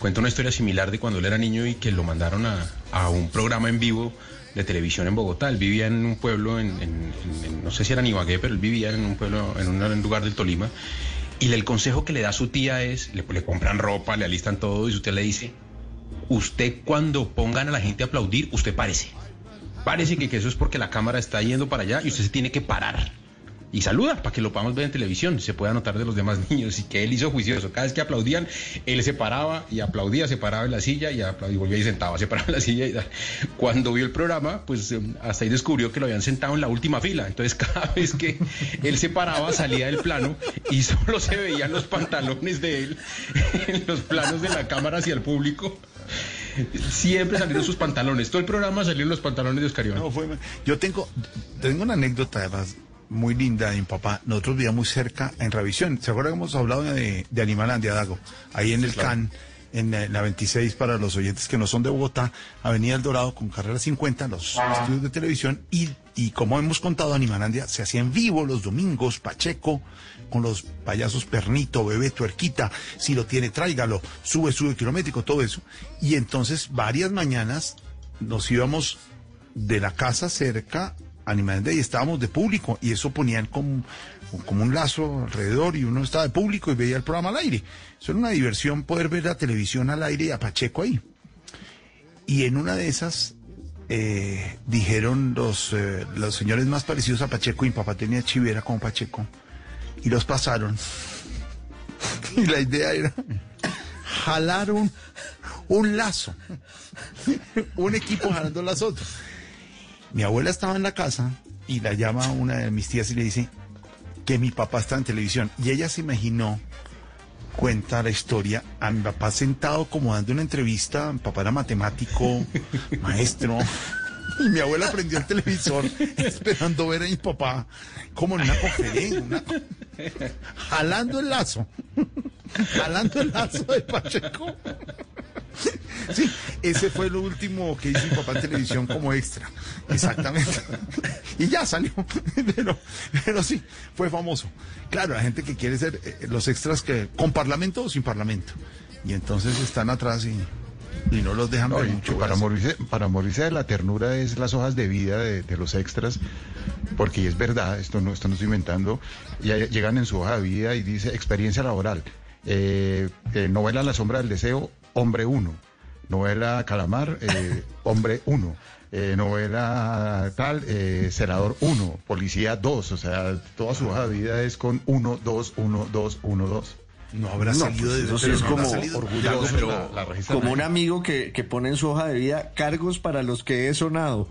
cuenta una historia similar de cuando él era niño y que lo mandaron a, a un programa en vivo de televisión en Bogotá. Él vivía en un pueblo, en, en- en- en- no sé si era en Ibagué, pero él vivía en un pueblo, en un, en un lugar del Tolima. Y el consejo que le da su tía es, le, le compran ropa, le alistan todo y su tía le dice, usted cuando pongan a la gente a aplaudir, usted parece. Parece que, eso es porque la cámara está yendo para allá y usted se tiene que parar. Y saluda para que lo podamos ver en televisión, se pueda notar de los demás niños y que él hizo juicioso. Cada vez que aplaudían, él se paraba y aplaudía, se paraba en la silla y, aplaudía, y volvía y sentaba, se paraba en la silla. Y, cuando vio el programa, pues eh, hasta ahí descubrió que lo habían sentado en la última fila. Entonces cada vez que él se paraba, salía del plano y solo se veían los pantalones de él en los planos de la cámara hacia el público. Siempre salieron sus pantalones. Todo el programa salieron los pantalones de Oscar Iván. No, fue- yo tengo, tengo una anécdota además muy linda de mi papá. Nosotros vivíamos muy cerca en Revisión. ¿Se acuerdan que hemos hablado de, de Animalandia, Dago? Ahí en el CAN, en la, en la 26, para los oyentes que no son de Bogotá, Avenida El Dorado con carrera 50, los estudios de televisión. Y, y como hemos contado, Animalandia se hacía en vivo los domingos, Pacheco, con los payasos Pernito, Bebé, Tuerquita, si lo tiene, tráigalo, sube, sube kilométrico, todo eso. Y entonces varias mañanas nos íbamos de la casa cerca a Animalandia y estábamos de público y eso ponían como, como un lazo alrededor y uno estaba de público y veía el programa al aire. Eso era una diversión poder ver la televisión al aire y a Pacheco ahí. Y en una de esas eh, dijeron los, eh, los señores más parecidos a Pacheco, y mi papá tenía chivera como Pacheco, y los pasaron. Y la idea era jalar un, un lazo, un equipo jalando las otras. Mi abuela estaba en la casa y la llama una de mis tías y le dice que mi papá está en televisión. Y ella se imaginó, cuenta la historia, a mi papá sentado como dando una entrevista, mi papá era matemático, maestro. Y mi abuela prendió el televisor esperando ver a mi papá como en una conferencia, una co- jalando el lazo, jalando el lazo de Pacheco. Sí, ese fue lo último que hizo mi papá en televisión como extra. Exactamente. Y ya salió. Pero, pero sí, fue famoso. Claro, la gente que quiere ser eh, los extras que con parlamento o sin parlamento. Y entonces están atrás y, y no los dejan No, para morirse, para morirse de la ternura es las hojas de vida de, de los extras, porque es verdad, esto no, esto no estoy inventando, y ahí llegan en su hoja de vida y dice experiencia laboral, eh, eh, novela La sombra del deseo, hombre uno, novela Calamar, eh, hombre uno. eh, novela tal, eh, senador 1, policía 2, o sea, toda su hoja de vida es con 1, 2, 1, 2, 1, 2. No habrá No, salido pues de eso sí pero es no como orgulloso, pero la registran como un amigo que, que pone en su hoja de vida cargos para los que he sonado.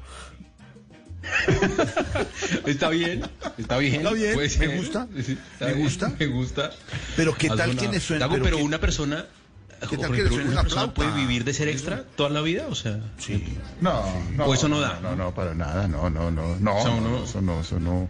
Está bien, está bien. Está bien, puede me gusta, Sí, me bien, gusta. Me gusta. Pero ¿qué tal quienes suenan? Dago, Pero una persona, ¿Qué tal que le pero suene una la persona puede vivir de ser extra toda la vida, o sea. Sí. No, no. O eso no da. No, no, para nada, no, no, no, no, O sea, no, uno- eso no, eso no. Eso,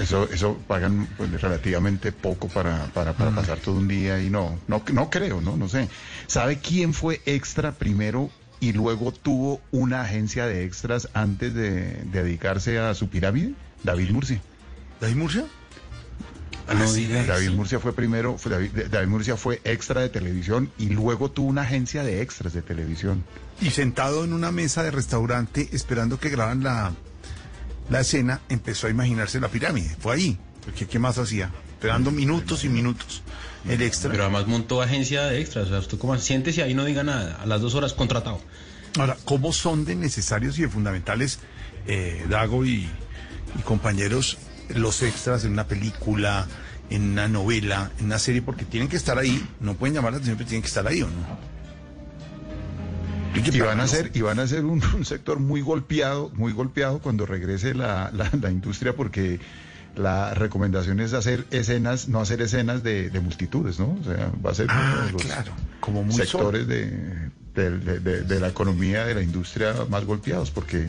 eso, eso pagan pues, relativamente poco para, para, Mm. para pasar todo un día y no, no, no creo, no, no sé. ¿Sabe quién fue extra primero y luego tuvo una agencia de extras antes de, de dedicarse a su pirámide? David Murcia. ¿David Murcia? Ah, no sí. David Murcia fue primero, fue David, David Murcia fue extra de televisión y luego tuvo una agencia de extras de televisión. Y sentado en una mesa de restaurante esperando que graban la, la escena, empezó a imaginarse la pirámide. Fue ahí. Porque ¿qué más hacía? Esperando minutos y minutos. El extra. Pero además montó agencia de extras. O sea, usted como siéntese ahí no diga nada. A las dos horas contratado. Ahora, ¿cómo son de necesarios y de fundamentales, eh, Dago y, y compañeros, los extras en una película, en una novela, en una serie? Porque tienen que estar ahí, no pueden llamar la atención, pero tienen que estar ahí, ¿o no? Y van a ser, y van a ser un, un sector muy golpeado, muy golpeado cuando regrese la, la, la industria, porque la recomendación es hacer escenas, no hacer escenas de, de multitudes, ¿no? O sea, va a ser uno Ah, de los claro, como muy sectores de, de- de- de- de la economía, de la industria más golpeados, porque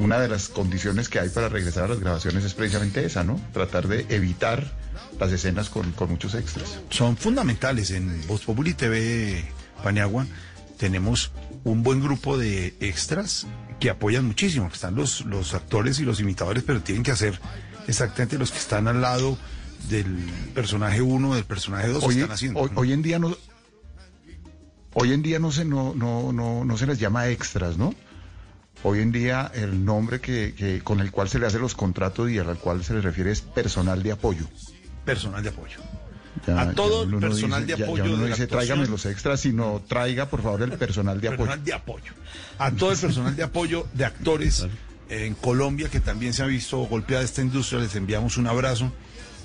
una de las condiciones que hay para regresar a las grabaciones es precisamente esa, ¿no? Tratar de evitar las escenas con, con muchos extras. son fundamentales. En Voz Populi TV Paniagua tenemos un buen grupo de extras que apoyan muchísimo, que están los, los actores y los imitadores, pero tienen que hacer exactamente los que están al lado del personaje 1, del personaje 2, Hoy, están haciendo. hoy, hoy en día no hoy en día no se no, no, no, no se les llama extras, ¿no? Hoy en día el nombre que, que con el cual se le hace los contratos y al cual se le refiere es personal de apoyo. Personal de apoyo. Ya- A todo ya no personal dice- de ya- ya apoyo uno no de dice actuación". tráigame los extras, sino traiga por favor el personal de apoyo. personal de apoyo. A todo el personal de apoyo de actores en Colombia que también se ha visto golpeada esta industria, les enviamos un abrazo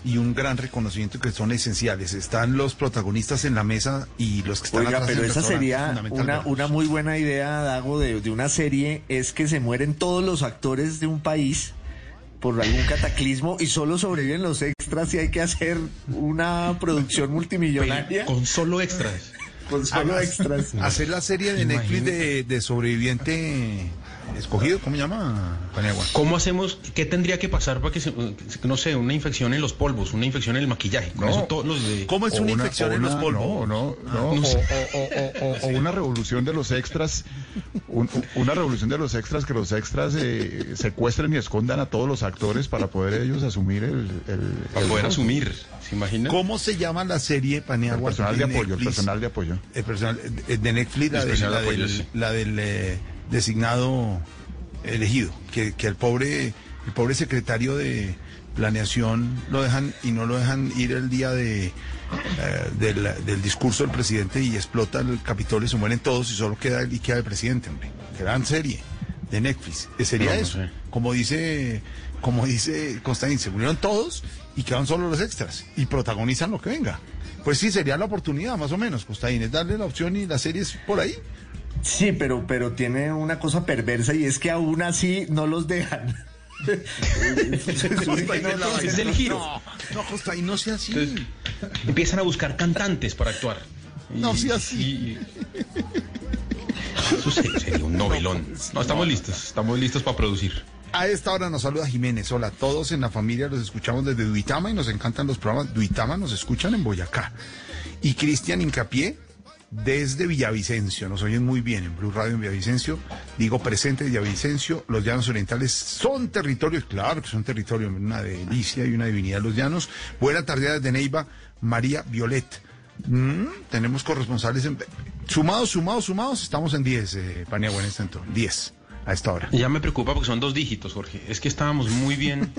y un gran reconocimiento que son esenciales. Están los protagonistas en la mesa y los que están Oiga, atrás pero en el esa sería una, muy buena idea, Dago, de, de una serie, es que se mueren todos los actores de un país por algún cataclismo y solo sobreviven los extras y hay que hacer una producción multimillonaria Con solo extras. con solo Además, extras. Hacer la serie de Netflix de, de sobreviviente escogido, ¿cómo se llama? Paniagua. ¿Cómo hacemos? ¿Qué tendría que pasar para que, se, no sé, una infección en los polvos, una infección en el maquillaje? Con No. eso todos los de... ¿Cómo es una, una- infección en los polvos? No, no, no. no o, sé. o- o- o- o una revolución de los extras, un- una revolución de los extras, que los extras eh, secuestren y escondan a todos los actores para poder ellos asumir el... el- Para el poder rol. asumir, ¿se imagina? ¿Cómo se llama la serie El Paniagua? personal de apoyo, el personal de apoyo. El personal eh, de Netflix, la, El de- la de apoyo, del, sí. la del, eh, designado elegido, que, que el pobre, el pobre secretario de planeación lo dejan y no lo dejan ir el día de eh, del, del discurso del presidente y explota el Capitolio, se mueren todos y solo queda y queda el presidente, hombre. Gran serie de Netflix. Eh, Sería No, no eso. sé. Como dice, como dice Constantin, se murieron todos y quedan solo los extras y protagonizan lo que venga. Pues sí, sería la oportunidad, más o menos, Constantin, es darle la opción y la serie es por ahí. Sí, pero, pero tiene una cosa perversa y es que aún así no los dejan. Es el giro. No, no, Constantin, no sea así. Entonces, empiezan a buscar cantantes para actuar. Y- No sea así. y- Eso se- sería un novelón. No, estamos listos, estamos listos para producir. A esta hora nos saluda Jiménez. Hola, todos en la familia los escuchamos desde Duitama y nos encantan los programas. Duitama nos escuchan en Boyacá. Y Cristian Incapié desde Villavicencio. Nos oyen muy bien en Blue Radio en Villavicencio. Digo presente Villavicencio. Los llanos orientales son territorios, claro que son territorios, una delicia y una divinidad los llanos. Buena tarde desde Neiva, María Violet. Mm, tenemos corresponsales en... Sumados, sumados, sumados, estamos en 10, eh, Paniagua, en este entorno. 10 a esta hora. Ya me preocupa porque son dos dígitos, Jorge. Es que estábamos muy bien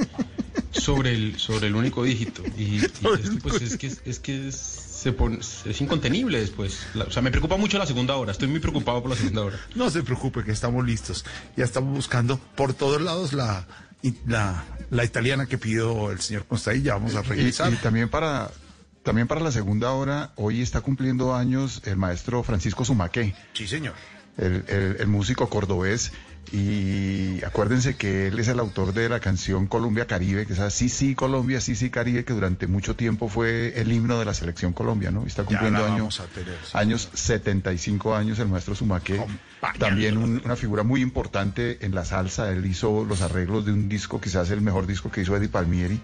sobre el, sobre el único dígito. Y, y es que, pues, es que, es, que es, se pone- es incontenible después. La- o sea, me preocupa mucho la segunda hora. Estoy muy preocupado por la segunda hora. No se preocupe, que estamos listos. Ya estamos buscando por todos lados la, la, la italiana que pidió el señor Constantí. Ya vamos a Y, revisar. y también para también para la segunda hora, hoy está cumpliendo años el maestro Francisco Sumaque. Sí, señor. el, el- el músico cordobés Y acuérdense que él es el autor de la canción Colombia Caribe, que es Sí, sí, Colombia, sí, sí, Caribe, que durante mucho tiempo fue el himno de la selección Colombia, ¿no? Está cumpliendo años, años 75 años el maestro Sumaque. También una figura muy importante en la salsa. Él hizo los arreglos de un disco, quizás el mejor disco que hizo Eddie Palmieri.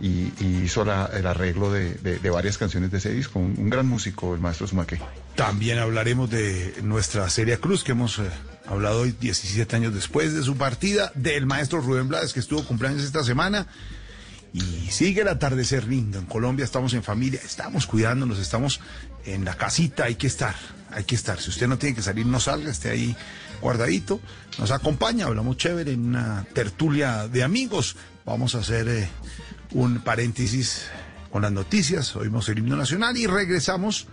Y, hizo el arreglo de, varias canciones de ese disco. Un, gran músico, el maestro Sumaque. También hablaremos de nuestra serie Cruz, que hemos eh, hablado hoy 17 años después de su partida, del maestro Rubén Blades, que estuvo cumpleaños esta semana. Y sigue el atardecer lindo. En Colombia estamos en familia, estamos cuidándonos, estamos en la casita, hay que estar, hay que estar. Si usted no tiene que salir, no salga, esté ahí guardadito. Nos acompaña, hablamos chévere en una tertulia de amigos. Vamos a hacer eh, un paréntesis con las noticias, oímos el himno nacional y regresamos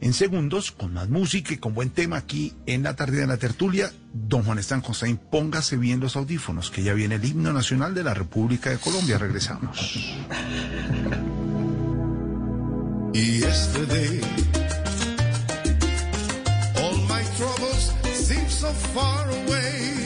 en segundos con más música y con buen tema aquí en la tarde de la tertulia. Don Juan Están Constaín, póngase bien los audífonos, que ya viene el himno nacional de la República de Colombia. Regresamos. Y away.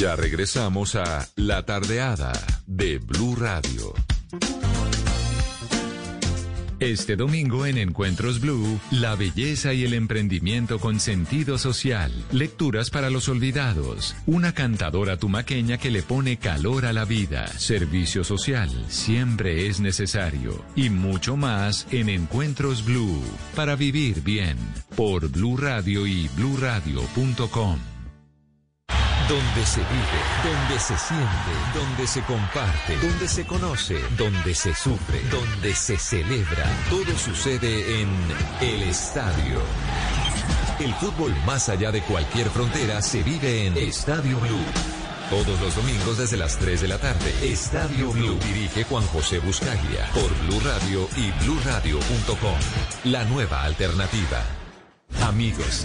Ya regresamos a La Tardeada de Blue Radio. Este domingo en Encuentros Blue, la belleza y el emprendimiento con sentido social, lecturas para los olvidados, una cantadora tumaqueña que le pone calor a la vida, servicio social, siempre es necesario. Y mucho más en Encuentros Blue, para vivir bien, por Blue Radio y bluradio.com. Donde se vive, donde se siente, donde se comparte, donde se conoce, donde se sufre, donde se celebra. Todo sucede en El Estadio. El fútbol más allá de cualquier frontera se vive en Estadio Blue. Todos los domingos desde las 3 de la tarde. Estadio Blue. Dirige Juan José Buscaglia. Por Blue Radio y bluradio.com. La nueva alternativa. Amigos.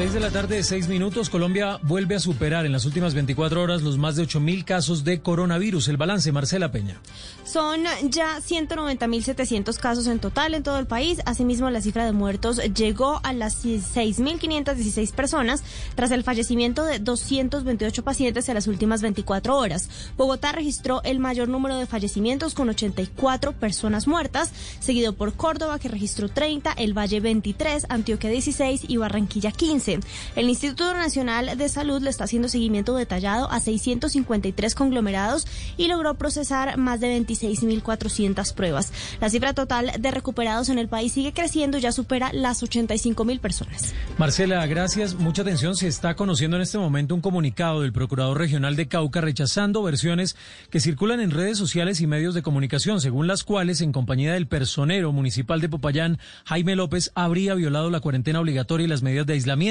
6 de la tarde, 6 minutos. Colombia vuelve a superar en las últimas 24 horas los más de 8 mil casos de coronavirus. El balance, Marcela Peña. Son ya 190.700 casos en total en todo el país. Asimismo, la cifra de muertos llegó a las 6.516 personas tras el fallecimiento de 228 pacientes en las últimas 24 horas. Bogotá registró el mayor número de fallecimientos con 84 personas muertas, seguido por Córdoba que registró 30, el Valle 23, Antioquia 16 y Barranquilla 15. El Instituto Nacional de Salud le está haciendo seguimiento detallado a 653 conglomerados y logró procesar más de 26.400 pruebas. La cifra total de recuperados en el país sigue creciendo, ya supera las 85.000 personas. Marcela, gracias. Mucha atención. Se está conociendo en este momento un comunicado del Procurador Regional de Cauca rechazando versiones que circulan en redes sociales y medios de comunicación, según las cuales, en compañía del personero municipal de Popayán, Jaime López, habría violado la cuarentena obligatoria y las medidas de aislamiento.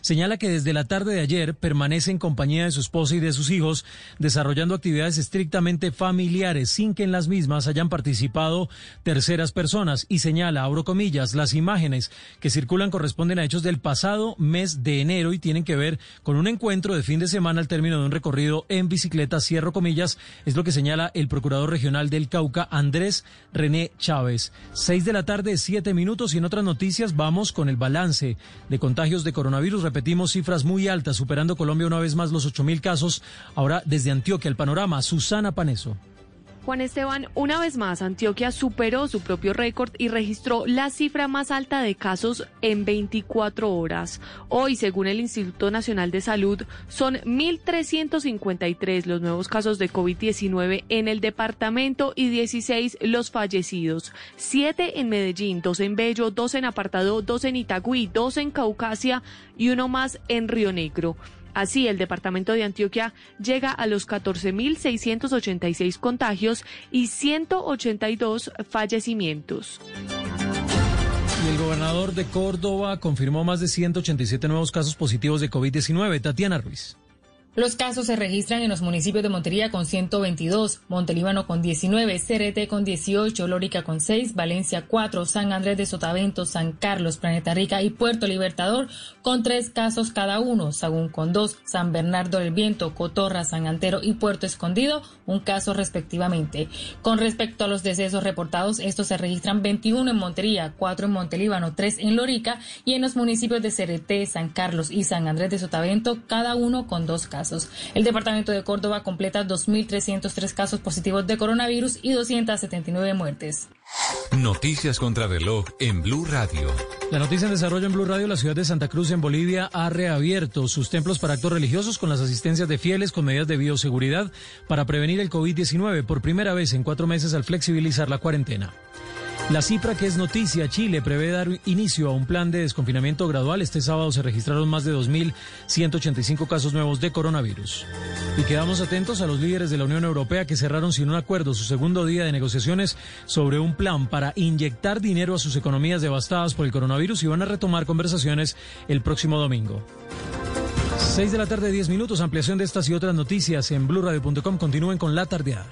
Señala que desde la tarde de ayer permanece en compañía de su esposa y de sus hijos, desarrollando actividades estrictamente familiares, sin que en las mismas hayan participado terceras personas. Y señala, abro comillas, las imágenes que circulan corresponden a hechos del pasado mes de enero y tienen que ver con un encuentro de fin de semana al término de un recorrido en bicicleta, cierro comillas, es lo que señala el procurador regional del Cauca, Andrés René Chávez. Seis de la tarde, siete minutos y en otras noticias vamos con el balance de contagios de coronavirus. Repetimos cifras muy altas, superando Colombia una vez más los ocho mil casos. Ahora desde Antioquia, el panorama, Susana Paneso. Juan Esteban, una vez más, Antioquia superó su propio récord y registró la cifra más alta de casos en 24 horas. Hoy, según el Instituto Nacional de Salud, son 1.353 los nuevos casos de COVID-19 en el departamento y 16 los fallecidos. Siete en Medellín, dos en Bello, dos en Apartado, dos en Itagüí, dos en Caucasia y uno más en Río Negro. Así, el departamento de Antioquia llega a los 14.686 contagios y 182 fallecimientos. Y el gobernador de Córdoba confirmó más de 187 nuevos casos positivos de COVID-19. Tatiana Ruiz. Los casos se registran en los municipios de Montería con 122, Montelíbano con 19, Cerete con 18, Lórica con 6, Valencia 4, San Andrés de Sotavento, San Carlos, Planeta Rica y Puerto Libertador con 3 casos cada uno, Sagún con 2, San Bernardo del Viento, Cotorra, San Antero y Puerto Escondido, un caso respectivamente. Con respecto a los decesos reportados, estos se registran 21 en Montería, 4 en Montelíbano, 3 en Lórica y en los municipios de Cerete, San Carlos y San Andrés de Sotavento, cada uno con 2 casos. El departamento de Córdoba completa 2.303 casos positivos de coronavirus y 279 muertes. Noticias contra reloj en Blue Radio. La noticia en desarrollo en Blue Radio, la ciudad de Santa Cruz en Bolivia ha reabierto sus templos para actos religiosos con las asistencias de fieles con medidas de bioseguridad para prevenir el COVID-19 por primera vez en cuatro meses al flexibilizar la cuarentena. La cifra que es noticia, Chile prevé dar inicio a un plan de desconfinamiento gradual. Este sábado se registraron más de 2.185 casos nuevos de coronavirus. Y quedamos atentos a los líderes de la Unión Europea que cerraron sin un acuerdo su segundo día de negociaciones sobre un plan para inyectar dinero a sus economías devastadas por el coronavirus y van a retomar conversaciones el próximo domingo. 6 de la tarde, 10 minutos. Ampliación de estas y otras noticias en blurradio.com. Continúen con la tardeada.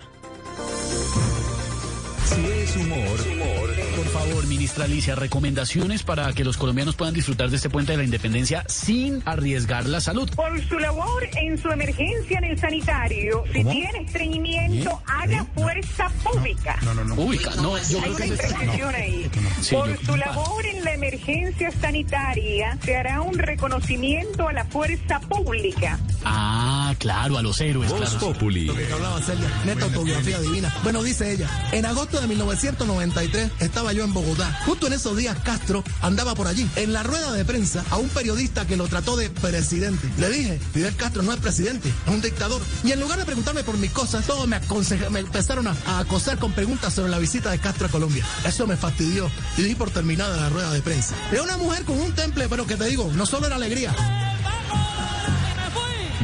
Ministra Alicia, recomendaciones para que los colombianos puedan disfrutar de este puente de la independencia sin arriesgar la salud. Por su labor en su emergencia en el sanitario, si ¿Cómo? tiene estreñimiento, haga fuerza pública. No, no, no. Pública, no, yo Hay creo una que es- impresión ahí. Sí, Por yo- su labor en la emergencia sanitaria, se hará un reconocimiento a la fuerza pública. Ah, claro, a los héroes, Voz claro. Populi. Lo que hablaba Celia, neta autobiografía divina. Bueno, dice ella, en agosto de 1993 estaba yo en Bogotá. Justo en esos días Castro andaba por allí. En la rueda de prensa a un periodista que lo trató de presidente. Le dije, Fidel Castro no es presidente, es un dictador. Y en lugar de preguntarme por mis cosas, todos me, me empezaron a, a acosar con preguntas sobre la visita de Castro a Colombia. Eso me fastidió y di por terminada la rueda de prensa. Era una mujer con un temple, pero que te digo, no solo era alegría.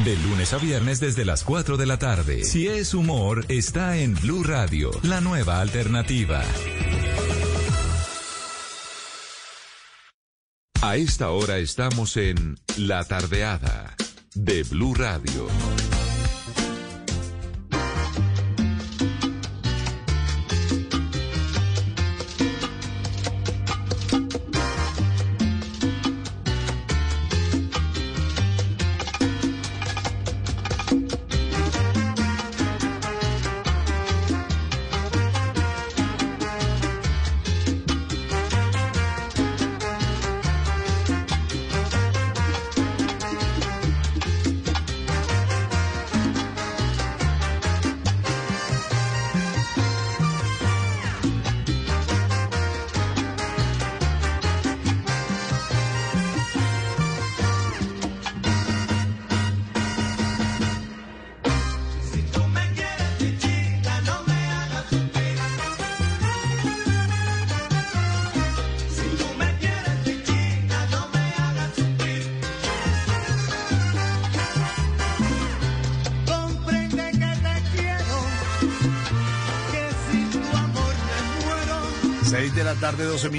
De lunes a viernes desde las 4 de la tarde. Si es humor, está en Blue Radio, la nueva alternativa. A esta hora estamos en La Tardeada de Blue Radio.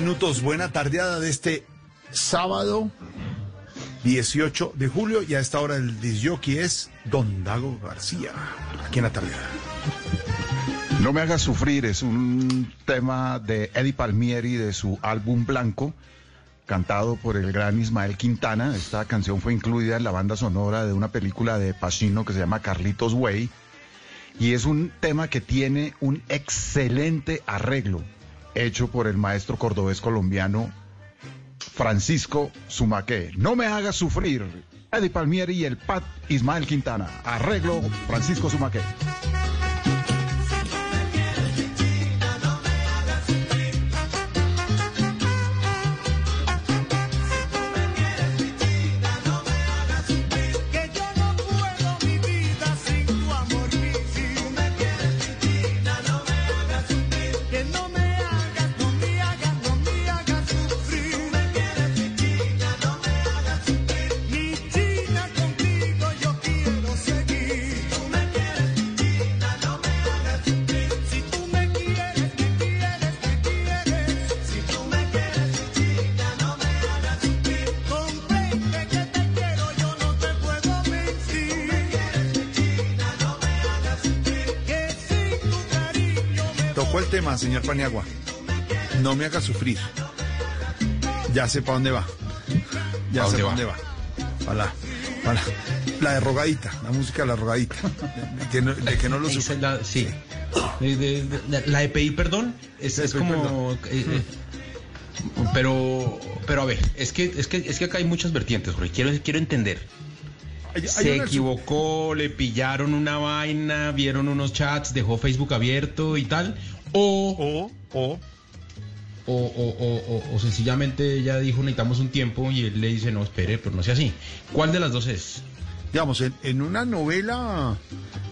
Minutos. Buena tardeada de este sábado 18 de julio. Y a esta hora el disjockey es Don Dago García. Aquí en la tardeada. No me hagas sufrir es un tema de Eddie Palmieri de su álbum Blanco, cantado por el gran Ismael Quintana. Esta canción fue incluida en la banda sonora de una película de Pacino que se llama Carlitos Way. Y es un tema que tiene un excelente arreglo hecho por el maestro cordobés colombiano Francisco Sumaque. No me hagas sufrir. Eddie Palmieri y el Pat Ismael Quintana. Arreglo Francisco Sumaque. No me haga sufrir. Ya sé para dónde va. Ya ¿Pa' sé dónde para va? dónde va. Para la, para la, la de rogadita, la música de la rogadita. De, que no, de que no lo es la- sí. De- de- de- la pedir perdón es, es como. eh, eh, pero, pero a ver, es que, es que, es que acá hay muchas vertientes, Jorge. Quiero, quiero entender. Hay- hay Se equivocó, le pillaron una vaina, vieron unos chats, dejó Facebook abierto y tal. O. O. O. O, o- o- o- o sencillamente ella dijo necesitamos un tiempo y él le dice no espere, pero no sea así. ¿Cuál de las dos es? Digamos, en, en una novela,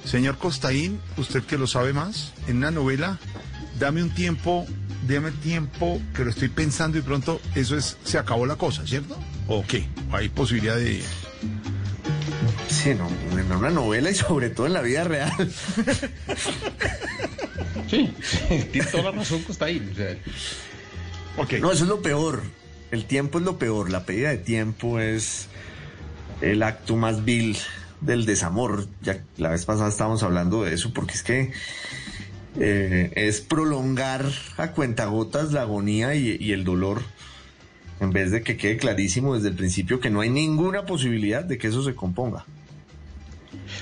señor Costaín, usted que lo sabe más, en una novela, dame un tiempo, dame tiempo que lo estoy pensando y pronto eso es, se acabó la cosa, ¿cierto? ¿O qué? Hay posibilidad de... Sí, no, en una novela y sobre todo en la vida real. Sí, tiene toda la razón Costaín. O sea, No, eso es lo peor. El tiempo es lo peor. La pérdida de tiempo es el acto más vil del desamor. Ya la vez pasada estábamos hablando de eso, porque es que eh, es prolongar a cuentagotas la agonía y, y el dolor, en vez de que quede clarísimo desde el principio que no hay ninguna posibilidad de que eso se componga.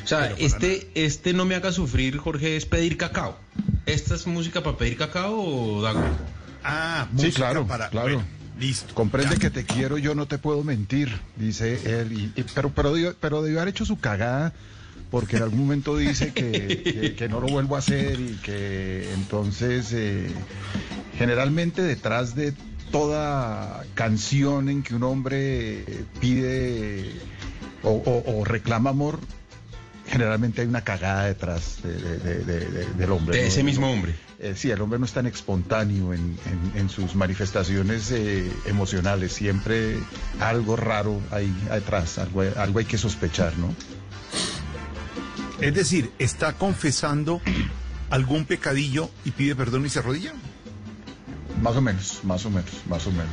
O sea, este, este no me haga sufrir, Jorge, es pedir cacao. ¿Esta es música para pedir cacao o Dago? Ah, Sí, música claro, para- claro. bueno, listo. Comprende Ya. que te quiero, yo no te puedo mentir, dice él. y- y- pero, pero, debió- pero debió haber hecho su cagada porque en algún momento dice que, que- que no lo vuelvo a hacer y que entonces eh, generalmente detrás de toda canción en que un hombre pide o, o- o reclama amor, generalmente hay una cagada detrás de- de- de- de- de- del hombre. De ¿no? ese mismo hombre. Eh, sí, el hombre no es tan espontáneo en, en- en sus manifestaciones eh, emocionales. Siempre algo raro hay detrás, algo, algo hay que sospechar, ¿no? Es decir, está confesando algún pecadillo y pide perdón y se arrodilla. Más o menos, más o menos, más o menos.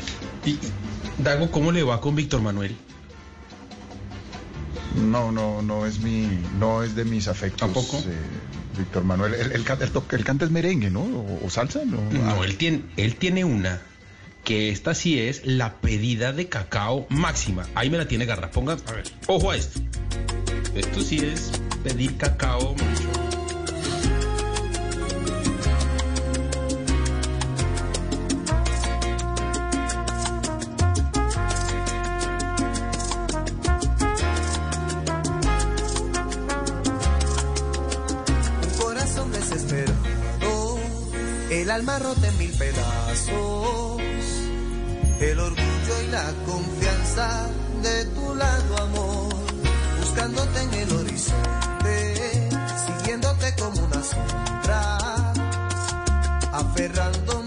Y, Dago, ¿cómo le va con Víctor Manuel? No, no, no es mi, no es de mis afectos. ¿Tampoco? eh, Víctor Manuel, el, el, can- el to- el canta es merengue, ¿no? O, o salsa, ¿no? No, Ah, él tiene, él tiene una que esta sí es la pedida de cacao máxima. Ahí me la tiene garra. Ponga, a ver, ojo a esto. Esto sí es pedir cacao. macho. En mil pedazos, el orgullo y la confianza de tu lado, amor, buscándote en el horizonte, siguiéndote como una sombra, aferrándome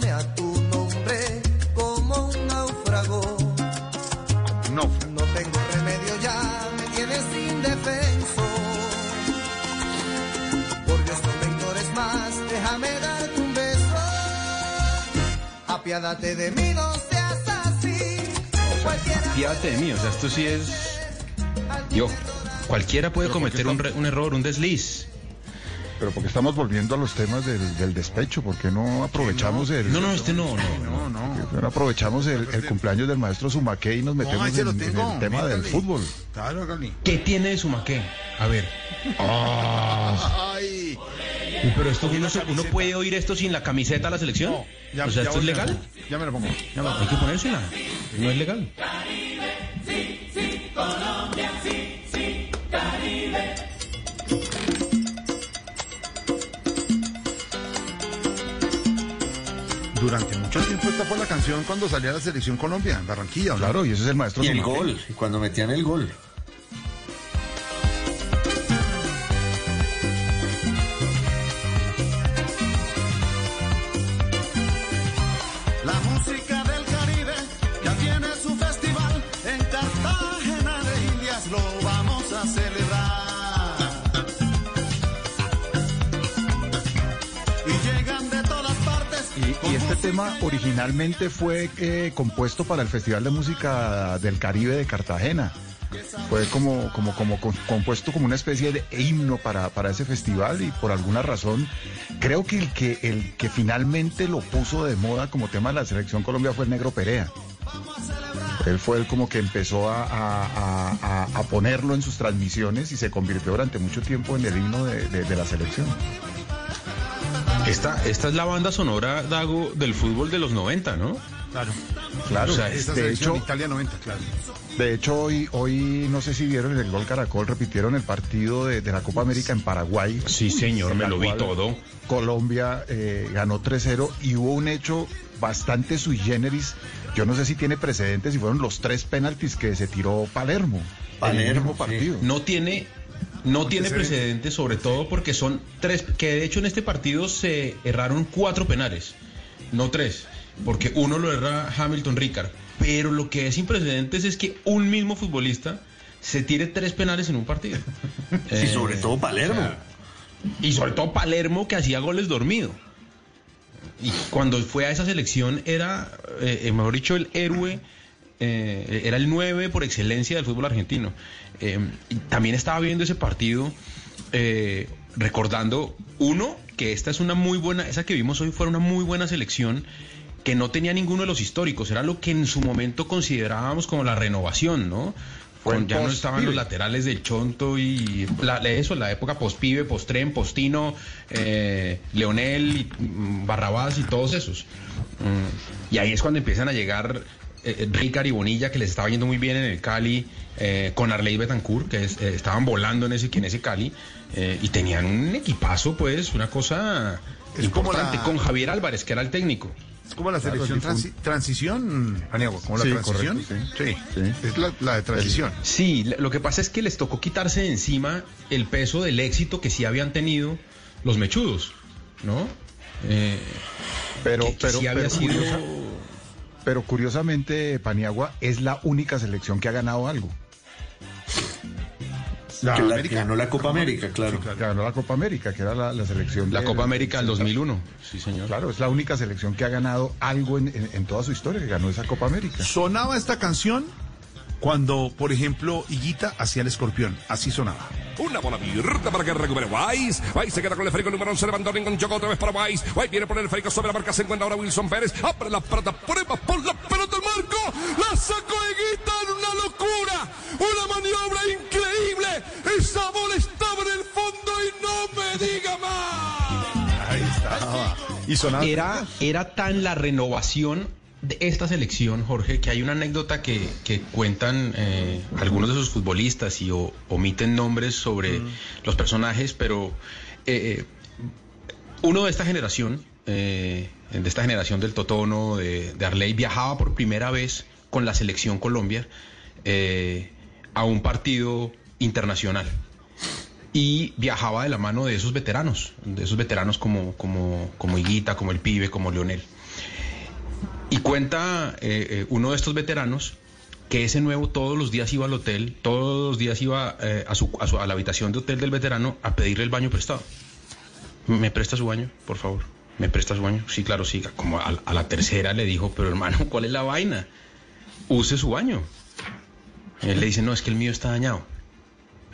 apiádate de mí, no seas así. Cualquiera Fíjate de mí, o sea, esto sí es. Yo. Cualquiera puede Pero ¿por qué cometer un, re- un error, un desliz. Pero porque estamos volviendo a los temas del, del despecho, porque no aprovechamos el... No, no, este no, no, no. no aprovechamos el, el cumpleaños del maestro Sumaque y nos metemos en, el tema del fútbol. ¿Qué tiene de Sumaqué? A ver. Ay. Pero esto uno, uno puede oír esto sin la camiseta de la selección. Ya- o sea, ya ¿esto es a- legal? Ya me lo pongo. Ya me lo Hay que ponérsela. No es legal. Durante mucho tiempo esta fue la canción cuando salía la selección Colombia en Barranquilla. ¿o no? Claro, y ese es el maestro Y el Sumaque. gol, cuando metían el gol. Llegan de todas partes. Y, y este tema originalmente fue eh, compuesto para el Festival de Música del Caribe de Cartagena. Fue como, como, como compuesto como una especie de himno para, para ese festival y por alguna razón creo que el que el que finalmente lo puso de moda como tema de la selección Colombia fue el Negro Perea. Él fue el como que empezó a, a- a- a- a ponerlo en sus transmisiones y se convirtió durante mucho tiempo en el himno de- de- de la selección. Esta, esta es la banda sonora, Dago, del fútbol de los 90, ¿no? Claro. Claro, O sea, Esta de hecho, Italia 90, claro. De hecho, hoy, hoy no sé si vieron en el Gol Caracol, repitieron el partido de, de la Copa América en Paraguay. Sí, señor, me lo vi todo. Colombia eh, ganó 3-0 y hubo un hecho bastante sui generis. Yo no sé si tiene precedentes y fueron los tres penaltis que se tiró Palermo. el Palermo, sí. partido. No tiene, no tiene precedentes, sobre todo porque son tres, que de hecho en este partido se erraron cuatro penales, no tres, porque uno lo erra Hamilton Ricard. Pero lo que es sin precedentes es que un mismo futbolista se tire tres penales en un partido. Y sobre Eh, todo Palermo. o sea, y sobre todo Palermo que hacía goles dormido. Y cuando fue a esa selección era, eh, eh, mejor dicho, el héroe, eh, era el 9 por excelencia del fútbol argentino. Eh, y también estaba viendo ese partido eh, recordando, uno, que esta es una muy buena, esa que vimos hoy fue una muy buena selección que no tenía ninguno de los históricos, era lo que en su momento considerábamos como la renovación, ¿no? Con- ya no estaban los laterales del Chonto y la, eso, la época post-pibe, post-tren, postino, eh, Leonel, y, mm, Barrabás y todos esos. Mm, y ahí es cuando empiezan a llegar eh, Ricard y Bonilla, que les estaba yendo muy bien en el Cali, eh, con Arley Betancourt, que es- eh, estaban volando en ese, en ese Cali, eh, y tenían un equipazo, pues, una cosa Es como importante, la- con Javier Álvarez, que era el técnico. Es como la selección transi- transición, Paniagua, como la Sí, transición. correcto, sí. Sí. Es la, la de transición. Sí, lo que pasa es que les tocó quitarse de encima el peso del éxito que sí habían tenido los mechudos, ¿no? Eh, Pero, que- que pero, sí había pero, sido- curiosa- pero curiosamente, Paniagua es la única selección que ha ganado algo. La que la- América. ganó la Copa América, claro. Que ganó la Copa América, que era la, la selección. La de- Copa América del de- 2001, sí señor. Claro, es la única selección que ha ganado algo en, en- en toda su historia, que ganó esa Copa América. Sonaba esta canción cuando, por ejemplo, Higuita hacía el escorpión. Así sonaba. Una bola abierta para que recupere Weiss. Weiss se queda con el esférico número 11. Levantó con Choco otra vez para Weiss. Weiss viene por el esférico sobre la marca. Se encuentra ahora Wilson Pérez. Abre la pelota. Prueba por la pelota al marco. La sacó Higuita en una locura. Una maniobra increíble. Esa bola estaba en el fondo y no me diga más. Ahí estaba. Y sonaba. Era, era tan la renovación de esta selección, Jorge, que hay una anécdota que, que cuentan eh, algunos de sus futbolistas y o- omiten nombres sobre los personajes, pero eh, eh, uno de esta generación, eh, de esta generación del Totono, de, de Arley, viajaba por primera vez con la selección Colombia a un partido internacional y viajaba de la mano de esos veteranos, de esos veteranos como, como, como Higuita, como el Pibe, como Leonel. Y cuenta eh, eh, uno de estos veteranos que ese nuevo todos los días iba al hotel, todos los días iba eh, a, su, a, la habitación de hotel del veterano a pedirle el baño prestado. ¿Me presta su baño, por favor? ¿Me presta su baño? Sí, claro, sí. Como a, la tercera le dijo, pero hermano, ¿cuál es la vaina? Use su baño. Él le dice, no, es que el mío está dañado.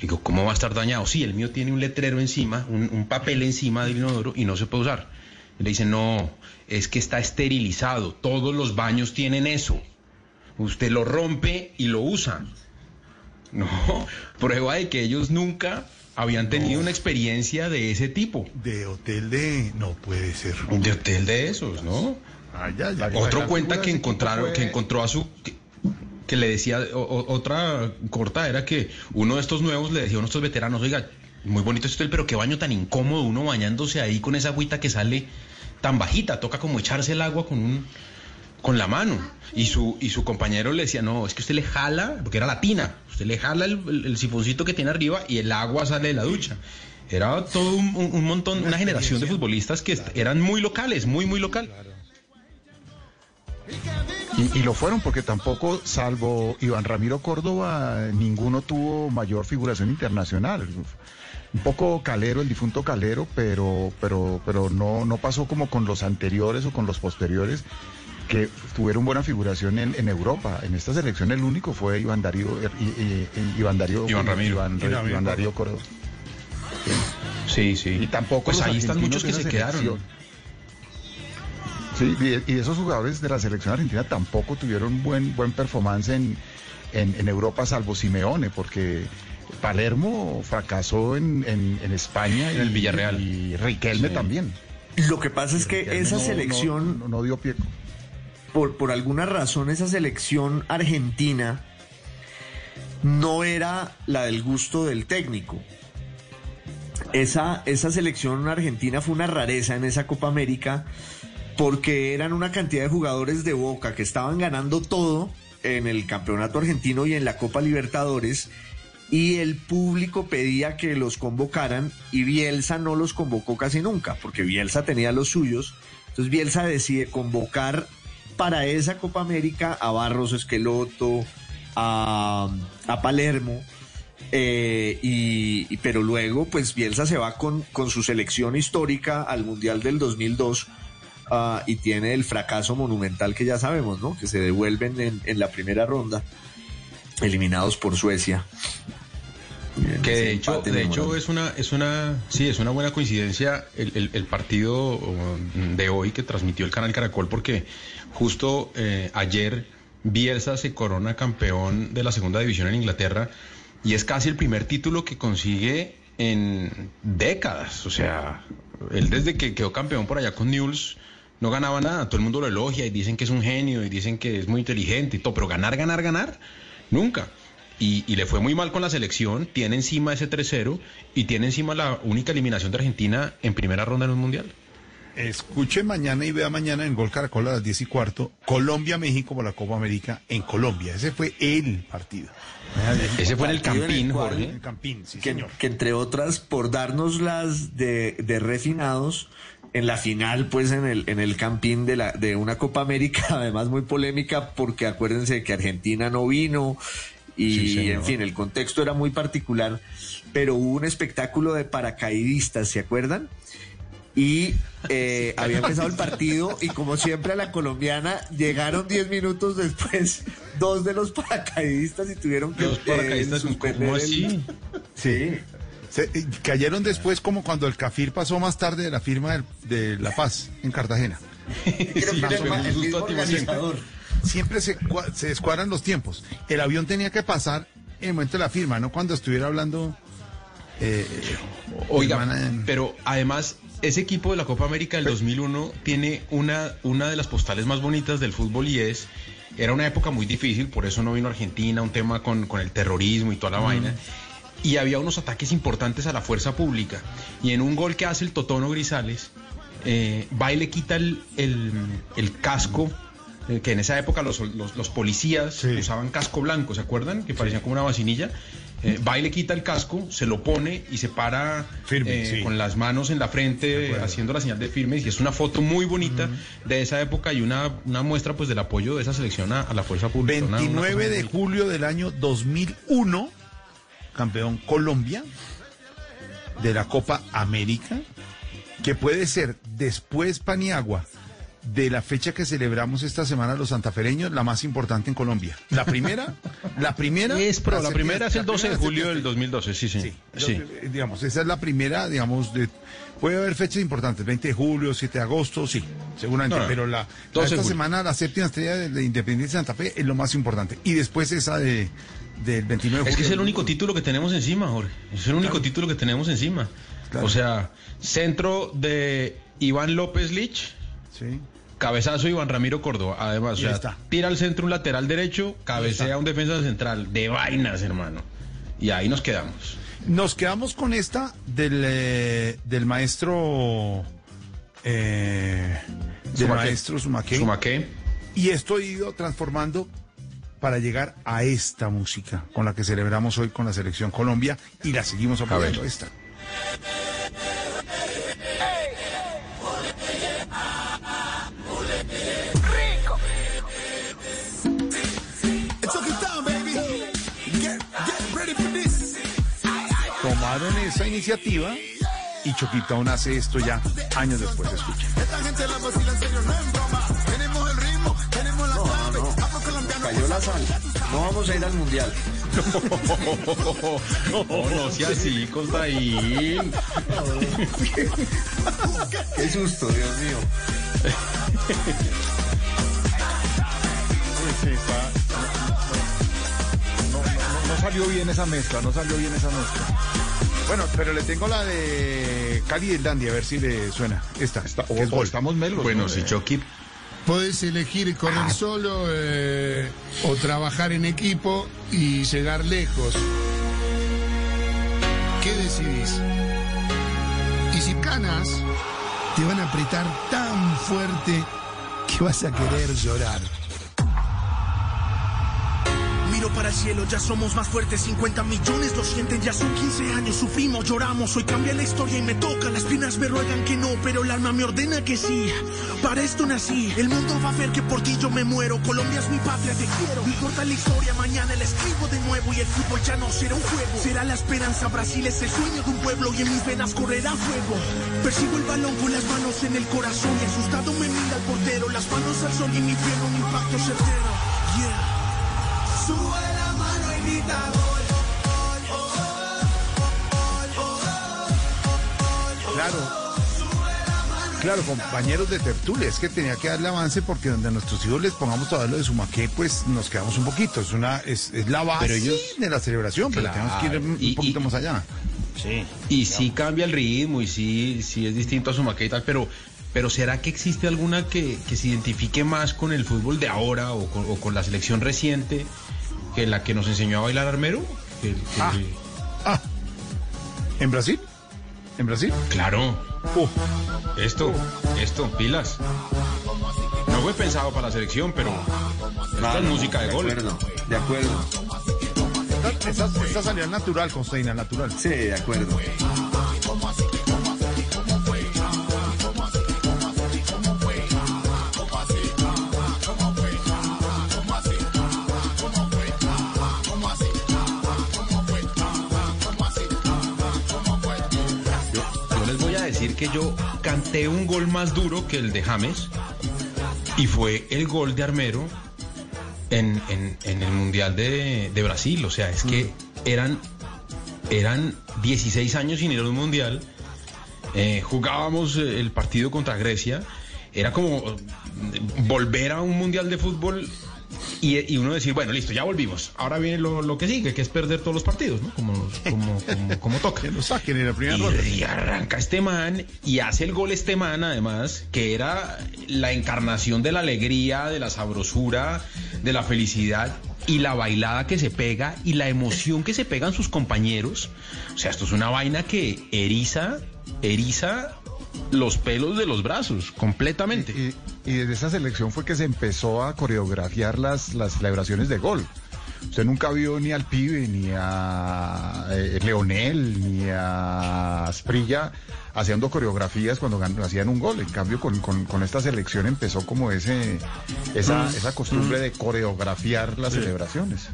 Digo, ¿cómo va a estar dañado? Sí, el mío tiene un letrero encima, un, papel encima del inodoro y no se puede usar. Le dice, no, es que está esterilizado. Todos los baños tienen eso. Usted lo rompe y lo usa. No, prueba de que ellos nunca habían tenido una experiencia de ese tipo. De hotel de... No puede ser. De hotel de esos, ¿no? Otro cuenta que encontraron, que encontró a su que, que le decía o- otra corta era que uno de estos nuevos le decía a uno de estos veteranos, oiga, muy bonito este hotel, pero qué baño tan incómodo uno bañándose ahí con esa agüita que sale tan bajita, toca como echarse el agua con un con la mano. Y su, y su compañero le decía, no, es que usted le jala, porque era latina, usted le jala el, el- sifoncito que tiene arriba y el agua sale de la ducha. Era todo un, un- montón, una generación de futbolistas que eran muy locales, muy, muy local. Y, y lo fueron porque tampoco, salvo Iván Ramiro Córdoba, ninguno tuvo mayor figuración internacional. Un poco calero, el difunto calero, pero, pero, pero no, no pasó como con los anteriores o con los posteriores que tuvieron buena figuración en, en Europa. En esta selección el único fue Iván Darío, eh, Iván Darío, Iván Ramiro. Iván, Iván Iván Darío Córdoba. Sí, sí. Y tampoco Pues ahí están muchos que se quedaron. selección. Sí, y, y esos jugadores de la selección argentina tampoco tuvieron buen buen performance en, en, en Europa, salvo Simeone, porque Palermo fracasó en, en, en España En el Villarreal. Y Riquelme Sí. también. Lo que pasa es que Riquelme esa no- no- selección... no, no dio pie. por, por alguna razón esa selección argentina no era la del gusto del técnico. Esa, esa selección argentina fue una rareza en esa Copa América porque eran una cantidad de jugadores de Boca que estaban ganando todo en el Campeonato Argentino y en la Copa Libertadores y el público pedía que los convocaran y Bielsa no los convocó casi nunca porque Bielsa tenía los suyos. Entonces Bielsa decide convocar para esa Copa América a Barros Esqueloto, a, a Palermo, eh, y, pero luego pues Bielsa se va con, con su selección histórica al Mundial del 2002 ah, y tiene el fracaso monumental que ya sabemos, ¿no? Que se devuelven en, en la primera ronda, eliminados por Suecia. Que de hecho, de hecho es una, es una, sí, es una buena coincidencia el, el- el partido um, de hoy que transmitió el canal Caracol porque justo eh, ayer Bielsa se corona campeón de la segunda división en Inglaterra y es casi el primer título que consigue en décadas. O sea, él desde que quedó campeón por allá con Newell's no ganaba nada. Todo el mundo lo elogia y dicen que es un genio y dicen que es muy inteligente y todo, pero ganar, ganar, ganar, nunca. Y, y le fue muy mal con la selección, tiene encima ese 3-0 y tiene encima la única eliminación de Argentina en primera ronda en un mundial. Escuche mañana y vea mañana en Gol Caracol a las 10 y cuarto, Colombia-México por la Copa América en Colombia. Ese fue el partido. Ese fue en el el Campín, cual- Jorge. En Campín, sí, que, señor. que entre otras por darnos las de, de refinados en la final pues en el en el campín de la de una Copa América además muy polémica porque acuérdense que Argentina no vino y Sí, en fin el contexto era muy particular pero hubo un espectáculo de paracaidistas ¿se acuerdan? Y eh, había empezado el partido y como siempre a la colombiana llegaron 10 minutos después dos de los paracaidistas y tuvieron que Dos paracaidistas, eh, suspender ¿cómo el-? Sí. Se- eh, cayeron después como cuando el Cafir pasó más tarde de la firma de La Paz en Cartagena. Que era el mismo organizador. Siempre se, se descuadran los tiempos. El avión tenía que pasar en el momento de la firma, no cuando estuviera hablando. eh, Oiga, hermana pero además ese equipo de la Copa América del 2001 tiene una, una de las postales más bonitas del fútbol y es, era una época muy difícil, por eso no vino Argentina, un tema con, con el terrorismo y toda la vaina. Y había unos ataques importantes a la fuerza pública. Y en un gol que hace el Totono Grisales, eh, va y le quita el, el- el casco, eh, que en esa época los, los- los policías usaban casco blanco, ¿se acuerdan? Que parecía como una vacinilla. Eh, va y le quita el casco, se lo pone y se para Firme, eh, sí. con las manos en la frente haciendo la señal de firme y es una foto muy bonita de esa época y una, una muestra pues del apoyo de esa selección a, a la fuerza pública. Una- una cosa 29 muy de julio del año 2001, campeón Colombia de la Copa América. que puede ser después Paniagua de la fecha que celebramos esta semana los santafereños, la más importante en Colombia. La primera, la primera... Es pro, la primera es el 12 de julio del septiembre. 2012, sí, sí. Sí. que- digamos, esa es la primera, digamos, de, puede haber fechas importantes, 20 de julio, 7 de agosto, sí, seguramente, No, no, pero la, la 12 de esta julio. semana, la séptima estrella de, de Independencia de Santa Fe es lo más importante. Y después esa de, del 29 de julio. Es que es el único título que tenemos encima, Jorge. Es el único título que tenemos encima. O sea, centro de Iván López Lich. Cabezazo Iván Ramiro Córdoba. Además, o sea, está. tira al centro un lateral derecho, cabecea un defensa central. De vainas, hermano. Y ahí nos quedamos. Nos quedamos con esta del, eh, del maestro... eh, del Sumaqué. maestro Sumaqué. Sumaqué. Y esto he ido transformando para llegar a esta música con la que celebramos hoy con la selección Colombia y la seguimos apoyando esta. Tomaron esa iniciativa y Choquitón hace esto ya años después. Escucha. Esta gente la vacila en serio, no en broma. Tenemos el ritmo, tenemos la clave. Cayó la sal. No vamos a ir al mundial. No, no sea así, Costaín. Qué susto, Dios mío. No, no- no salió bien esa mezcla, no salió bien esa mezcla. Bueno, pero le tengo la de Cali y Dandy, a ver si le suena. Esta, que es gol. Estamos melos. Bueno, ¿no? si Chucky Podés elegir correr solo eh, o trabajar en equipo y llegar lejos. ¿Qué decidís? Y si ganas, te van a apretar tan fuerte que vas a querer llorar. Para el cielo, ya somos más fuertes, 50 millones lo sienten, ya son 15 años, sufrimos, lloramos, hoy cambia la historia y me toca, las piernas me ruegan que no, pero el alma me ordena que sí, para esto nací, el mundo va a ver que por ti yo me muero, Colombia es mi patria, te quiero, no importa la historia, mañana la escribo de nuevo y el fútbol ya no será un juego, será la esperanza, Brasil es el sueño de un pueblo y en mis venas correrá fuego, persigo el balón con las manos en el corazón y asustado me mira el portero, las manos al sol y mi piel un impacto certero, yeah. Claro. Claro, compañeros de tertulia, es que tenía que darle avance porque donde a nuestros hijos les pongamos todo lo de Sumaqué, pues nos quedamos un poquito. Es una, es, es la base Pero ellos- de la celebración, pero Claro. tenemos que ir un Y- poquito y- más allá. Sí. Y sí cambia el ritmo y sí, sí es distinto a su maqueta y tal, pero, pero ¿será que existe alguna que, que se identifique más con el fútbol de ahora o con, o con la selección reciente que la que nos enseñó a bailar Armero? Que- que- Ah. ¿En Brasil? ¿En Brasil? Claro. Esto, esto, pilas. No fue pensado para la selección, pero esta es música de, gol. De acuerdo. Esta, esta- esta salida natural, Constaina, natural. Sí, de acuerdo. Decir que yo canté un gol más duro que el de James y fue el gol de Armero en, en- en el Mundial de, de Brasil. O sea, es que eran, eran 16 años sin ir a un Mundial. Eh, jugábamos eh, el partido contra Grecia. Era como eh, volver a un Mundial de fútbol y, y uno decir, bueno, listo, ya volvimos. Ahora viene lo, lo que sigue, que es perder todos los partidos, ¿no? Como, como, como, como toca. Que lo saquen en la primera Y, ronda. y arranca este man y hace el gol este man, además, que era la encarnación de la alegría, de la sabrosura, de la felicidad y la bailada que se pega y la emoción que se pegan sus compañeros. O sea, esto es una vaina que eriza, eriza los pelos de los brazos, completamente. Y, y desde esa selección fue que se empezó a coreografiar las, las celebraciones de gol. Usted nunca vio ni al pibe, ni a eh, Leonel, ni a Asprilla haciendo coreografías cuando hacían un gol. En cambio, con, con- con esta selección empezó como ese esa, Mm. esa costumbre de coreografiar las celebraciones.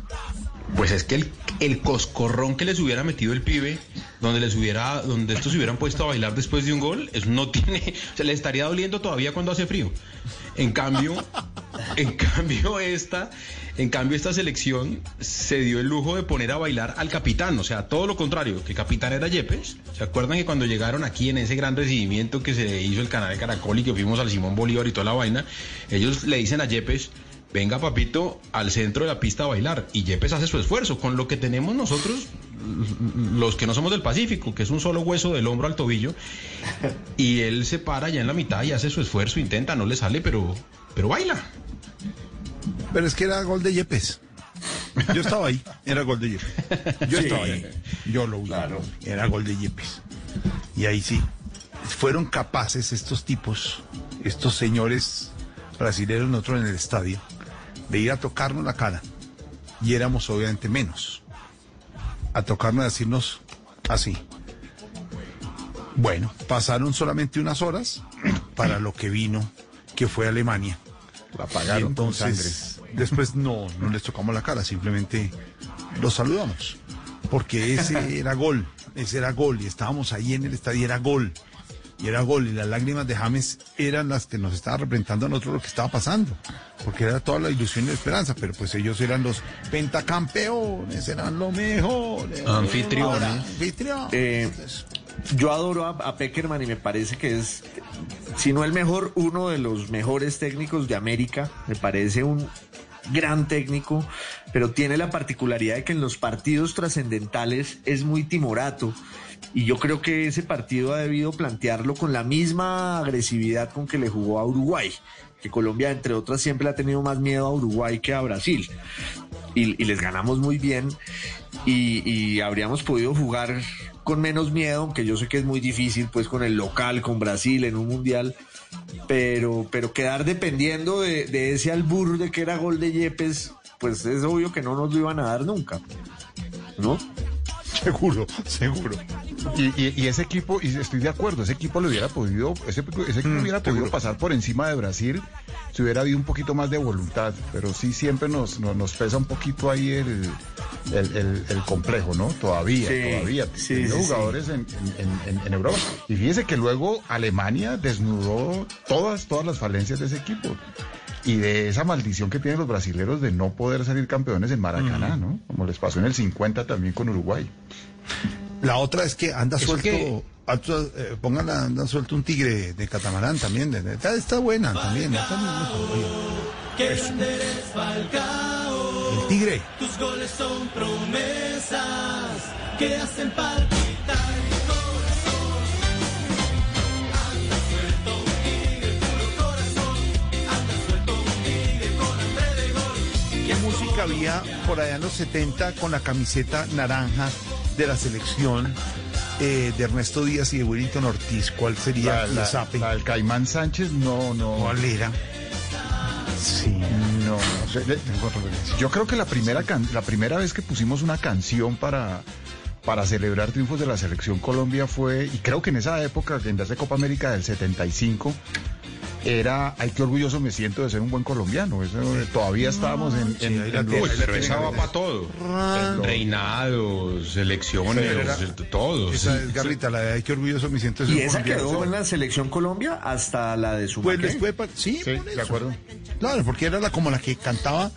Pues es que el, el coscorrón que les hubiera metido el pibe donde les hubiera, donde estos se hubieran puesto a bailar después de un gol, eso no tiene, se le estaría doliendo todavía cuando hace frío. En cambio, en cambio esta, en cambio esta selección se dio el lujo de poner a bailar al capitán, o sea, todo lo contrario, que el capitán era Yepes. ¿Se acuerdan que cuando llegaron aquí en ese gran recibimiento que se hizo el canal de Caracol y que fuimos al Simón Bolívar y toda la vaina, ellos le dicen a Yepes, venga papito al centro de la pista a bailar y Yepes hace su esfuerzo con lo que tenemos nosotros los que no somos del Pacífico, que es un solo hueso del hombro al tobillo, y él se para ya en la mitad y hace su esfuerzo, intenta, no le sale, pero, pero baila. Pero es que era gol de Yepes. Yo estaba ahí, era gol de Yepes. Yo Sí. estaba ahí, yo lo vi. Era gol de Yepes. Y ahí sí, fueron capaces estos tipos, estos señores brasileños, nosotros en el estadio, de ir a tocarnos la cara. Y éramos obviamente menos. A tocarnos y decirnos así. Bueno, pasaron solamente unas horas para lo que vino, que fue Alemania. La pagaron con entonces, después no, no les tocamos la cara, simplemente los saludamos. Porque ese era gol, ese era gol, y estábamos ahí en el estadio, era gol. Y era gol, y las lágrimas de James eran las que nos estaban representando a nosotros lo que estaba pasando. Porque era toda la ilusión y la esperanza, pero pues ellos eran los pentacampeones, eran lo mejor. Anfitriones. Anfitriones. Eh, yo adoro a, a Peckerman y me parece que es, si no el mejor, uno de los mejores técnicos de América. Me parece un gran técnico, pero tiene la particularidad de que en los partidos trascendentales es muy timorato. Y yo creo que ese partido ha debido plantearlo con la misma agresividad con que le jugó a Uruguay, que Colombia, entre otras, siempre ha tenido más miedo a Uruguay que a Brasil. Y, les ganamos muy bien y, y habríamos podido jugar con menos miedo, aunque yo sé que es muy difícil, pues con el local, con Brasil en un mundial, pero, pero quedar dependiendo de, de ese albur de que era gol de Yepes, pues es obvio que no nos lo iban a dar nunca, ¿no? Seguro, seguro. Y, y- y ese equipo, y estoy de acuerdo, ese equipo le hubiera podido, ese, ese equipo hubiera podido pasar por encima de Brasil si hubiera habido un poquito más de voluntad, pero sí siempre nos, nos, nos pesa un poquito ahí el, el, el- el complejo, ¿no? Todavía, Sí, todavía. sí, sí, sí. jugadores en, en- en- en Europa. Y fíjese que luego Alemania desnudó todas, todas las falencias de ese equipo. Y de esa maldición que tienen los brasileros de no poder salir campeones en Maracaná, ¿no? Como les pasó en el 50 también con Uruguay. La otra es que anda Es suelto, que- anda, eh, pongan, anda suelto un tigre de catamarán también. de- de- está, está buena también. está Que eso. El tigre. Tus goles son promesas que hacen palpitar ¿Qué música había por allá en los 70 con la camiseta naranja de la selección eh, de Ernesto Díaz y de Willington Ortiz? ¿Cuál sería La- la- la del Caimán Sánchez, no, no. ¿Cuál era? Sí. No, no Yo creo que la primera, can- la primera vez que pusimos una canción para, para celebrar triunfos de la selección Colombia fue, y creo que en esa época, en esa Copa América del 75, era, ay, qué orgulloso me siento de ser un buen colombiano. Eso, todavía estábamos en... en- Uy, pero esa va para todo. Reinados, selecciones, Pero era- todo. Esa sí. es Garrita, la de ay, qué orgulloso me siento de ser Y un esa colombiano. quedó en la selección Colombia hasta la de su Pues después, sí, por de acuerdo. Claro, porque era la, como la que cantaba,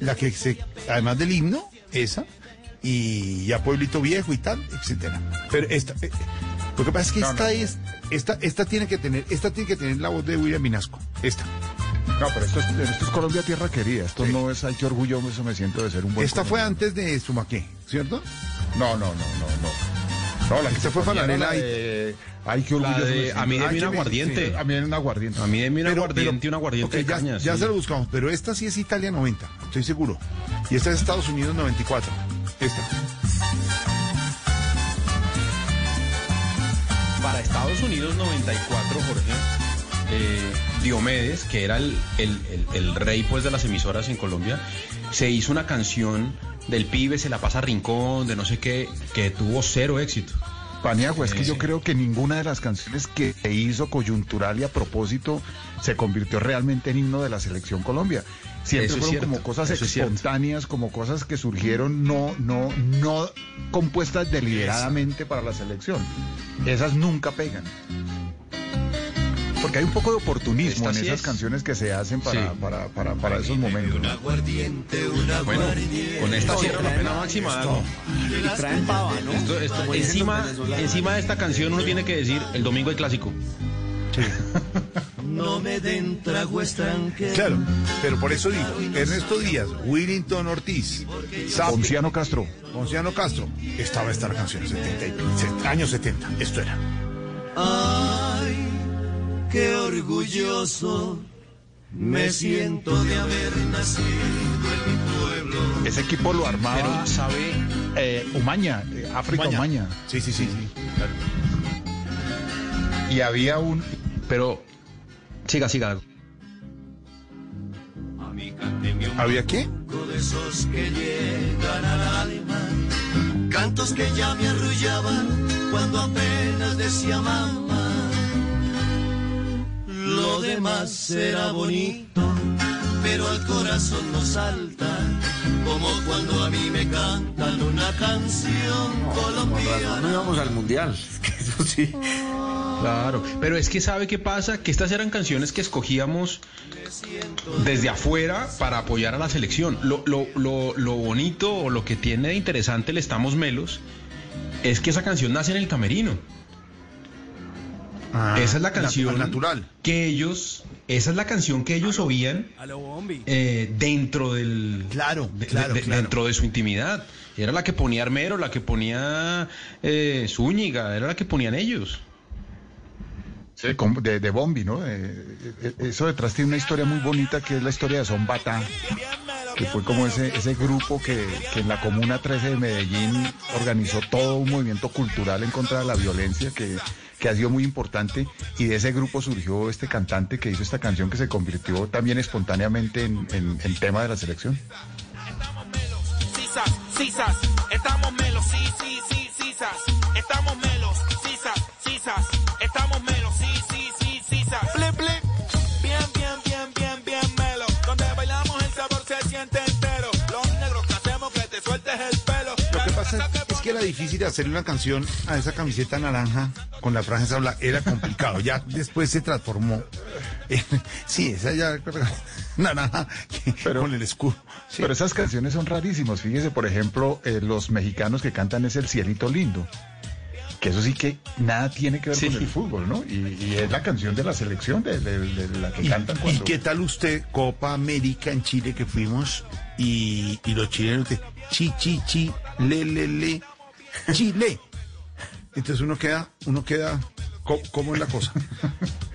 la que se, además del himno, esa, y ya Pueblito Viejo y tal, etcétera. Pero esta, eh, lo que pasa es que No, esta no. es, esta, esta tiene que tener, esta tiene que tener la voz de William Minasco, esta. No, pero esto es, esto es Colombia Tierra Querida. Esto no es, ay, qué orgulloso me siento de ser un buen Esta fue antes de Sumaqué, ¿cierto? No, no, no, no, no. No, la que Esta se fue ponía era Fanarela la y- de, ay, qué La orgulloso de, a mí deme que un aguardiente. sí, a mí deme un aguardiente. A mí deme un aguardiente un aguardiente ok, de ya, caña. ya sí. se lo buscamos, pero esta sí es Italia 90, estoy seguro. Y esta es Estados Unidos 94. Esta. Para Estados Unidos 94, Jorge, eh, Diomedes, que era el, el- el- el rey pues de las emisoras en Colombia, se hizo una canción del pibe, se la pasa a rincón, de no sé qué, que tuvo cero éxito. Paniagua, es que Sí, yo creo que ninguna de las canciones que se hizo coyuntural y a propósito se convirtió realmente en himno de la selección Colombia. Siempre fueron cierto, como cosas es espontáneas, como cosas que surgieron no, no, no compuestas deliberadamente para la selección. Esas nunca pegan. Porque hay un poco de oportunismo Esta en sí esas es. canciones que se hacen para, Sí. para, para, para esos momentos. ¿no? Bueno, con esta cierra la pena máxima. Dago. traen pava, ¿no? Esto- esto- encima, encima de esta canción uno tiene que decir el domingo hay clásico. No me den trago extranjero. Claro, pero por eso digo, Ernesto Díaz, Willington Ortiz, Ponciano Castro. Ponciano Castro, estaba esta canción, 70 y- años 70, esto era. Ay, qué orgulloso me siento de haber nacido en mi pueblo. Ese equipo lo armaba Pero sabe, eh, Umaña, eh, África Umaña. Umaña. Sí, sí, sí, sí. Y había un... pero siga, siga. ¿Había qué? de esos que llegan al alma, cantos que ya me arrullaban cuando apenas decía mamá. Lo demás será bonito, pero al corazón no salta, como cuando a mí me cantan una canción colombiana. No íbamos al mundial. Eso sí. Claro, pero es que sabe qué pasa, que estas eran canciones que escogíamos desde afuera para apoyar a la selección. Lo, lo, lo, lo bonito o lo que tiene de interesante el Estamos Melos es que esa canción nace en el camerino. Esa es la canción natural. que ellos, esa es la canción que ellos oían eh, dentro del Claro, de- claro, de- claro. dentro de su intimidad. Era la que ponía Armero, la que ponía eh, Zúñiga, era la que ponían ellos. Sí, de, de Bombi, ¿no? Eh, eh, eso detrás tiene una historia muy bonita que es la historia de Son que fue como ese, ese grupo que, que en la Comuna 13 de Medellín organizó todo un movimiento cultural en contra de la violencia que, que ha sido muy importante y de ese grupo surgió este cantante que hizo esta canción que se convirtió también espontáneamente en, en- tema de la selección. Que era difícil hacerle una canción a esa camiseta naranja con la franja esa. Era complicado. Ya después se transformó. sí, esa ya naranja que- con el escudo. Sí. Pero esas canciones son rarísimas. Fíjese, por ejemplo, eh, los mexicanos que cantan es El Cielito Lindo. Que eso sí que nada tiene que ver con el fútbol, ¿no? Y, y es la canción de la selección, de, de- de la que ¿Y, cantan y cuando... qué tal usted, Copa América en Chile que fuimos y, y los chilenos de chi, chi, chi, le, le, le, Chile? Entonces uno queda, uno queda, ¿cómo, es la cosa?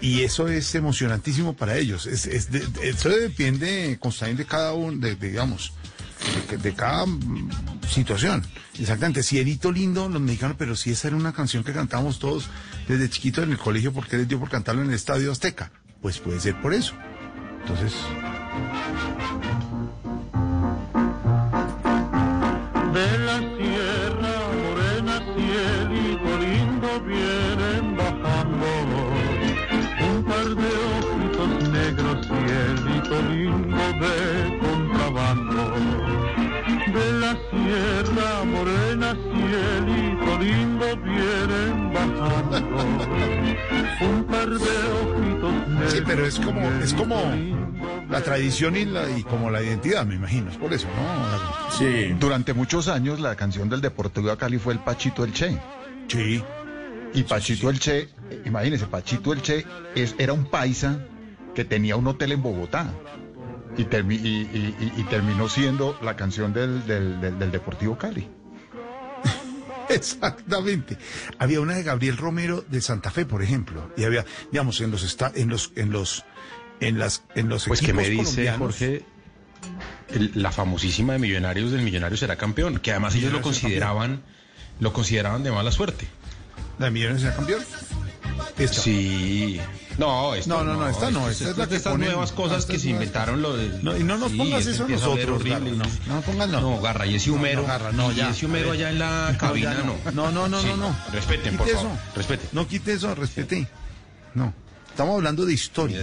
Y eso es emocionantísimo para ellos. Es, es eso depende, Constantín, de cada uno, digamos, de, cada mm, situación. Exactamente. Cielito lindo, los mexicanos, pero si esa era una canción que cantábamos todos desde chiquitos en el colegio, ¿por qué les dio por cantarlo en el Estadio Azteca? Pues puede ser por eso. Entonces, De morena, cielito lindo, vienen bajando un par de ojitos sí, pero es como, es como la tradición y, la, y como la identidad, me imagino. Es por eso, ¿no? Sí. Durante muchos años la canción del Deportivo Cali fue el Pachito el Che. Sí. Y Pachito el Che, imagínese, Pachito el Che es, era un paisa que tenía un hotel en Bogotá. Y, termi- y- y- y- y terminó siendo la canción del, del- del- del Deportivo Cali. Exactamente. Había una de Gabriel Romero de Santa Fe, por ejemplo, y había, digamos, en los esta- en los en los en las en los Pues que me dice Jorge, el- la famosísima de Millonarios del Millonario será campeón, que además ellos lo consideraban, lo consideraban de mala suerte. ¿La de Millonarios será campeón? Esta. Sí, No, esto No, no, no, esta no, esta es la que estas ponen- nuevas cosas esta que se inventaron lo de... No, y no nos Sí, pongas eso a nosotros, horrible, Garra, no, no pongas no. No, Garra, y ese No, humero. no, Garra, no, y ya. ese humero ver. allá en la No, cabina, no. No, no, no, Sí, no, no. Respeten, por favor. eso. Respeten. No quite eso, respete. No. Estamos hablando de historia.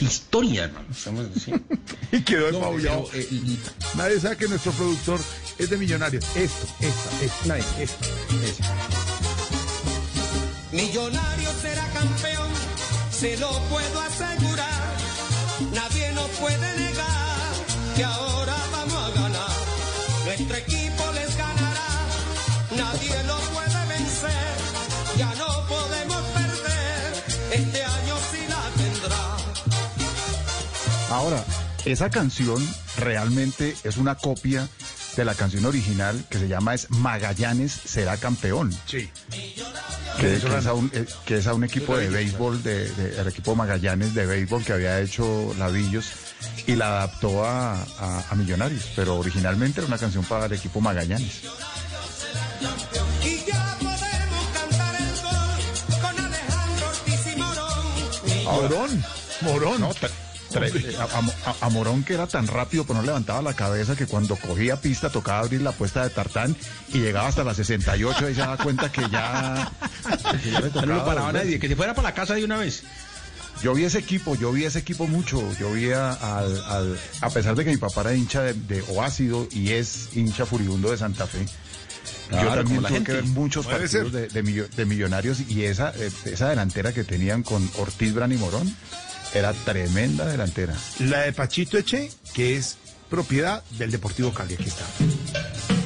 Historia, hermano. Estamos, sí. Y quedó No, embaullado. pero, eh, Nadie sabe que nuestro productor es de millonarios. Esto, esta, esta. Nadie, esta, esa. Millonario será campeón, se lo puedo asegurar. Nadie nos puede negar que ahora vamos a ganar. Nuestro equipo les ganará, nadie lo puede vencer. Ya no podemos perder, este año sí la tendrá. Ahora, esa canción realmente es una copia de la canción original que se llama es Magallanes será campeón. Sí. Que, que es, a un, eh, que es a un equipo de béisbol, de, de- el equipo Magallanes de béisbol que había hecho Lavillos y la adaptó a, a- a Millonarios, pero originalmente era una canción para el equipo Magallanes. Morón. Morón. No, a, a- a Morón que era tan rápido, pero no levantaba la cabeza que cuando cogía pista tocaba abrir la puesta de tartán y llegaba hasta las 68 y se daba cuenta que ya, que ya le No lo paraba nadie, que se fuera para la casa de una vez. Yo vi ese equipo, yo vi ese equipo mucho. Yo vi a- al, al- a pesar de que mi papá era hincha de, de o ha sido y es hincha furibundo de Santa Fe. Claro, yo también la tuve gente. que ver muchos Puede partidos de, de millo- de millonarios y esa, eh, esa delantera que tenían con Ortiz, Bran y Morón era tremenda delantera. La de Pachito Eche, que es propiedad del Deportivo Cali. Aquí está.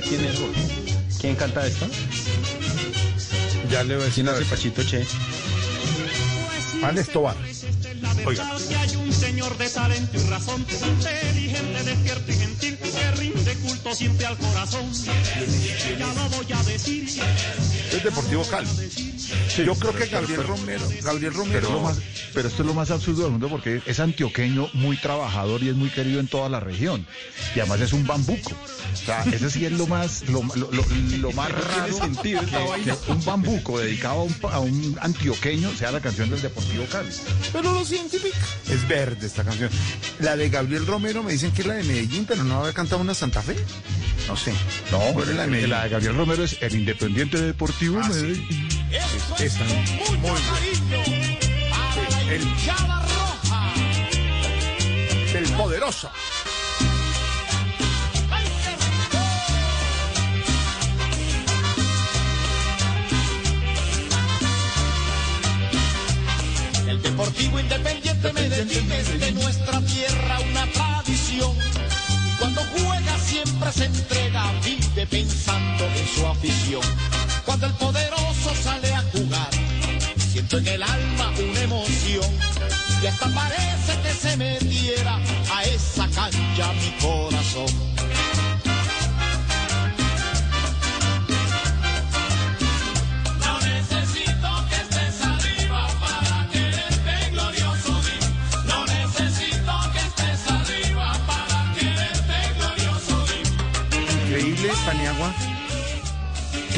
De quién es, Jorge? ¿Quién canta esta? Ya le voy a decir. ¿Quién hace Pachito Che? Alex Tobar. Oiga. Que hay un señor de talento y razón, inteligente, despierto y gentil, siempre al corazón. Ya lo voy a decir. Es Deportivo Cali. Yo creo que Gabriel Romero, Gabriel Pero, Romero, es lo más, pero esto es lo más absurdo del mundo porque es antioqueño, muy trabajador y es muy querido en toda la región. Y además es un bambuco. O sea, ese sí es lo más, lo, lo- lo- lo más raro. sentido esta que- vaina. que un bambuco dedicado a un, pa- a un antioqueño sea la canción del Deportivo Cali. pero lo científico. Es verde esta canción. La de Gabriel Romero me dicen que es la de Medellín, pero no había cantado una Santa Fe. No sé. No, ¿Cuál es la de Medellín? la de Gabriel Romero es el Independiente Deportivo Ah, sí. Medellín. Esta. Muy bien. El roja. del poderoso. El Deportivo Independiente Medellín es de nuestra tierra una tradición. Cuando juega siempre se entrega, vive pensando en su afición. Cuando el poderoso sale a jugar, siento en el alma una emoción. Y hasta parece que se metiera a esa cancha mi corazón.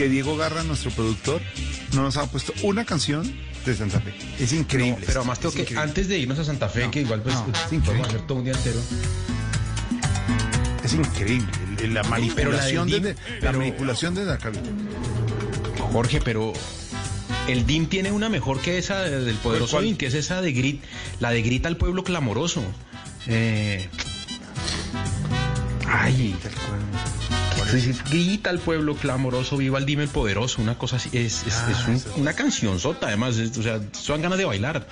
Que Diego Garra, nuestro productor, no nos ha puesto una canción de Santa Fe. Es increíble. No, pero además tengo Es que, increíble. antes de irnos a Santa Fe, No, que igual pues no, es podemos increíble. hacer todo un día entero. Es increíble. La manipulación de, la manipulación de. Jorge, pero el DIM tiene una mejor que esa de- del poderoso. DIM, que es esa de grit, la de grita al pueblo clamoroso. Eh, ay, grita al pueblo clamoroso, viva el DIM el poderoso, una cosa así, es, es, Ah, es un- eso. una canción sota además, es- o sea, son ganas de bailar.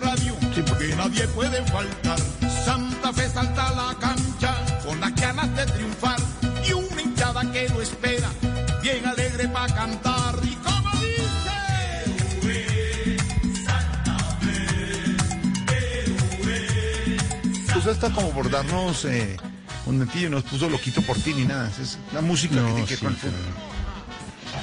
radio que nadie puede faltar. Santa Fe salta a la cancha con las ganas de triunfar y una hinchada que lo espera, bien alegre para cantar. Y como dice. Usted está como por darnos eh, un mentillo, no puso loquito por ti ni nada. Es la música que tiene que ver con el fútbol.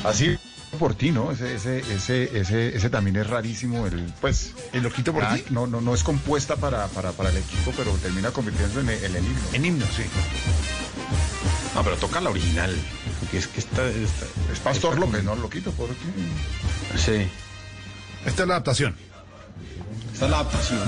Así por ti, ¿no? Ese, ese, ese, ese, ese también es rarísimo. El, pues, ¿El loquito por ah, ti? No, no, no es compuesta para, para, para el equipo, pero termina convirtiéndose en el, himno. En himno, sí. No, pero toca la original. Porque es que esta. esta- Es Pastor esta- López, ¿no? Loquito por ti. Sí. Esta es la adaptación. Esta es la adaptación.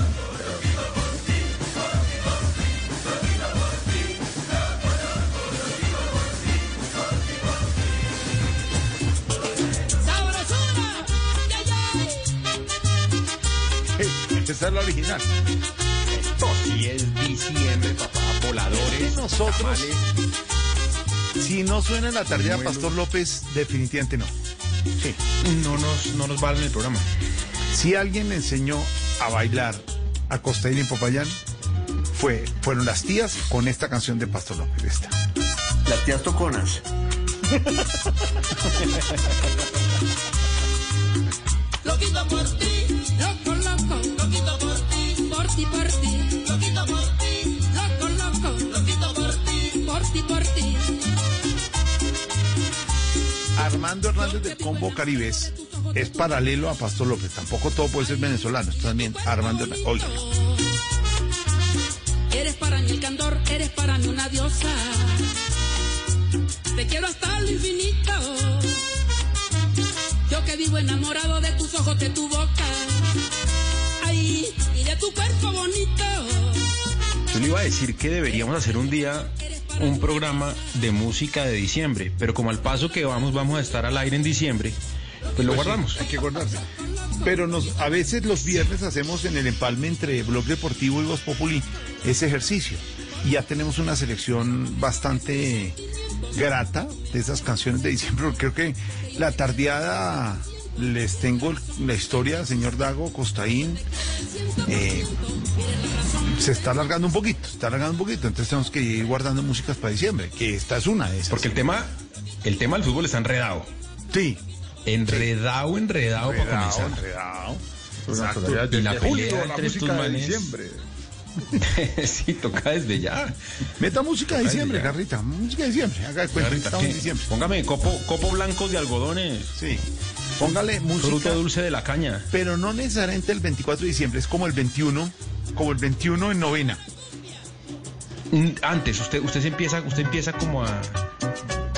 Esta es la original. Esto sí es diciembre, papá. Voladores. Nosotros, tamales. si no suena en la tardía Pastor López, definitivamente no. Sí. No nos, no nos valen el programa. Si alguien le enseñó a bailar a Costaín y Popayán, fue, fueron las tías con esta canción de Pastor López. Esta. Las tías toconas. Loquito por ti, ti, por ti, por ti, loquito por ti, loco, loco, loquito por ti, por ti, por ti. Armando Hernández del Combo Caribes es paralelo a Pastor López. Tampoco todo puede ser venezolano. Esto también Armando Hernández. Oiga. Eres para mí el candor, eres para mí una diosa. Te quiero hasta el infinito. Yo que vivo enamorado de tus ojos, de tu boca. Y de tu cuerpo bonito. Yo le iba a decir que deberíamos hacer un día un programa de música de diciembre, pero como al paso que vamos, vamos a estar al aire en diciembre, pues lo Pues sí, guardamos. hay que guardarse. Pero nos, a veces los viernes hacemos en el empalme entre Blog Deportivo y Voz Populi ese ejercicio. Y ya tenemos una selección bastante grata de esas canciones de diciembre. porque Creo que la tardeada les tengo la historia, señor Dago, Costaín. eh, se está alargando un poquito, se está alargando un poquito. Entonces tenemos que ir guardando músicas para diciembre, que esta es una de esas. Porque el tema, el tema del fútbol está enredado. Sí. Enredado, enredado, para Enredado, comenzar. enredado. Exacto. Y la Julio, pelea la entre estos de diciembre. sí, toca desde ya. Meta música de diciembre. Carrita. Música de diciembre. Haga de cuenta. Carita, Estamos en ¿qué? diciembre. Póngame copo, copo blancos de algodones. Sí. Póngale música. Fruto dulce de la caña. Pero no necesariamente el 24 de diciembre. Es como el 21. Como el 21 en novena. Antes, usted, usted se empieza, usted empieza como a.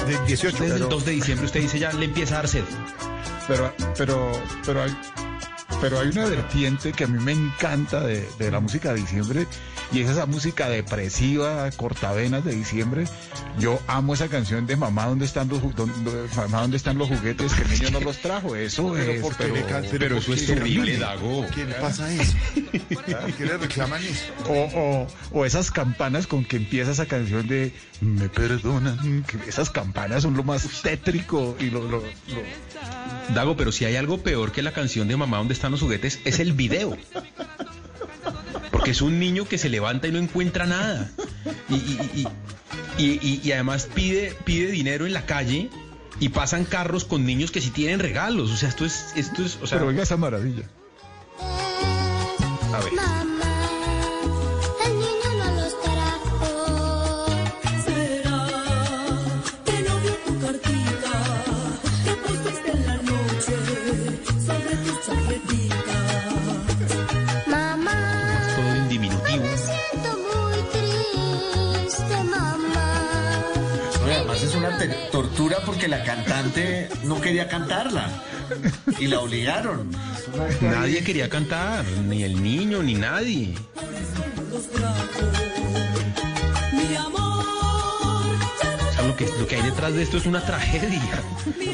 De 18. Usted desde el pero- 2 de diciembre, usted dice ya le empieza a dar sed. Pero, pero, pero hay, pero hay una vertiente que a mí me encanta de, de la música de diciembre y es esa música depresiva, cortavenas de diciembre. Yo amo esa canción de Mamá, ¿dónde están los, dónde- Mamá, ¿dónde están los juguetes que el niño no los trajo? Eso Pero es, ¿por qué pero, can- pero ¿por eso es terrible, ¿Qué- Dago. ¿Qué le pasa a eso? ¿Por qué le reclaman eso? o, o, o esas campanas con que empieza esa canción de Me perdonan. que esas campanas son lo más tétrico y lo, lo- lo- Dago, pero si hay algo peor que la canción de Mamá, ¿dónde están los juguetes? Es el video. Porque es un niño que se levanta y no encuentra nada. Y, y- y- y- y- y además pide, pide dinero en la calle y pasan carros con niños que sí tienen regalos. O sea, esto es, esto es, o sea, pero oiga esa maravilla. a ver. La cantante no quería cantarla. Y la obligaron. Nadie quería cantar, ni el niño, ni nadie. Mi amor, O sea, lo que, lo que hay detrás de esto es una tragedia. mi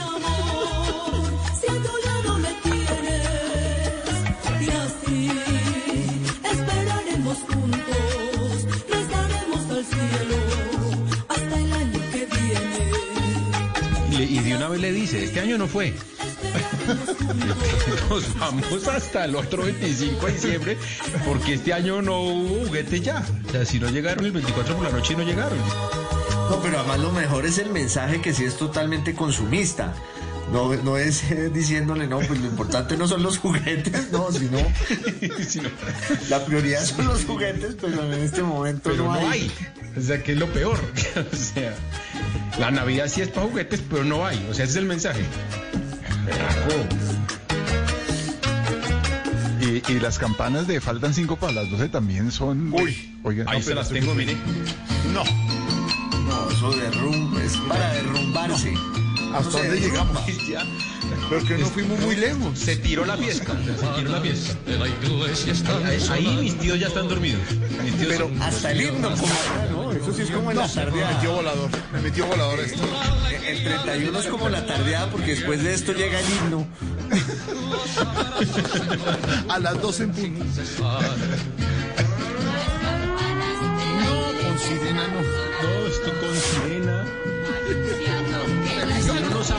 y de una vez le dice, este año no fue. Nos vamos hasta el otro 25 de diciembre porque este año no hubo juguete ya. O sea, si no llegaron el 24 por la noche, no llegaron. No, pero además lo mejor es el mensaje que sí es totalmente consumista. No, no es eh, diciéndole, no, pues lo importante no son los juguetes, no, sino, la prioridad son los juguetes, pero en este momento Pero no, no hay. hay. O sea, que es lo peor. o sea, la Navidad sí es para juguetes, pero no hay. O sea, ese es el mensaje. Y, y las campanas de faltan cinco para las 12 también son. Uy, oigan, Ahí no, se las tengo, mire. No. No, eso derrumbe, es para derrumbarse. ¿Hasta No se dónde llegamos? Ya. Pero que no fuimos muy lejos. Se tiró la fiesta. Se tiró la fiesta. Ahí, ahí mis tíos ya están dormidos. Mis tíos Pero son- Hasta el himno, como no, eso sí es como en No, la me tardeada. metió volador. Me metió volador esto. El 31 es como la tardeada porque después de esto llega el himno. A las 12 en punto. No, con sirena no. No, esto con sirena.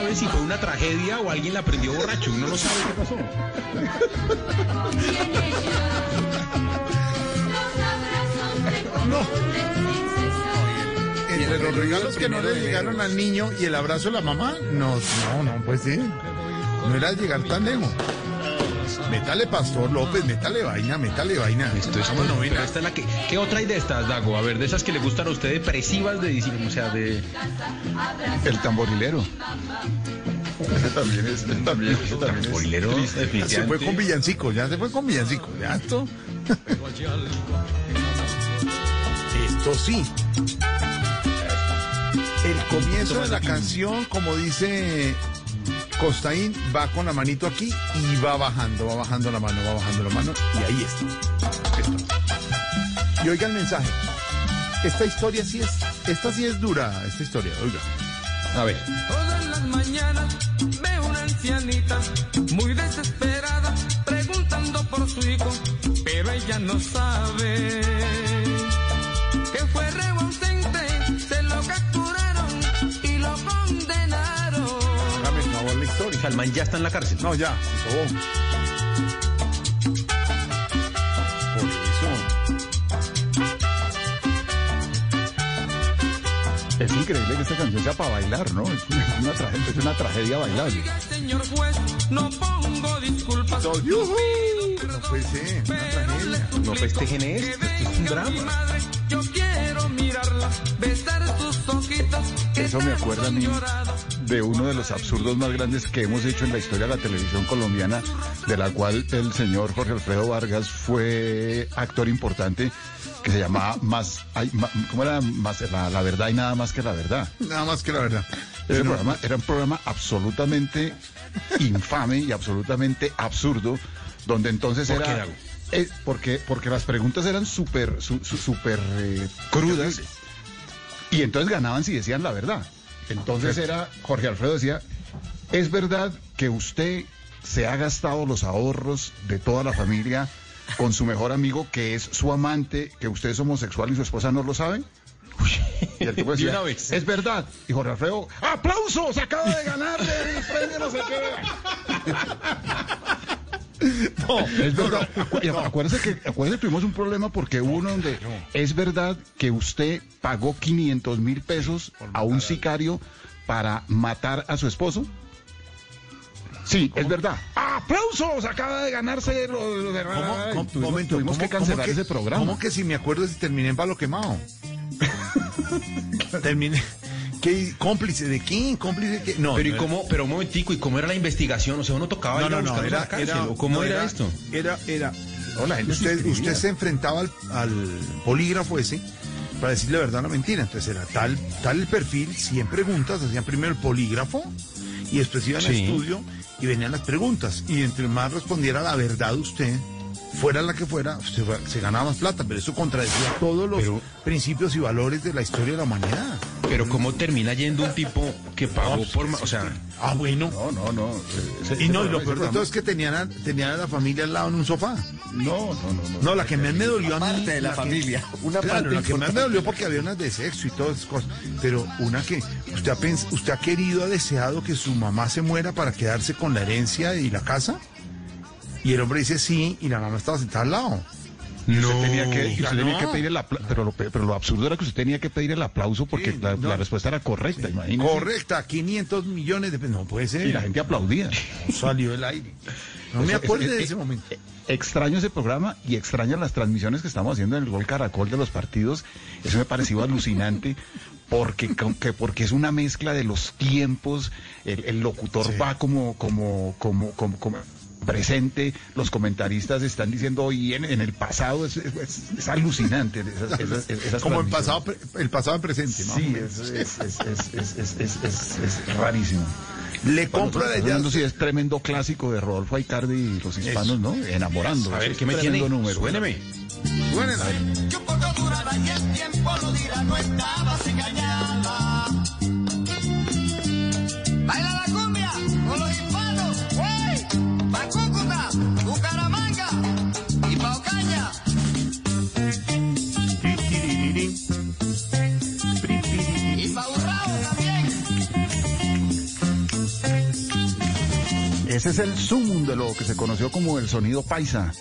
Sabe si fue una tragedia o alguien la prendió borracho. Uno no sabe qué pasó. No. Entre los regalos que no le llegaron al niño y el abrazo de la mamá, no, no, no, pues sí. No era llegar tan lejos. Métale Pastor López, métale vaina, métale vaina. Esto es novena. esta es la que, ¿Qué otra hay de estas, Dago? A ver, de esas que le gustan a usted depresivas de diciembre, o sea, de... El tamborilero. Ese también es. Ese también, ese también es Tamborilero, triste. Se fue con villancico, ya se fue con villancico. Ya esto. Esto sí. El comienzo de la canción, como dice Costaín, va con la manito aquí y va bajando, va bajando la mano, va bajando la mano y ahí está. Y oiga el mensaje. Esta historia sí es, esta sí es dura, esta historia, oiga. A ver. Todas las mañanas veo una ancianita muy desesperada preguntando por su hijo, pero ella no sabe Salman ya está en la cárcel. No, ya, se sobó. Por eso. Es increíble que esta canción sea para bailar, ¿no? Es una, es una tragedia, es una tragedia bailable. Señor juez, no pongo disculpas. No festejen esto, esto es un drama. Madre, yo quiero mirarla, besar sus ojitos. que Eso me acuerda a mí. De uno de los absurdos más grandes que hemos hecho en la historia de la televisión colombiana, de la cual el señor Jorge Alfredo Vargas fue actor importante, que se llamaba Más, ay, ma- ¿cómo era? Más, la, la verdad y nada más que la verdad. Nada más que la verdad. Ese programa era un programa absolutamente infame y absolutamente absurdo, donde entonces ¿Por era... qué, eh, porque, porque las preguntas eran súper su- su- súper eh, crudas y entonces ganaban si decían la verdad. Entonces era, Jorge Alfredo decía, ¿es verdad que usted se ha gastado los ahorros de toda la familia con su mejor amigo que es su amante, que usted es homosexual y su esposa no lo sabe? Y el tipo De decía, una vez. es verdad. Y Jorge Alfredo, ¡aplausos! Acaba de ganar el premio no sé qué. No, es verdad. Acu- y Acuérdese que acuérdese que tuvimos un problema porque hubo uno donde es verdad que usted pagó 500 mil pesos a un sicario para matar a su esposo. Sí, es verdad. ¡Aplausos! Acaba de ganarse lo, lo de... ¿Cómo, tuvimos, momento, tuvimos ¿cómo- que cancelar ese programa. ¿Cómo que si me acuerdo si terminé en palo quemado? terminé. ¿Qué cómplice de quién? ¿Cómplice de qué? No, pero, ¿y no cómo, pero un momentico, ¿y cómo era la investigación? O sea, uno tocaba No, no, era, la cárcel, era- ¿o cómo era, esto? Era, era. No, la gente se usted, usted se enfrentaba al, al polígrafo ese para decirle la verdad o la mentira. Entonces era tal, tal el perfil, 100 preguntas, hacían primero el polígrafo y después iban al estudio y venían las preguntas. Y entre más respondiera la verdad usted, fuera la que fuera, usted se ganaba más plata. Pero eso contradecía todos los Pero- principios y valores de la historia de la humanidad. Pero ¿cómo termina yendo un tipo que pagó por... O sea, Ah, bueno. No, no, no. Y no, y lo peor de todo es que tenían a, tenían a la familia al lado en un sofá. No, no, no. No, No, la que más me dolió a mí. Parte de la familia, una claro, parte la que más me dolió porque había unas de sexo y todas esas cosas. Pero una que usted ha, pens- usted ha querido, ha deseado que su mamá se muera para quedarse con la herencia y la casa. Y el hombre dice sí, y la mamá estaba sentada al lado. Usted No. tenía que, usted tenía que pedir el aplauso, pero lo, pero lo absurdo era que usted tenía que pedir el aplauso porque la, no. la respuesta era correcta, imagínese. Correcta, 500 millones de pesos. No puede ser. Y la gente aplaudía. No salió del aire. No me acuerdo es- de es- ese momento. Extraño ese programa y extraño las transmisiones que estamos haciendo en el Gol Caracol de los partidos. Eso me pareció alucinante porque, que- porque es una mezcla de los tiempos. El, el locutor va como, como, como, como, como presente. Los comentaristas están diciendo hoy en, en el pasado. Es, es- es alucinante. Esas, esas- esas Como el pasado, pre- el pasado en presente. más o Sí, es, es, es, es, es, es, es- es- es rarísimo. Le compro el mundo sí es tremendo clásico de Rodolfo Aicardi y los hispanos, ¿no? Enamorando. A ver, ¿qué me tremendo tiene? número. Suéneme. Suénela. Que un poco duraba y el tiempo lo dirá, no estabas engañada. Ese es el zoom de lo que se conoció como el sonido paisa,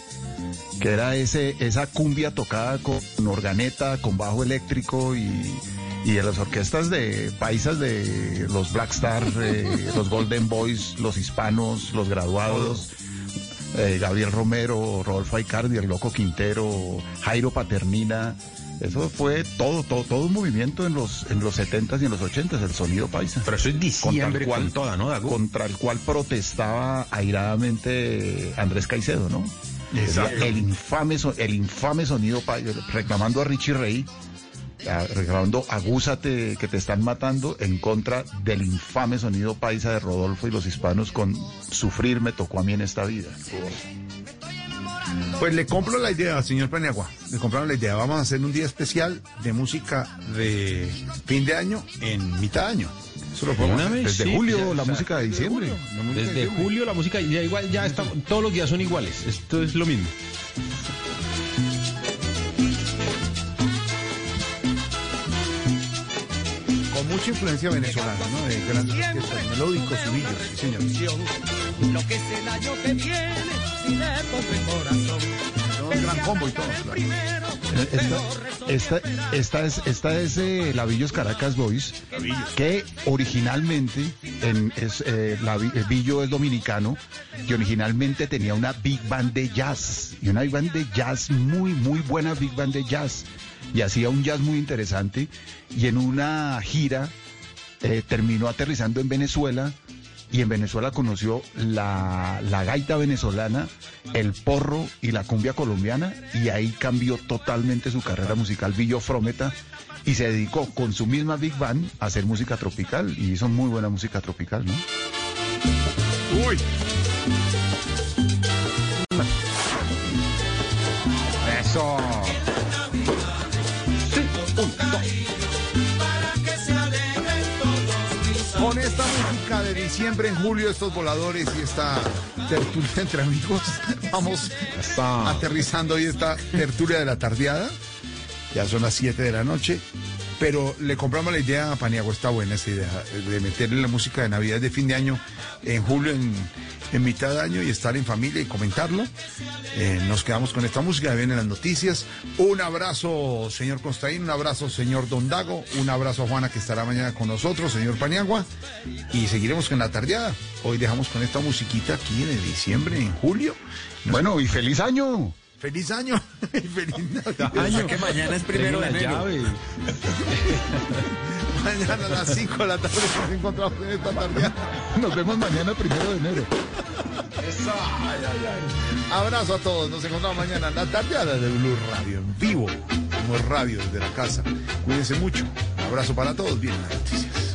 que era ese, esa cumbia tocada con organeta, con bajo eléctrico y, y en las orquestas de paisas de los Black Star, eh, los Golden Boys, los hispanos, los graduados. eh, Gabriel Romero, Rodolfo Aicardi, el Loco Quintero, Jairo Paternina, eso fue todo, todo, todo un movimiento en los, en los 70s y en los 80s, el sonido paisa. Pero eso es diciembre Contra el cual- con toda, ¿no, Dago? Contra el cual protestaba airadamente Andrés Caicedo, ¿no? Exacto. El infame, el infame sonido paisa, reclamando a Richie Rey, reclamando agúzate que te están matando en contra del infame sonido paisa de Rodolfo y los hispanos con sufrir me tocó a mí en esta vida. Pues le compro la idea, señor Paniagua. Le compraron la idea. Vamos a hacer un día especial de música de fin de año en mitad de año. Eso lo podemos hacer. Desde Sí, julio, ya, la o sea, música de diciembre. De Desde julio la música ya igual ya está, todos los días son iguales. Esto es lo mismo. Con mucha influencia venezolana, ¿no? De grandes orquestas, melódicos, subillos, sí, señor. Lo que es el año que viene, si le pongo el corazón. Un gran combo y todo. claro. Eh, Esta, esta, esta es, esta es eh, la Villos Caracas Boys, que originalmente, en, es, eh, la el Villo es dominicano, y originalmente tenía una big band de jazz, y una big band de jazz muy, muy buena big band de jazz, y hacía un jazz muy interesante, y en una gira eh, terminó aterrizando en Venezuela, y en Venezuela conoció la, la gaita venezolana, el porro y la cumbia colombiana y ahí cambió totalmente su carrera musical Villo Frometa y se dedicó con su misma Big Band a hacer música tropical y hizo muy buena música tropical, ¿no? Uy. Eso. En julio, estos voladores y esta tertulia entre amigos, vamos aterrizando hoy esta tertulia de la tardeada. Ya son las 7 de la noche. Pero le compramos la idea a Paniagua, está buena esa idea, de meterle la música de Navidad de fin de año en julio, en, mitad de año y estar en familia y comentarlo. Eh, nos quedamos con esta música, vienen las noticias. Un abrazo, señor Constaín, un abrazo, señor Don Dago, un abrazo a Juana que estará mañana con nosotros, señor Paniagua, y seguiremos con la tardeada. Hoy dejamos con esta musiquita aquí de diciembre, en julio. Bueno, y feliz año. ¡Feliz año! y ¡Feliz Navidad! O sea que mañana es primero de enero. Mañana a las 5 de la tarde nos encontramos en esta tarde. Nos vemos mañana primero de enero. Ay, ay, ay. Abrazo a todos. Nos encontramos mañana en la tardeada de Blue Radio en vivo. Como radio desde la casa. Cuídense mucho. Un abrazo para todos. Vienen las noticias.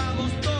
Vamos todos.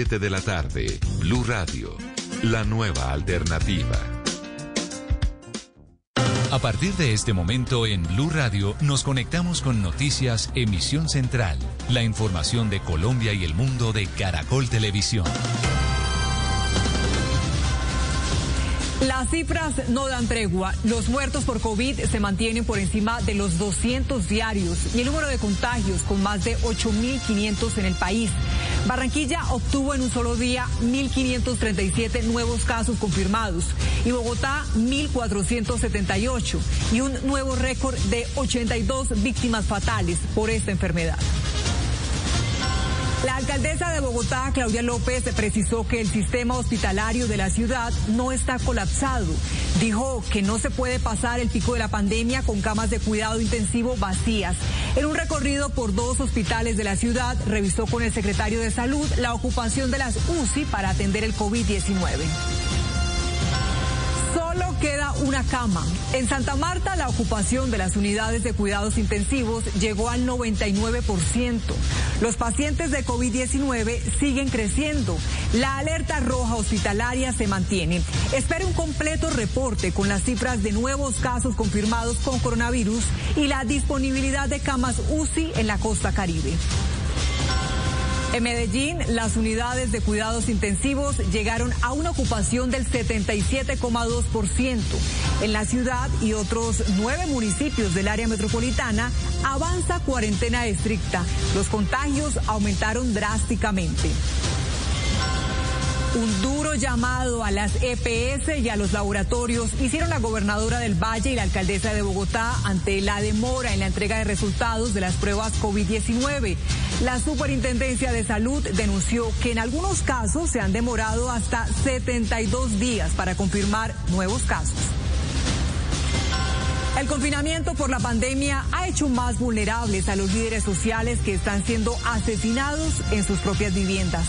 de la tarde, Blue Radio, la nueva alternativa. A partir de este momento en Blue Radio nos conectamos con Noticias Emisión Central, la información de Colombia y el mundo de Caracol Televisión. Las cifras no dan tregua. Los muertos por COVID se mantienen por encima de los 200 diarios y el número de contagios con más de 8.500 en el país. Barranquilla obtuvo en un solo día 1.537 nuevos casos confirmados y Bogotá 1.478 y un nuevo récord de 82 víctimas fatales por esta enfermedad. La alcaldesa de Bogotá, Claudia López, precisó que el sistema hospitalario de la ciudad no está colapsado. Dijo que no se puede pasar el pico de la pandemia con camas de cuidado intensivo vacías. En un recorrido por dos hospitales de la ciudad, revisó con el secretario de Salud la ocupación de las UCI para atender el COVID-19. Queda una cama. En Santa Marta la ocupación de las unidades de cuidados intensivos llegó al 99%. Los pacientes de COVID-19 siguen creciendo. La alerta roja hospitalaria se mantiene. Espere un completo reporte con las cifras de nuevos casos confirmados con coronavirus y la disponibilidad de camas UCI en la costa caribe. En Medellín, las unidades de cuidados intensivos llegaron a una ocupación del 77,2%. En la ciudad y otros nueve municipios del área metropolitana avanza cuarentena estricta. Los contagios aumentaron drásticamente. Un duro llamado a las EPS y a los laboratorios hicieron la gobernadora del Valle y la alcaldesa de Bogotá ante la demora en la entrega de resultados de las pruebas COVID-19. La Superintendencia de Salud denunció que en algunos casos se han demorado hasta 72 días para confirmar nuevos casos. El confinamiento por la pandemia ha hecho más vulnerables a los líderes sociales que están siendo asesinados en sus propias viviendas.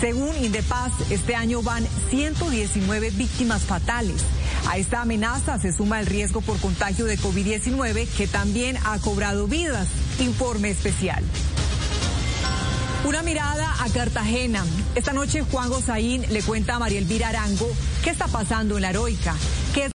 Según Indepaz, este año van 119 víctimas fatales. A esta amenaza se suma el riesgo por contagio de COVID-19 que también ha cobrado vidas. Informe especial. Una mirada a Cartagena. Esta noche Juan Gozaín le cuenta a María Elvira Arango qué está pasando en la heroica. ¿Qué